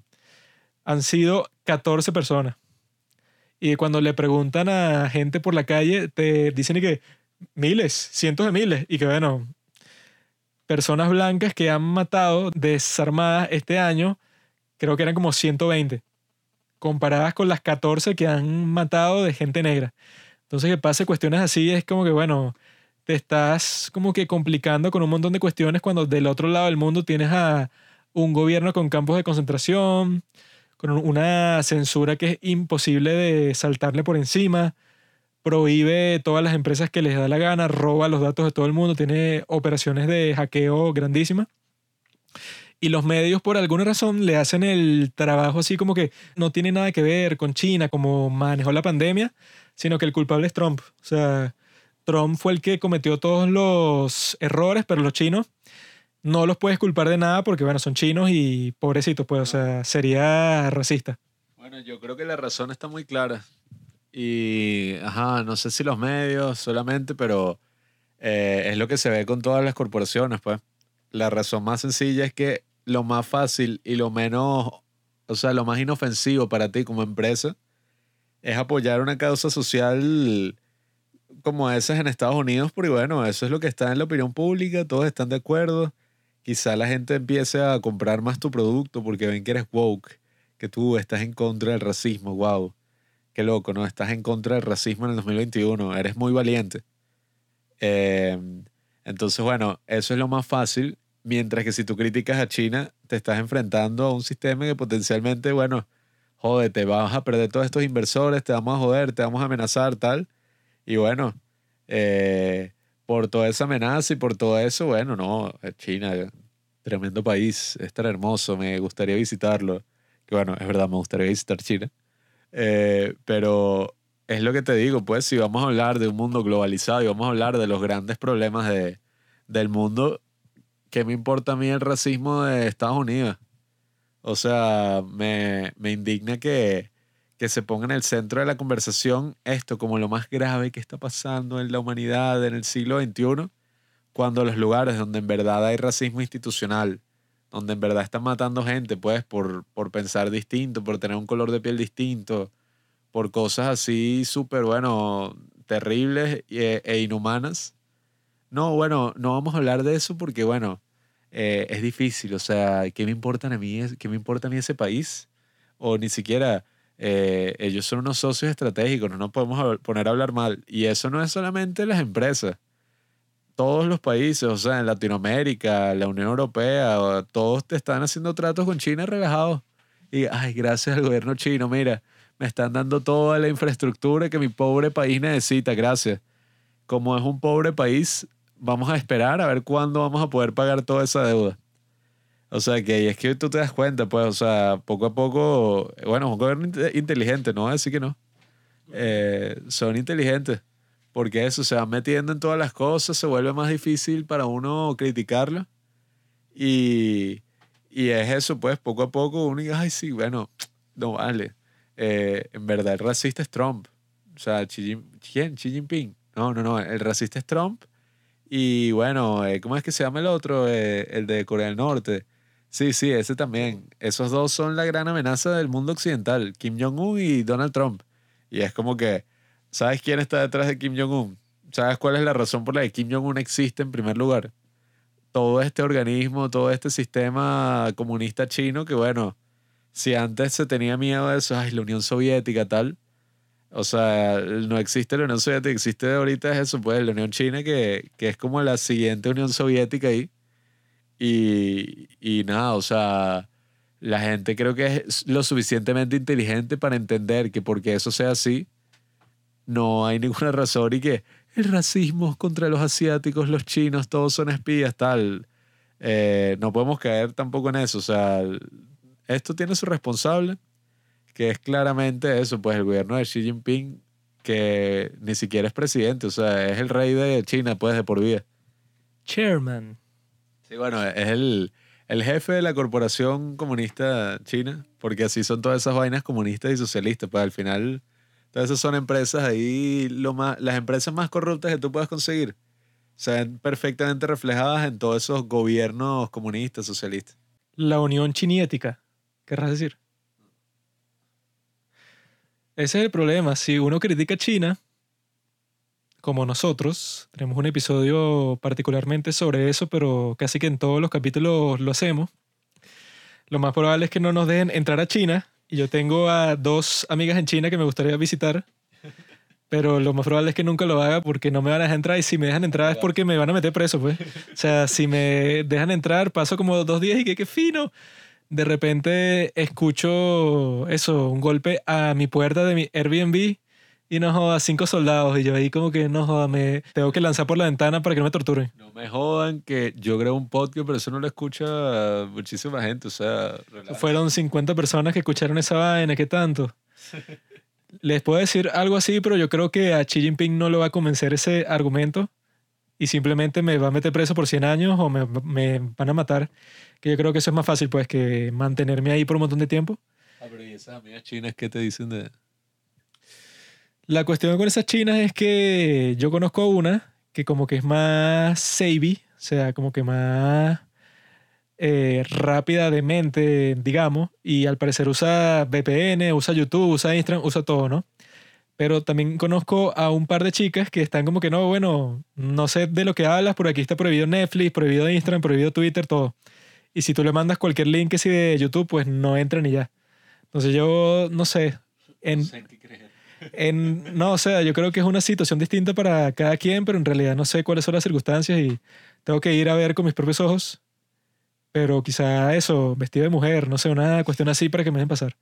han sido 14 personas. Y cuando le preguntan a gente por la calle, te dicen que miles, cientos de miles. Y que bueno, personas blancas que han matado desarmadas este año, creo que eran como 120, comparadas con las 14 que han matado de gente negra. Entonces que pase cuestiones así es como que, bueno, te estás como que complicando con un montón de cuestiones cuando del otro lado del mundo tienes a un gobierno con campos de concentración, con una censura que es imposible de saltarle por encima prohíbe todas las empresas que les da la gana, roba los datos de todo el mundo, tiene operaciones de hackeo grandísimas. Y los medios, por alguna razón, le hacen el trabajo así como que no tiene nada que ver con China, como manejó la pandemia, sino que el culpable es Trump. O sea, Trump fue el que cometió todos los errores, pero los chinos no los puedes culpar de nada porque, bueno, son chinos y pobrecitos, pues, o sea, sería racista. Bueno, yo creo que la razón está muy clara. Y, ajá, no sé si los medios solamente, pero eh, es lo que se ve con todas las corporaciones, pues. La razón más sencilla es que lo más fácil y lo menos, o sea, lo más inofensivo para ti como empresa es apoyar una causa social como esas en Estados Unidos, porque bueno, eso es lo que está en la opinión pública, todos están de acuerdo. Quizá la gente empiece a comprar más tu producto porque ven que eres woke, que tú estás en contra del racismo, wow qué loco, ¿no? Estás en contra del racismo en el 2021, eres muy valiente. Em, entonces, bueno, eso es lo más fácil, mientras que si tú criticas a China, te estás enfrentando a un sistema que potencialmente, bueno, jode, te vas a perder todos estos inversores, te vamos a joder, te vamos a amenazar, tal. Y bueno, eh, por toda esa amenaza y por todo eso, bueno, no, China, tremendo país, es tan hermoso, me gustaría visitarlo. Que bueno, es verdad, me gustaría visitar China. Eh, pero es lo que te digo, pues si vamos a hablar de un mundo globalizado y vamos a hablar de los grandes problemas de, del mundo, ¿qué me importa a mí el racismo de Estados Unidos? O sea, me, me indigna que, que se ponga en el centro de la conversación esto como lo más grave que está pasando en la humanidad en el siglo XXI, cuando los lugares donde en verdad hay racismo institucional, donde en verdad están matando gente, pues, por, por pensar distinto, por tener un color de piel distinto, por cosas así súper, bueno, terribles e, e, inhumanas. No, bueno, no vamos a hablar de eso porque, bueno, eh, es difícil. O sea, ¿qué me importa a mí, qué me importa a mí ese país? O ni siquiera eh, ellos son unos socios estratégicos, no nos podemos poner a hablar mal. Y eso no es solamente las empresas todos los países, o sea, en Latinoamérica, la Unión Europea, todos te están haciendo tratos con China relajados. Y, ay, gracias al gobierno chino, mira, me están dando toda la infraestructura que mi pobre país necesita, gracias. Como es un pobre país, vamos a esperar a ver cuándo vamos a poder pagar toda esa deuda. O sea, que es que tú te das cuenta, pues, o sea, poco a poco, bueno, es un gobierno inteligente, no así que no. Eh, son inteligentes porque eso se va metiendo en todas las cosas, se vuelve más difícil para uno criticarlo. Y, y es eso, pues poco a poco uno dice, ay, sí, bueno, no vale. Eh, en verdad el racista es Trump. O sea, ¿quién? Xi Jinping. No, no, no, el racista es Trump. Y bueno, eh, ¿cómo es que se llama el otro? Eh, el de Corea del Norte. Sí, sí, ese también. Esos dos son la gran amenaza del mundo occidental, Kim Jong-un y Donald Trump. Y es como que ¿Sabes quién está detrás de Kim Jong-un? ¿Sabes cuál es la razón por la que Kim Jong-un existe en primer lugar? Todo este organismo, todo este sistema comunista chino que, bueno, si antes se tenía miedo de eso, ay, la Unión Soviética, tal. O sea, no existe la Unión Soviética, existe ahorita es eso, pues, la Unión China, que, que es como la siguiente Unión Soviética ahí. Y, y nada, o sea, la gente creo que es lo suficientemente inteligente para entender que porque eso sea así, no hay ninguna razón y que el racismo contra los asiáticos, los chinos, todos son espías, tal. Eh, no podemos caer tampoco en eso. O sea, esto tiene su responsable, que es claramente eso, pues el gobierno de Xi Jinping, que ni siquiera es presidente, o sea, es el rey de China, pues, de por vida. Chairman. Sí, bueno, es el, el jefe de la corporación comunista china, porque así son todas esas vainas comunistas y socialistas, pues al final todas esas son empresas ahí, lo más, las empresas más corruptas que tú puedas conseguir, se ven perfectamente reflejadas en todos esos gobiernos comunistas, socialistas. La Unión Chiniética, querrás decir. Ese es el problema. Si uno critica China, como nosotros, tenemos un episodio particularmente sobre eso, pero casi que en todos los capítulos lo hacemos. Lo más probable es que no nos dejen entrar a China. Y yo tengo a dos amigas en China que me gustaría visitar. Pero lo más probable es que nunca lo haga porque no me van a dejar entrar. Y si me dejan entrar es porque me van a meter preso, pues. O sea, si me dejan entrar, paso como dos días y que qué fino de repente escucho eso, un golpe a mi puerta de mi Airbnb y no joda, cinco soldados. Y yo ahí como que no joda, me tengo que lanzar por la ventana para que no me torturen. No me jodan que yo grabo un podcast, pero eso no lo escucha muchísima gente. O sea. Fueron 50 personas que escucharon esa vaina, ¿qué tanto? [laughs] Les puedo decir algo así, pero yo creo que a Xi Jinping no le va a convencer ese argumento y simplemente me va a meter preso por 100 años o me, me van a matar. Que yo creo que eso es más fácil, pues, que mantenerme ahí por un montón de tiempo. Ah, pero ¿y esas amigas chinas qué te dicen de...? La cuestión con esas chinas es que yo conozco una que como que es más savvy, o sea, como que más eh, rápida de mente, digamos, y al parecer usa VPN, usa YouTube, usa Instagram, usa todo, ¿no? Pero también conozco a un par de chicas que están como que no, bueno, no sé de lo que hablas, por aquí está prohibido Netflix, prohibido Instagram, prohibido Twitter, todo. Y si tú le mandas cualquier link que sí de YouTube, pues no entran y ya. Entonces yo, no sé, en, No sé en qué creer. en, no, o sea, yo creo que es una situación distinta para cada quien, pero en realidad no sé cuáles son las circunstancias y tengo que ir a ver con mis propios ojos. Pero quizá eso, vestido de mujer, no sé, una cuestión así para que me dejen pasar.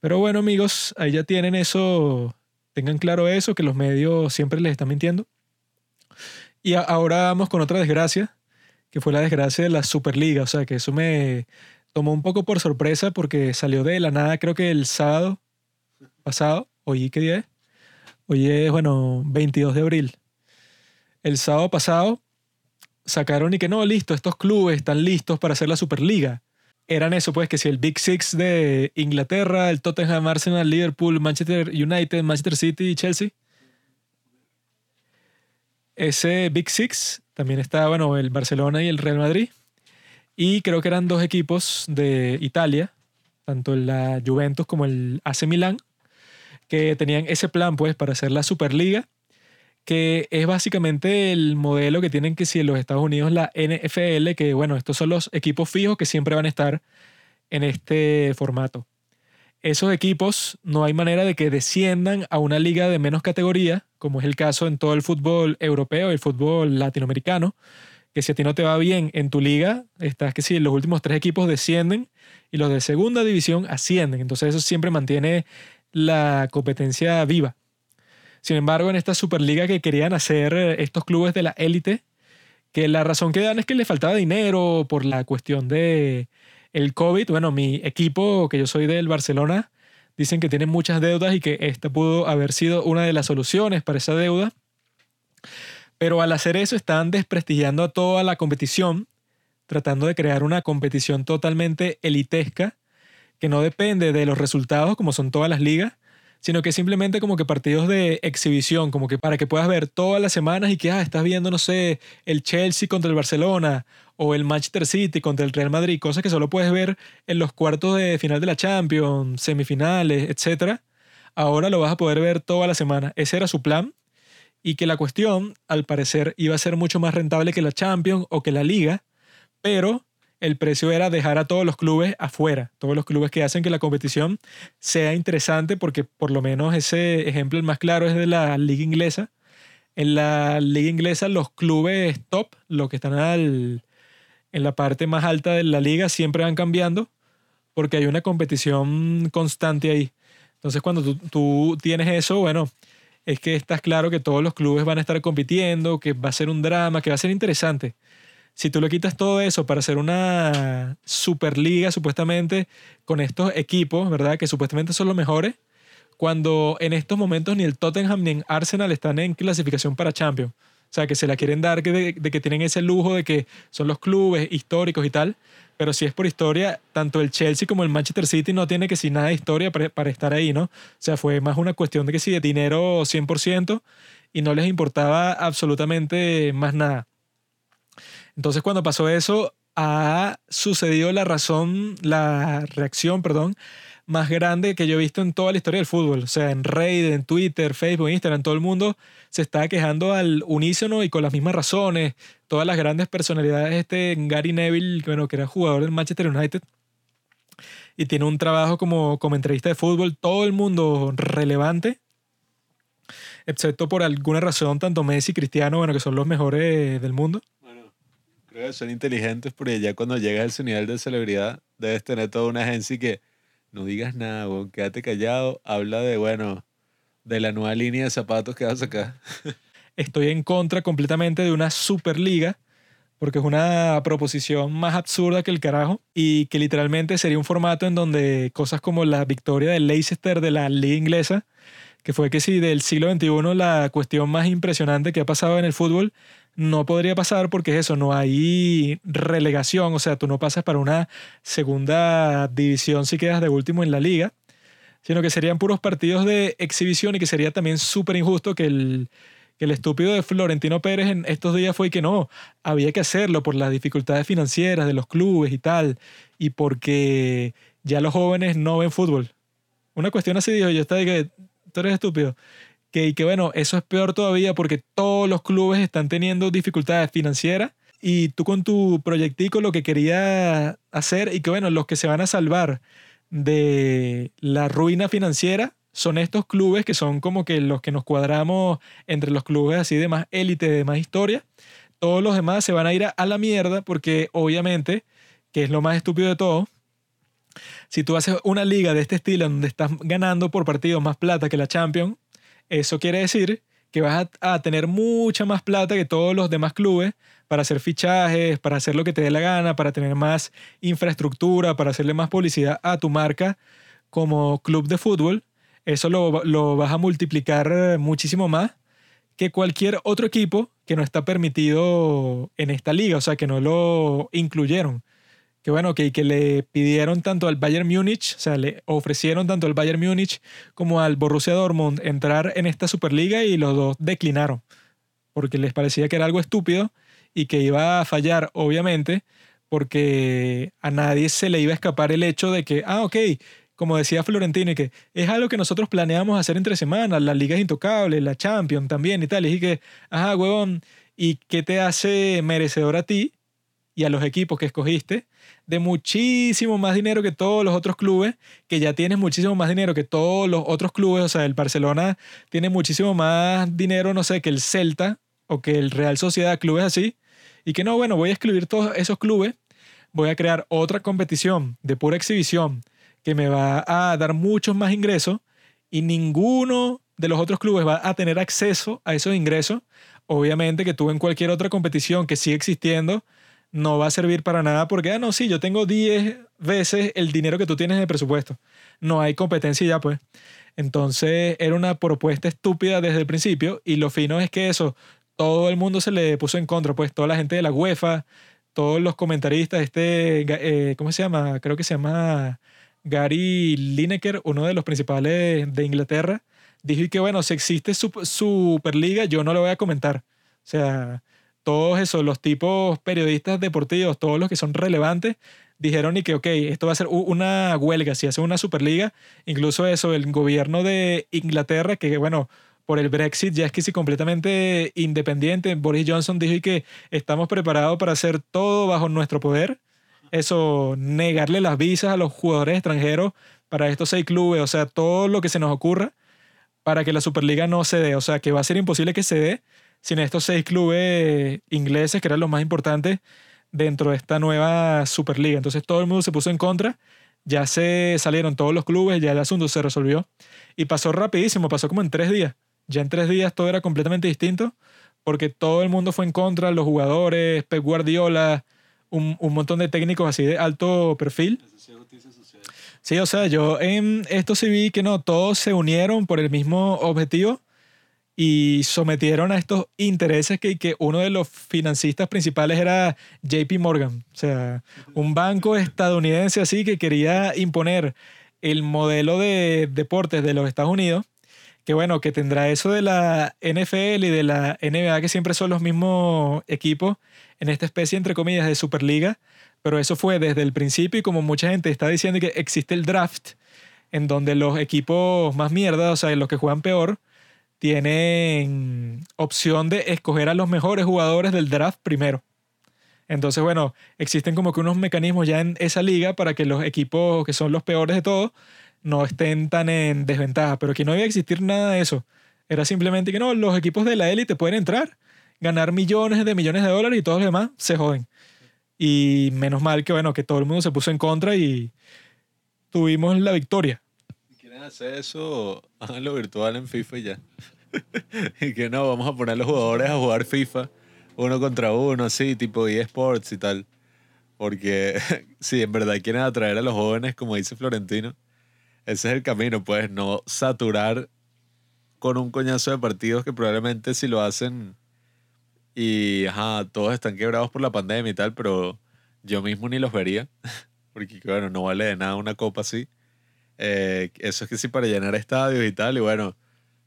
Pero bueno, amigos, ahí ya tienen eso, tengan claro eso, que los medios siempre les están mintiendo. Y ahora vamos con otra desgracia, que fue la desgracia de la Superliga. O sea, que eso me tomó un poco por sorpresa porque salió de la nada, creo que el sábado pasado. Hoy, ¿qué día es? Hoy es, bueno, 22 de abril. El sábado pasado sacaron y que no, listo, estos clubes están listos para hacer la Superliga. Eran eso, pues, que si el Big Six de Inglaterra, el Tottenham, Arsenal, Liverpool, Manchester United, Manchester City y Chelsea. Ese Big Six también está, bueno, el Barcelona y el Real Madrid. Y creo que eran dos equipos de Italia, tanto la Juventus como el AC Milán, que tenían ese plan, pues, para hacer la Superliga, que es básicamente el modelo que tienen que si en los Estados Unidos la NFL, que, bueno, estos son los equipos fijos que siempre van a estar en este formato. Esos equipos no hay manera de que desciendan a una liga de menos categoría, como es el caso en todo el fútbol europeo y el fútbol latinoamericano, que si a ti no te va bien en tu liga, estás que si los últimos tres equipos descienden y los de segunda división ascienden. Entonces eso siempre mantiene la competencia viva. Sin embargo, en esta Superliga que querían hacer eh, estos clubes de la élite, que la razón que dan es que les faltaba dinero por la cuestión de el COVID. Bueno, mi equipo, que yo soy del Barcelona, dicen que tienen muchas deudas y que esta pudo haber sido una de las soluciones para esa deuda. Pero al hacer eso están desprestigiando a toda la competición, tratando de crear una competición totalmente elitesca que no depende de los resultados como son todas las ligas, sino que simplemente como que partidos de exhibición, como que para que puedas ver todas las semanas y que ah, estás viendo, no sé, el Chelsea contra el Barcelona o el Manchester City contra el Real Madrid, cosas que solo puedes ver en los cuartos de final de la Champions, semifinales, etc. Ahora lo vas a poder ver toda la semana. Ese era su plan y que la cuestión, al parecer, iba a ser mucho más rentable que la Champions o que la Liga, pero el precio era dejar a todos los clubes afuera, todos los clubes que hacen que la competición sea interesante, porque por lo menos ese ejemplo el más claro es de la liga inglesa. En la liga inglesa los clubes top, los que están en la parte más alta de la liga siempre van cambiando porque hay una competición constante ahí. Entonces cuando tú tienes eso, bueno, es que estás claro que todos los clubes van a estar compitiendo, que va a ser un drama, que va a ser interesante. Si tú le quitas todo eso para hacer una superliga supuestamente con estos equipos, ¿verdad? Que supuestamente son los mejores, cuando en estos momentos ni el Tottenham ni el Arsenal están en clasificación para Champions. O sea, que se la quieren dar de, de, que tienen ese lujo de que son los clubes históricos y tal. Pero si es por historia, tanto el Chelsea como el Manchester City no tiene que si nada de historia para, para, estar ahí, ¿no? O sea, fue más una cuestión de que si de dinero 100% y no les importaba absolutamente más nada. Entonces, cuando pasó eso, ha sucedido la razón, la reacción, perdón, más grande que yo he visto en toda la historia del fútbol. O sea, en Reddit, en Twitter, Facebook, Instagram, todo el mundo se está quejando al unísono y con las mismas razones. Todas las grandes personalidades, este Gary Neville, bueno, que era jugador del Manchester United y tiene un trabajo como, como entrevista de fútbol, todo el mundo relevante, excepto por alguna razón, tanto Messi y Cristiano, bueno, que son los mejores del mundo. Creo son inteligentes porque ya cuando llegas a ese nivel de celebridad, debes tener toda una agencia que no digas nada, weón, quédate callado, habla de, bueno, de la nueva línea de zapatos que vas a sacar. [laughs] Estoy en contra completamente de una superliga, porque es una proposición más absurda que el carajo, y que literalmente sería un formato en donde cosas como la victoria del Leicester de la liga inglesa, que fue que si del siglo XXI la cuestión más impresionante que ha pasado en el fútbol, no podría pasar porque es eso, no hay relegación, o sea, tú no pasas para una segunda división si quedas de último en la liga, sino que serían puros partidos de exhibición y que sería también súper injusto que el, el estúpido de Florentino Pérez en estos días fue que no, había que hacerlo por las dificultades financieras de los clubes y tal, y porque ya los jóvenes no ven fútbol. Una cuestión así dijo, yo estaba de que tú eres estúpido. Que, y que bueno, eso es peor todavía porque todos los clubes están teniendo dificultades financieras y tú con tu proyectico lo que querías hacer y que bueno, los que se van a salvar de la ruina financiera son estos clubes que son como que los que nos cuadramos entre los clubes así de más élite, de más historia. Todos los demás se van a ir a la mierda porque obviamente, que es lo más estúpido de todo, si tú haces una liga de este estilo donde estás ganando por partido más plata que la Champions, eso quiere decir que vas a, tener mucha más plata que todos los demás clubes para hacer fichajes, para hacer lo que te dé la gana, para tener más infraestructura, para hacerle más publicidad a tu marca como club de fútbol. Eso lo, lo vas a multiplicar muchísimo más que cualquier otro equipo que no está permitido en esta liga, o sea, que no lo incluyeron que bueno, que, que le pidieron tanto al Bayern Múnich, o sea, le ofrecieron tanto al Bayern Múnich como al Borussia Dortmund entrar en esta Superliga y los dos declinaron, porque les parecía que era algo estúpido y que iba a fallar, obviamente, porque a nadie se le iba a escapar el hecho de que, ah, ok, como decía Florentino, y que es algo que nosotros planeamos hacer entre semanas, la liga es intocable, la Champions también y tal, y que, ajá, huevón, ¿y qué te hace merecedor a ti y a los equipos que escogiste de muchísimo más dinero que todos los otros clubes, que ya tienes muchísimo más dinero que todos los otros clubes, o sea, el Barcelona tiene muchísimo más dinero, no sé, que el Celta o que el Real Sociedad, clubes así, y que no, bueno, voy a excluir todos esos clubes, voy a crear otra competición de pura exhibición que me va a dar muchos más ingresos y ninguno de los otros clubes va a tener acceso a esos ingresos. Obviamente que tú en cualquier otra competición que sigue existiendo, no va a servir para nada porque, ah, no, sí, yo tengo 10 veces el dinero que tú tienes en el presupuesto. No hay competencia ya, pues. Entonces era una propuesta estúpida desde el principio y lo fino es que eso, todo el mundo se le puso en contra, pues toda la gente de la UEFA, todos los comentaristas, este, eh, ¿cómo se llama? Creo que se llama Gary Lineker, uno de los principales de Inglaterra, dijo que bueno, si existe Superliga, yo no lo voy a comentar. O sea, todos esos, los tipos periodistas deportivos, todos los que son relevantes, dijeron y que, ok, esto va a ser una huelga, si hace una Superliga, incluso eso, el gobierno de Inglaterra, que bueno, por el Brexit ya es que sí completamente independiente, Boris Johnson dijo y que estamos preparados para hacer todo bajo nuestro poder, eso, negarle las visas a los jugadores extranjeros para estos seis clubes, o sea, todo lo que se nos ocurra para que la Superliga no se dé, o sea, que va a ser imposible que se dé sin estos seis clubes ingleses, que eran los más importantes dentro de esta nueva Superliga. Entonces todo el mundo se puso en contra, ya se salieron todos los clubes, ya el asunto se resolvió y pasó rapidísimo, pasó como en tres días. Ya en tres días todo era completamente distinto porque todo el mundo fue en contra, los jugadores, Pep Guardiola, un, un montón de técnicos así de alto perfil. Sí, o sea, yo en esto sí vi que no, todos se unieron por el mismo objetivo y sometieron a estos intereses que, que uno de los financistas principales era JP Morgan, o sea, un banco estadounidense así que quería imponer el modelo de deportes de los Estados Unidos, que bueno, que tendrá eso de la NFL y de la NBA, que siempre son los mismos equipos en esta especie, entre comillas, de Superliga, pero eso fue desde el principio y como mucha gente está diciendo que existe el draft, en donde los equipos más mierda, o sea, los que juegan peor, tienen opción de escoger a los mejores jugadores del draft primero. Entonces, bueno, existen como que unos mecanismos ya en esa liga para que los equipos que son los peores de todos no estén tan en desventaja. Pero aquí no iba existir nada de eso. Era simplemente que no, los equipos de la élite pueden entrar, ganar millones de millones de dólares y todos los demás se joden. Y menos mal que, bueno, que todo el mundo se puso en contra y tuvimos la victoria. Si quieren hacer eso, [laughs] háganlo virtual en FIFA ya. [laughs] y que no, vamos a poner a los jugadores a jugar FIFA uno contra uno, así, tipo eSports y tal. Porque [laughs] si en verdad quieren atraer a los jóvenes, como dice Florentino, ese es el camino, pues, no saturar con un coñazo de partidos que probablemente si lo hacen y, ajá, todos están quebrados por la pandemia y tal, pero yo mismo ni los vería, [laughs] porque, bueno, no vale de nada una copa así. Eh, eso es que sí para llenar estadios y tal, y bueno,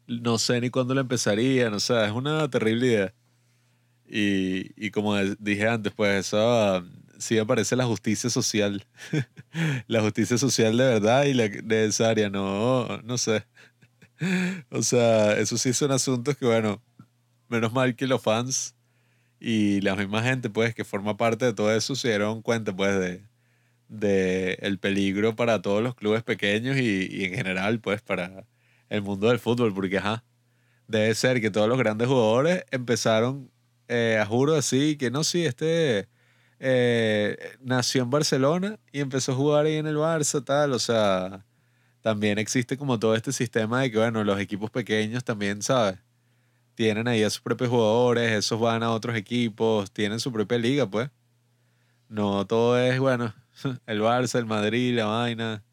no sé ni cuándo lo empezaría, no sé, es una terrible idea. Y, y como dije antes, pues eso sí aparece la justicia social. [laughs] la justicia social de verdad y la necesaria, no, no sé. o sea, eso sí son asuntos que, bueno, menos mal que los fans y la misma gente, pues, que forma parte de todo eso, se dieron cuenta, pues, de, de el peligro para todos los clubes pequeños y, y en general, pues, para el mundo del fútbol, porque ajá, debe ser que todos los grandes jugadores empezaron, eh, a juro así, que no, sí, este eh, nació en Barcelona y empezó a jugar ahí en el Barça, tal, o sea, también existe como todo este sistema de que, bueno, los equipos pequeños también, ¿sabes? Tienen ahí a sus propios jugadores, esos van a otros equipos, tienen su propia liga, pues. No todo es, bueno, [laughs] el Barça, el Madrid, la vaina.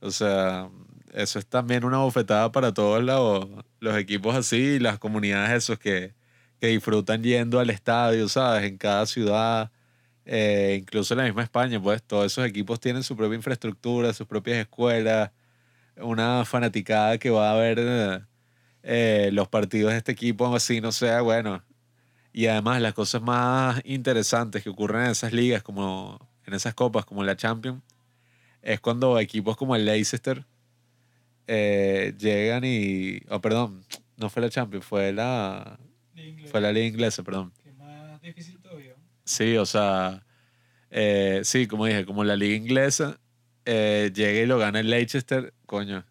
O sea, eso es también una bofetada para todos los, los equipos así, las comunidades esos que, que disfrutan yendo al estadio, ¿sabes? En cada ciudad, eh, incluso en la misma España, pues todos esos equipos tienen su propia infraestructura, sus propias escuelas, una fanaticada que va a ver eh, los partidos de este equipo así, no sea, bueno. Y además las cosas más interesantes que ocurren en esas ligas, como en esas copas, como la Champions, es cuando equipos como el Leicester, eh, llegan y. Oh, perdón, no fue la Champions, fue la. Fue la Liga Inglesa, perdón. Que más difícil todavía. Sí, o sea. Eh, sí, como dije, como la Liga Inglesa, eh, llega y lo gana el Leicester, coño.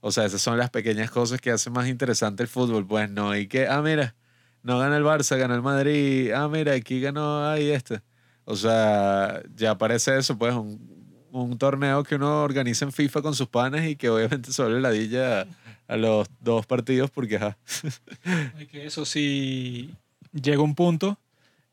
O sea, esas son las pequeñas cosas que hacen más interesante el fútbol. Pues no, y que, ah, mira, no gana el Barça, gana el Madrid. Ah, mira, aquí ganó ahí este. O sea, ya parece eso, pues, un, un torneo que uno organiza en FIFA con sus panes y que obviamente solo ladilla a, los dos partidos porque ajá. [laughs] Que eso sí llega un punto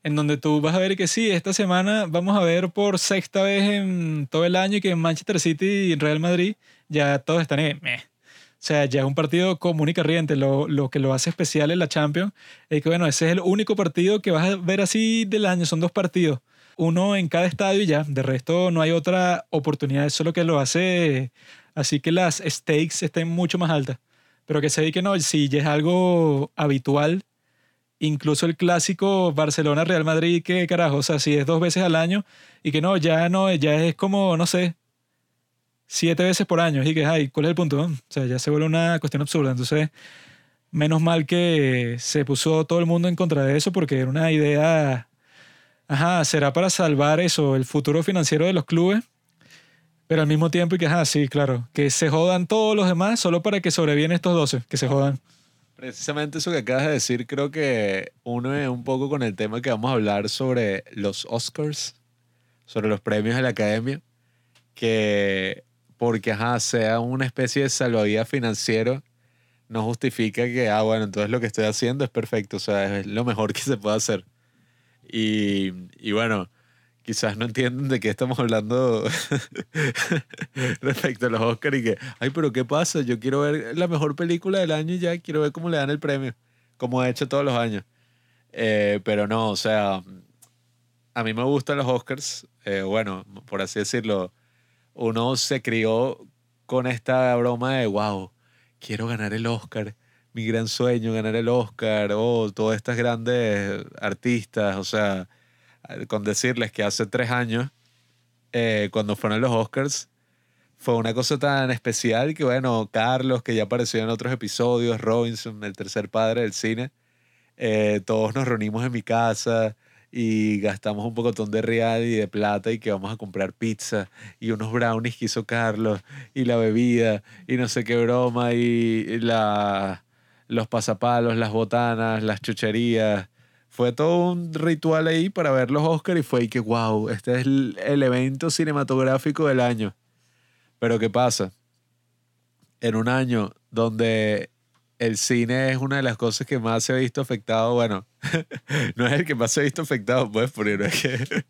en donde tú vas a ver que sí, esta semana vamos a ver por sexta vez en todo el año que en Manchester City y Real Madrid ya todos están en meh. O sea, ya es un partido común y corriente. Lo, lo, que lo hace especial en la Champions es que, bueno, ese es el único partido que vas a ver así del año. Son dos partidos uno en cada estadio y ya. De resto no hay otra oportunidad. Eso es lo que lo hace así que las stakes estén mucho más altas. Pero que se ve que no, si ya es algo habitual, incluso el clásico Barcelona-Real Madrid, que carajo, o sea, si es dos veces al año y que no, ya no, ya es como, no sé, siete veces por año. Y que, ay, ¿cuál es el punto? O sea, ya se vuelve una cuestión absurda. Entonces, menos mal que se puso todo el mundo en contra de eso porque era una idea ajá, será para salvar eso, el futuro financiero de los clubes, pero al mismo tiempo y que, ajá, sí, claro, que se jodan todos los demás solo para que sobreviven estos 12, que se jodan. Precisamente eso que acabas de decir creo que uno es un poco con el tema que vamos a hablar sobre los Oscars, sobre los premios de la academia, que porque ajá, sea una especie de salvavidas financiero, no justifica que, ah, bueno, entonces lo que estoy haciendo es perfecto, o sea, es lo mejor que se puede hacer. Y, y bueno, quizás no entienden de qué estamos hablando [laughs] respecto a los Oscars y que, ay, pero ¿qué pasa? Yo quiero ver la mejor película del año y ya quiero ver cómo le dan el premio, como he hecho todos los años. Eh, pero no, o sea, a mí me gustan los Oscars, eh, bueno, por así decirlo, uno se crió con esta broma de, wow, quiero ganar el Oscar, mi gran sueño, ganar el Oscar, o oh, todas estas grandes artistas, o sea, con decirles que hace tres años, eh, cuando fueron los Oscars, fue una cosa tan especial que, bueno, Carlos, que ya apareció en otros episodios, Robinson, el tercer padre del cine, eh, todos nos reunimos en mi casa y gastamos un pocotón de real y de plata y que vamos a comprar pizza y unos brownies que hizo Carlos y la bebida y no sé qué broma y la, los pasapalos, las botanas, las chucherías. Fue todo un ritual ahí para ver los Oscars y fue y que, wow, este es el, el evento cinematográfico del año. Pero ¿qué pasa? En un año donde el cine es una de las cosas que más se ha visto afectado. Bueno, [laughs] no es el que más se ha visto afectado, pues, porque no es que.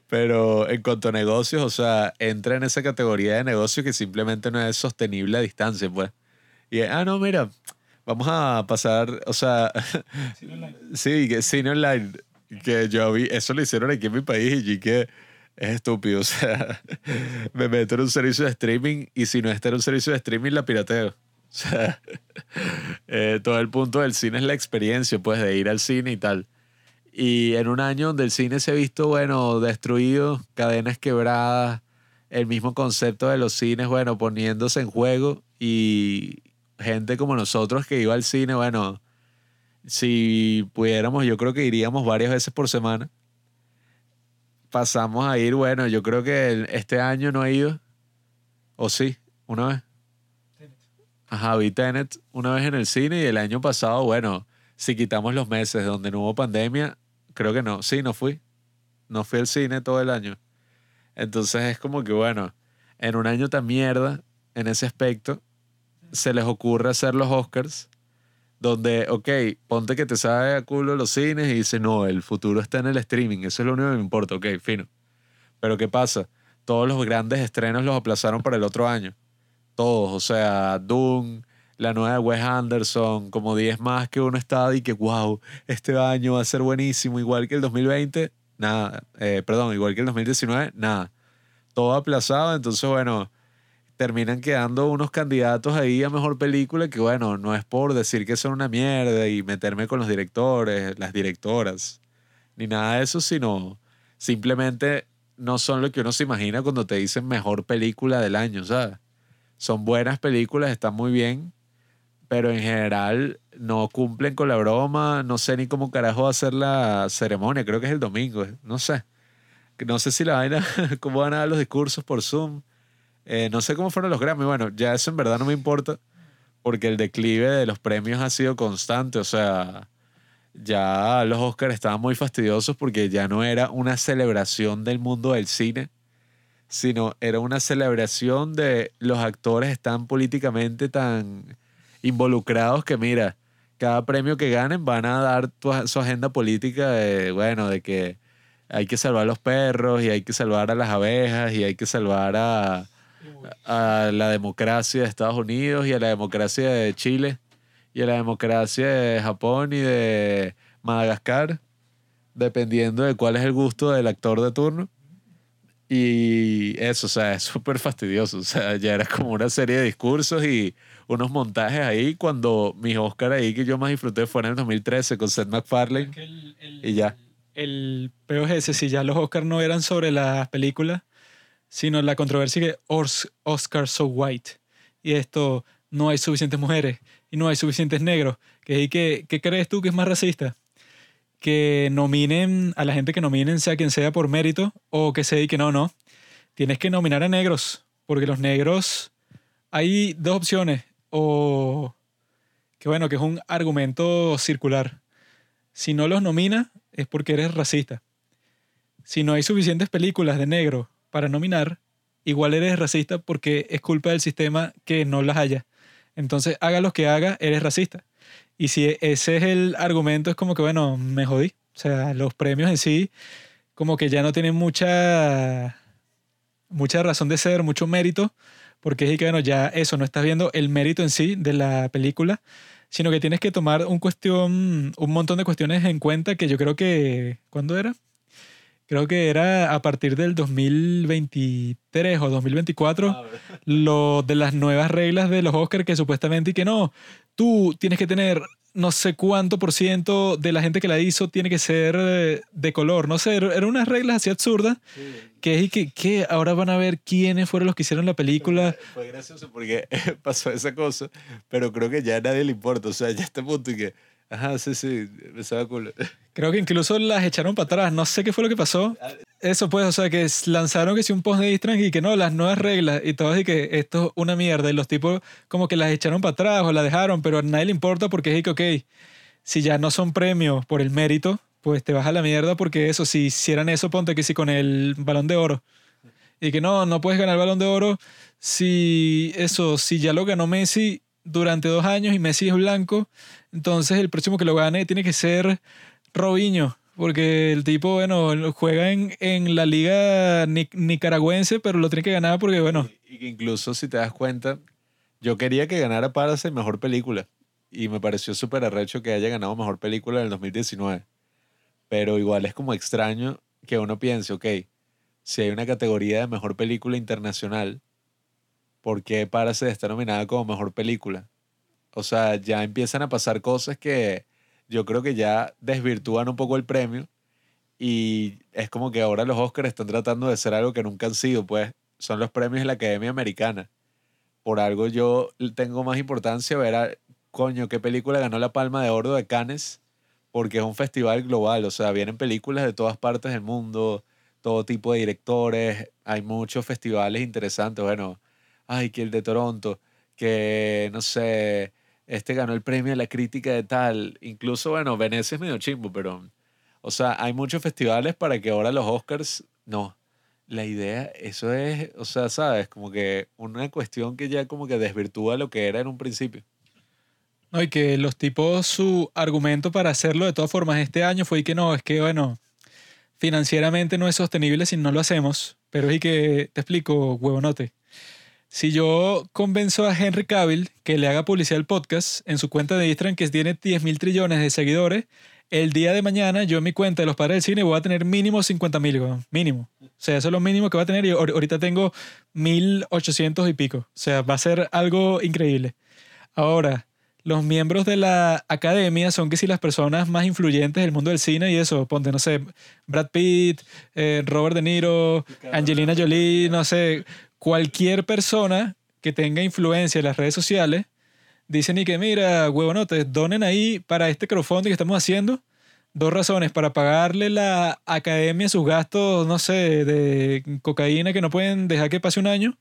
[laughs] Pero en cuanto a negocios, o sea, entra en esa categoría de negocio que simplemente no es sostenible a distancia, pues. Y, ah, no, mira, vamos a pasar, o sea. Cine [laughs] online. sí, que cine online. Que yo vi, eso lo hicieron aquí en mi país y que es estúpido. [laughs] O sea, me meto en un servicio de streaming y si no está en un servicio de streaming, la pirateo. O sea, [laughs] eh, todo el punto del cine es la experiencia, pues, de ir al cine y tal. Y en un año donde el cine se ha visto, bueno, destruido, cadenas quebradas, el mismo concepto de los cines, bueno, poniéndose en juego y gente como nosotros que iba al cine, bueno, si pudiéramos, yo creo que iríamos varias veces por semana. Pasamos a ir, bueno, yo creo que este año no he ido, o sí, una vez. Ajá, vi Tenet una vez en el cine y el año pasado, bueno, si quitamos los meses donde no hubo pandemia, creo que no. Sí, no fui. No fui al cine todo el año. Entonces es como que, bueno, en un año tan mierda, en ese aspecto, se les ocurre hacer los Oscars, donde, ok, ponte que te sabe a culo los cines y dice, no, el futuro está en el streaming, eso es lo único que me importa, ok, fino. Pero ¿qué pasa? Todos los grandes estrenos los aplazaron para el otro año todos, o sea, Doom, la nueva de Wes Anderson, como 10 más que uno estaba y que, wow, este año va a ser buenísimo, igual que el 2020, nada, eh, perdón, igual que el 2019, nada. Todo aplazado, entonces, bueno, terminan quedando unos candidatos ahí a mejor película que, bueno, no es por decir que son una mierda y meterme con los directores, las directoras, ni nada de eso, sino simplemente no son lo que uno se imagina cuando te dicen mejor película del año, ¿sabes? son buenas películas, están muy bien, pero en general no cumplen con la broma, no sé ni cómo carajo va a ser la ceremonia, creo que es el domingo, no sé. No sé si la vaina, [laughs] cómo van a dar los discursos por Zoom, eh, no sé cómo fueron los Grammy, bueno, ya eso en verdad no me importa, porque el declive de los premios ha sido constante, o sea, ya los Oscars estaban muy fastidiosos porque ya no era una celebración del mundo del cine, sino era una celebración de los actores están políticamente tan involucrados que mira, cada premio que ganen van a dar su agenda política de, bueno, de que hay que salvar a los perros y hay que salvar a las abejas y hay que salvar a, a la democracia de Estados Unidos y a la democracia de Chile y a la democracia de Japón y de Madagascar, dependiendo de cuál es el gusto del actor de turno. Y eso, o sea, es súper fastidioso. O sea, ya era como una serie de discursos y unos montajes ahí cuando mis Oscar ahí que yo más disfruté fue en el 2013 con Seth MacFarlane. y ya. El peor es ese, si ya los Oscars no eran sobre las películas, sino la controversia que Oscar so white. Y esto, no hay suficientes mujeres y no hay suficientes negros. ¿Qué, qué, qué crees tú que es más racista? que nominen a la gente que nominen, sea quien sea por mérito, o que se que no, no. Tienes que nominar a negros, porque los negros hay dos opciones, o que bueno, que es un argumento circular. Si no los nomina es porque eres racista. Si no hay suficientes películas de negro para nominar, igual eres racista porque es culpa del sistema que no las haya. Entonces, haga lo que haga, eres racista. Y si ese es el argumento, es como que, bueno, me jodí. O sea, los premios en sí, como que ya no tienen mucha, mucha razón de ser, mucho mérito, porque es que, bueno, ya eso, no estás viendo el mérito en sí de la película, sino que tienes que tomar un cuestión, un montón de cuestiones en cuenta que yo creo que, ¿cuándo era? Creo que era a partir del 2023 o 2024, Ah, [laughs] lo de las nuevas reglas de los Oscars que supuestamente y que no, tú tienes que tener no sé cuánto por ciento de la gente que la hizo tiene que ser eh, de color, no sé, eran unas reglas así absurdas que es y que, que ahora van a ver quiénes fueron los que hicieron la película. Fue gracioso porque [laughs] pasó esa cosa, pero creo que ya a nadie le importa. O sea, ya está a punto y que, ajá, sí, sí, me sabe culo. [laughs] Creo que incluso las echaron para atrás, no sé qué fue lo que pasó. Eso pues, o sea, que lanzaron que si un post de Instagram y que no, las nuevas reglas y todo y que esto es una mierda y los tipos como que las echaron para atrás o la dejaron, pero a nadie le importa porque es que, ok, si ya no son premios por el mérito, pues te vas a la mierda porque eso, si hicieran eso, ponte que si con el balón de oro y que no, no puedes ganar el balón de oro si eso, si ya lo ganó Messi durante dos años y Messi es blanco, entonces el próximo que lo gane tiene que ser Robinho, porque el tipo, bueno, juega en, en la liga ni- nicaragüense, pero lo tiene que ganar porque, bueno, Y, incluso si te das cuenta, yo quería que ganara Parasite mejor película. Y me pareció súper arrecho que haya ganado mejor película en el 2019. Pero igual es como extraño que uno piense, ok, si hay una categoría de mejor película internacional, ¿por qué Parasite está nominada como mejor película? O sea, ya empiezan a pasar cosas que yo creo que ya desvirtúan un poco el premio y es como que ahora los Oscars están tratando de ser algo que nunca han sido, pues son los premios de la Academia Americana. Por algo yo tengo más importancia ver a, coño, qué película ganó la Palma de Oro de Cannes, porque es un festival global, o sea, vienen películas de todas partes del mundo, todo tipo de directores, hay muchos festivales interesantes, bueno, ay, que el de Toronto, que no sé, este ganó el premio de la crítica de tal, incluso, bueno, Venecia es medio chimbo, pero, o sea, hay muchos festivales para que ahora los Oscars, no, la idea, eso es, o sea, sabes, como que una cuestión que ya como que desvirtúa lo que era en un principio. no, y que los tipos, su argumento para hacerlo de todas formas este año fue que no, es que, bueno, financieramente no es sostenible si no lo hacemos, pero es que, te explico, huevonote. Si yo convenzo a Henry Cavill que le haga publicidad al podcast en su cuenta de Instagram que tiene 10 mil trillones de seguidores, el día de mañana yo en mi cuenta de los padres del cine voy a tener mínimo 50 mil, mínimo. O sea, eso es lo mínimo que va a tener y ahor- ahorita tengo 1800 y pico. O sea, va a ser algo increíble. Ahora, los miembros de la academia son que si las personas más influyentes del mundo del cine y eso, ponte, no sé, Brad Pitt, eh, Robert De Niro, Angelina Jolie, no sé, cualquier persona que tenga influencia en las redes sociales, dicen y que mira, huevonotes, donen ahí para este crowdfunding que estamos haciendo. Dos razones, para pagarle la academia sus gastos, no sé, de cocaína que no pueden dejar que pase un año.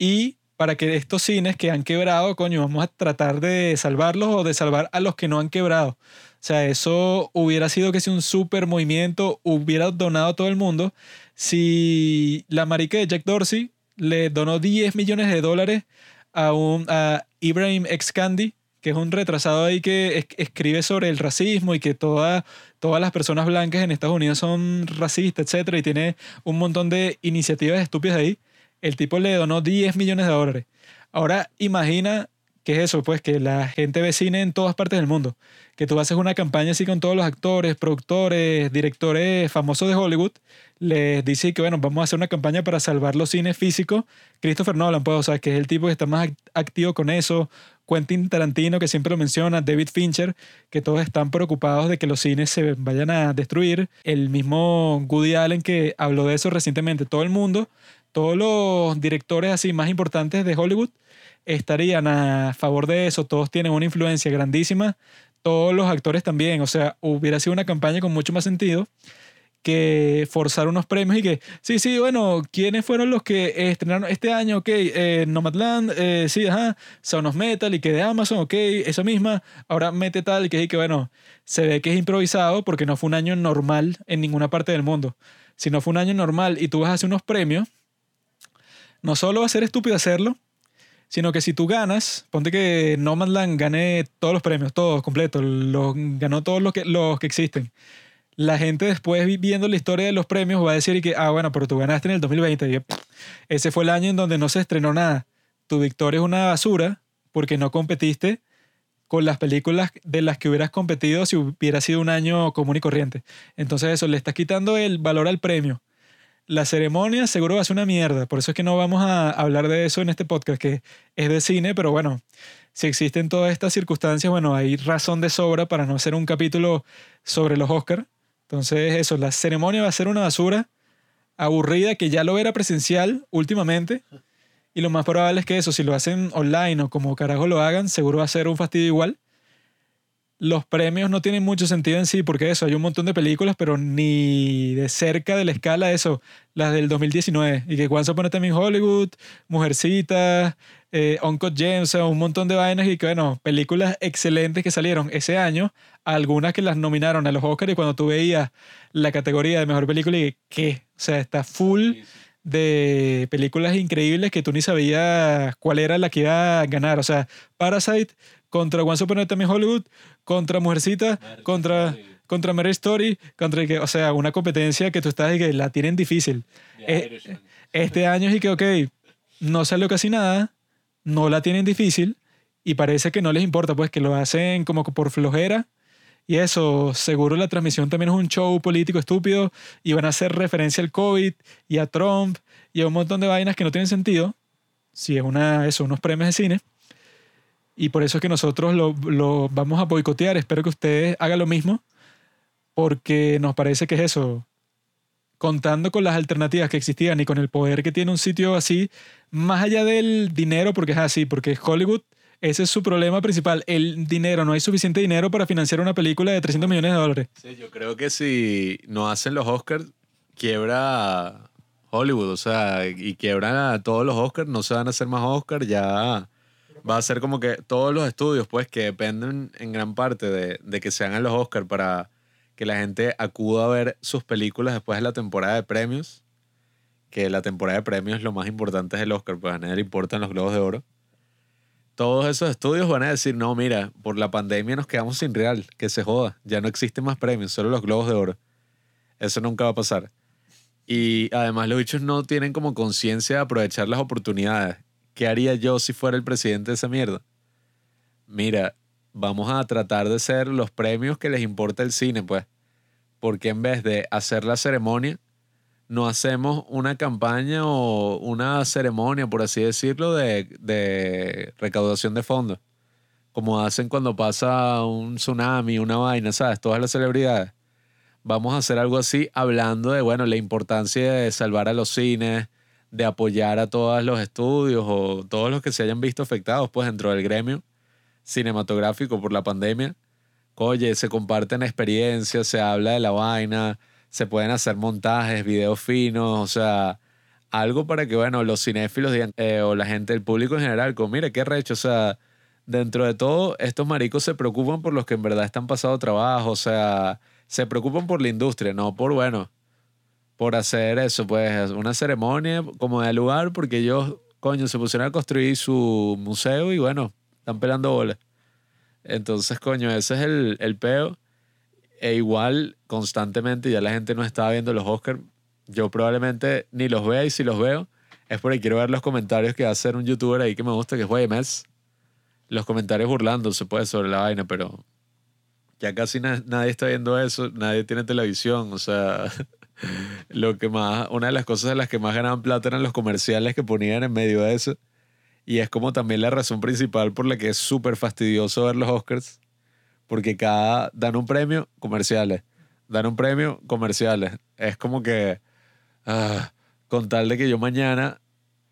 Y para que estos cines que han quebrado, coño, vamos a tratar de salvarlos o de salvar a los que no han quebrado. O sea, eso hubiera sido que si un super movimiento hubiera donado a todo el mundo. Si la marica de Jack Dorsey le donó 10 millones de dólares a, un, a Ibrahim X Candy, que es un retrasado ahí que es- escribe sobre el racismo y que toda, todas las personas blancas en Estados Unidos son racistas, etcétera, y tiene un montón de iniciativas estúpidas ahí. El tipo le donó 10 millones de dólares. Ahora imagina que es eso, pues que la gente ve cine en todas partes del mundo. Que tú haces una campaña así con todos los actores, productores, directores famosos de Hollywood. Les dices que, bueno, vamos a hacer una campaña para salvar los cines físicos. Christopher Nolan, pues, o sea, que es el tipo que está más act- activo con eso. Quentin Tarantino, que siempre lo menciona. David Fincher, que todos están preocupados de que los cines se vayan a destruir. El mismo Woody Allen, que habló de eso recientemente. Todo el mundo, todos los directores así más importantes de Hollywood estarían a favor de eso, todos tienen una influencia grandísima, todos los actores también, o sea, hubiera sido una campaña con mucho más sentido que forzar unos premios y que, sí, sí, bueno, ¿quiénes fueron los que estrenaron este año? Ok, eh, Nomadland, eh, sí, ajá, Sonos Metal y que de Amazon, ok, esa misma, ahora mete tal y que, y que, bueno, se ve que es improvisado porque no fue un año normal en ninguna parte del mundo. Si no fue un año normal y tú vas a hacer unos premios, no solo va a ser estúpido hacerlo, sino que si tú ganas, ponte que Nomadland gane todos los premios, todos completos, los, ganó todos los que, los que existen la gente después viendo la historia de los premios va a decir que, ah, bueno, pero tú ganaste en el 2020. Y, ese fue el año en donde no se estrenó nada. Tu victoria es una basura porque no competiste con las películas de las que hubieras competido si hubiera sido un año común y corriente. Entonces eso, le estás quitando el valor al premio. La ceremonia seguro va a ser una mierda, por eso es que no vamos a hablar de eso en este podcast, que es de cine, pero bueno, si existen todas estas circunstancias, bueno, hay razón de sobra para no hacer un capítulo sobre los Oscars. Entonces, eso, la ceremonia va a ser una basura aburrida que ya lo era presencial últimamente. Y lo más probable es que eso, si lo hacen online o como carajo lo hagan, seguro va a ser un fastidio igual. Los premios no tienen mucho sentido en sí, porque eso, hay un montón de películas, pero ni de cerca de la escala de eso, las del 2019. Y que Once Upon a también Hollywood, Mujercita, eh, Uncle James, un montón de vainas y que, bueno, películas excelentes que salieron ese año, algunas que las nominaron a los Oscars y cuando tú veías la categoría de mejor película y que, o sea, está full de películas increíbles que tú ni sabías cuál era la que iba a ganar. O sea, Parasite contra Once Upon a Time Hollywood, contra Mujercita, contra, contra Mary Story, contra que, o sea, una competencia que tú estás y que la tienen difícil. Eh, este año es y que, ok, no salió casi nada, no la tienen difícil y parece que no les importa, pues que lo hacen como por flojera. Y eso, seguro la transmisión también es un show político estúpido y van a hacer referencia al COVID y a Trump y a un montón de vainas que no tienen sentido. Si es una, eso, unos premios de cine. Y por eso es que nosotros lo, lo vamos a boicotear. Espero que ustedes hagan lo mismo porque nos parece que es eso, contando con las alternativas que existían y con el poder que tiene un sitio así, más allá del dinero, porque es así, porque Hollywood, ese es su problema principal, el dinero, no hay suficiente dinero para financiar una película de 300 millones de dólares. Sí, yo creo que si no hacen los Oscars, quiebra Hollywood, o sea, y quiebran a todos los Oscars, no se van a hacer más Oscars, ya va a ser como que todos los estudios, pues, que dependen en gran parte de, de que se hagan los Oscars para que la gente acuda a ver sus películas después de la temporada de premios, que la temporada de premios lo más importante es el Oscar, pues a nadie le importan los globos de oro. Todos esos estudios van a decir, no, mira, por la pandemia nos quedamos sin real, que se joda, ya no existen más premios, solo los globos de oro. Eso nunca va a pasar. Y además los bichos no tienen como conciencia de aprovechar las oportunidades. ¿Qué haría yo si fuera el presidente de esa mierda? Mira, vamos a tratar de ser los premios que les importa el cine, pues porque en vez de hacer la ceremonia, no hacemos una campaña o una ceremonia, por así decirlo, de, recaudación de fondos, como hacen cuando pasa un tsunami, una vaina, ¿sabes? Todas las celebridades. Vamos a hacer algo así hablando de, bueno, la importancia de salvar a los cines, de apoyar a todos los estudios o todos los que se hayan visto afectados, pues, dentro del gremio cinematográfico por la pandemia. Oye, se comparten experiencias, se habla de la vaina, se pueden hacer montajes, videos finos, o sea, algo para que, bueno, los cinéfilos eh, o la gente, el público en general, como, mire, qué recho, o sea, dentro de todo, estos maricos se preocupan por los que en verdad están pasando trabajo, o sea, se preocupan por la industria, no por, bueno, por hacer eso, pues, una ceremonia como de lugar, porque ellos, coño, se pusieron a construir su museo y, bueno, están pelando bolas. Entonces, coño, ese es el, el peo. E igual, constantemente, ya la gente no estaba viendo los Oscars. Yo probablemente ni los vea y si los veo es porque quiero ver los comentarios que hace un youtuber ahí que me gusta, que es Guaymels. Los comentarios burlándose, pues, sobre la vaina, pero ya casi nadie está viendo eso, nadie tiene televisión, o sea, [laughs] [laughs] lo que más, una de las cosas de las que más ganaban plata eran los comerciales que ponían en medio de eso. Y es como también la razón principal por la que es súper fastidioso ver los Oscars, porque cada dan un premio, comerciales. Dan un premio, comerciales. Es como que, ah, con tal de que yo mañana,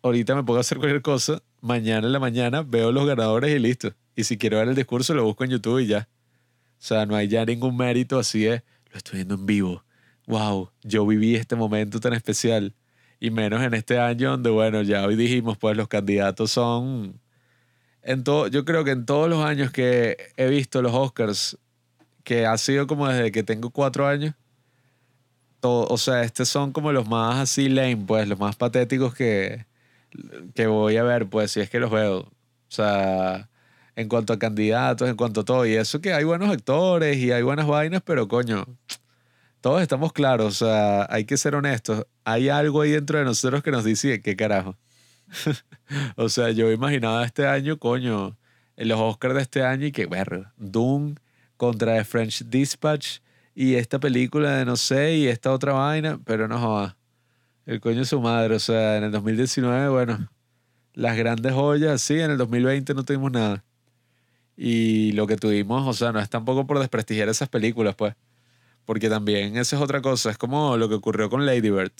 ahorita me puedo hacer cualquier cosa, mañana en la mañana veo los ganadores y listo. Y si quiero ver el discurso, lo busco en YouTube y ya. O sea, no hay ya ningún mérito así de, lo estoy viendo en vivo. Wow, yo viví este momento tan especial. Y menos en este año donde, bueno, ya hoy dijimos, pues los candidatos son... En todo, yo creo que en todos los años que he visto los Oscars, que ha sido como desde que tengo cuatro años, todo, o sea, estos son como los más así lame, pues, los más patéticos que, que voy a ver, pues, si es que los veo. O sea, en cuanto a candidatos, en cuanto a todo. Y eso que hay buenos actores y hay buenas vainas, pero coño, todos estamos claros, o sea, hay que ser honestos. Hay algo ahí dentro de nosotros que nos dice, ¿qué carajo? [laughs] o sea, yo imaginaba este año, coño, en los Oscars de este año y que, ver, Doom contra The French Dispatch y esta película de no sé y esta otra vaina, pero no joda. El coño de su madre, o sea, en el 2019, bueno, las grandes joyas, sí, en el 2020 no tuvimos nada. Y lo que tuvimos, o sea, no es tampoco por desprestigiar esas películas, pues. Porque también esa es otra cosa, es como lo que ocurrió con Lady Bird.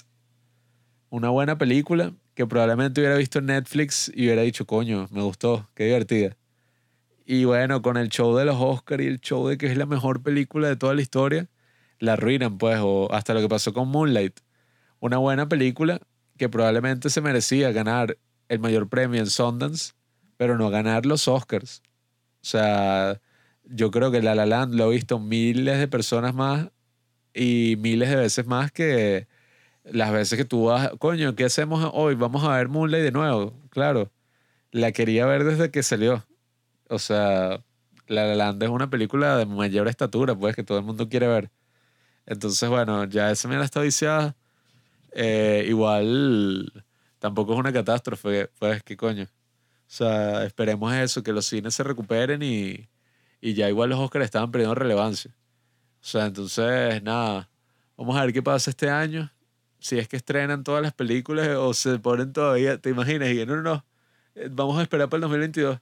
Una buena película que probablemente hubiera visto en Netflix y hubiera dicho, coño, me gustó, qué divertida. Y bueno, con el show de los Oscars y el show de que es la mejor película de toda la historia, la arruinan, pues, o hasta lo que pasó con Moonlight. Una buena película que probablemente se merecía ganar el mayor premio en Sundance, pero no ganar los Oscars. O sea, yo creo que La La Land lo he visto miles de personas más y miles de veces más que las veces que tú vas, coño, ¿qué hacemos hoy? Vamos a ver Moonlight de nuevo. Claro, la quería ver desde que salió. O sea, La La Land es una película de mayor estatura, pues, que todo el mundo quiere ver. Entonces, bueno, ya esa mira está viciada. Eh, igual, tampoco es una catástrofe, pues, ¿qué coño? O sea, esperemos eso, que los cines se recuperen y, y ya igual los Oscars estaban perdiendo relevancia. O sea, entonces, nada, vamos a ver qué pasa este año. Si es que estrenan todas las películas o se ponen todavía, ¿te imaginas? Y no, no, no, eh, vamos a esperar para el 2022.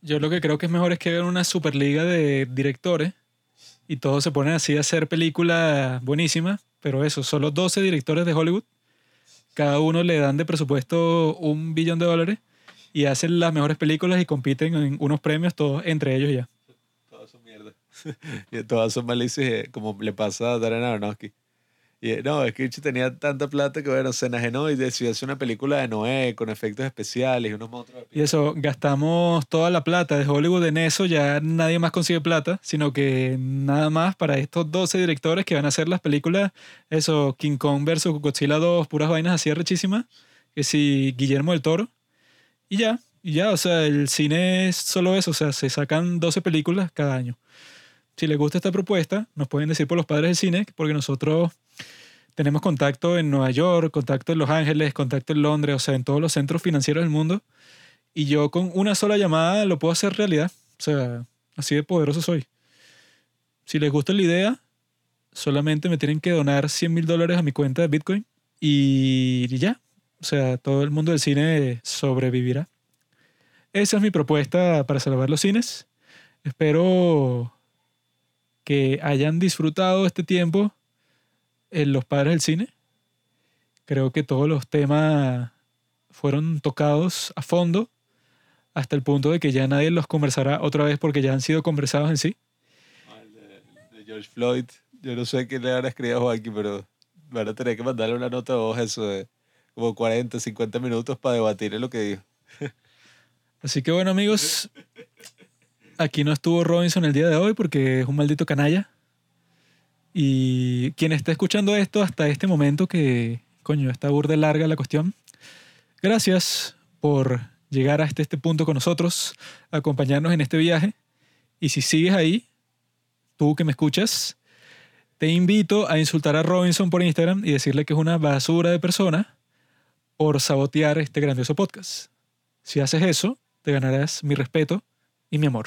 Yo lo que creo que es mejor es que vean una superliga de directores y todos se ponen así a hacer películas buenísimas, pero eso, solo 12 directores de Hollywood, cada uno le dan de presupuesto un billón de dólares y hacen las mejores películas y compiten en unos premios todos entre ellos ya. [laughs] Y todas son malicias, como le pasa a Darren Aronofsky. Y no, es que tenía tanta plata que, bueno, se enajenó y decidió hacer una película de Noé con efectos especiales y unos monstruos. Y eso, gastamos toda la plata de Hollywood en eso, ya nadie más consigue plata, sino que nada más para estos 12 directores que van a hacer las películas, eso, King Kong versus Godzilla 2, puras vainas así rechísimas, que si Guillermo del Toro, y ya, y ya, o sea, el cine es solo eso, o sea, se sacan 12 películas cada año. Si les gusta esta propuesta, nos pueden decir por los padres del cine, porque nosotros tenemos contacto en Nueva York, contacto en Los Ángeles, contacto en Londres, o sea, en todos los centros financieros del mundo. Y yo con una sola llamada lo puedo hacer realidad. O sea, así de poderoso soy. Si les gusta la idea, solamente me tienen que donar 100 mil dólares a mi cuenta de Bitcoin y ya. O sea, todo el mundo del cine sobrevivirá. Esa es mi propuesta para salvar los cines. Espero que hayan disfrutado este tiempo en Los Padres del Cine. Creo que todos los temas fueron tocados a fondo hasta el punto de que ya nadie los conversará otra vez porque ya han sido conversados en sí. de, George Floyd, yo no sé qué le habrá escrito a Joaquín, pero van a tener que mandarle una nota de voz eso de como 40, 50 minutos para debatir en lo que dijo. Así que bueno amigos, Aquí no estuvo Robinson el día de hoy porque es un maldito canalla. Y quien esté escuchando esto hasta este momento, que coño, está burde larga la cuestión, gracias por llegar hasta este punto con nosotros, acompañarnos en este viaje. Y si sigues ahí, tú que me escuchas, te invito a insultar a Robinson por Instagram y decirle que es una basura de persona por sabotear este grandioso podcast. Si haces eso, te ganarás mi respeto y mi amor.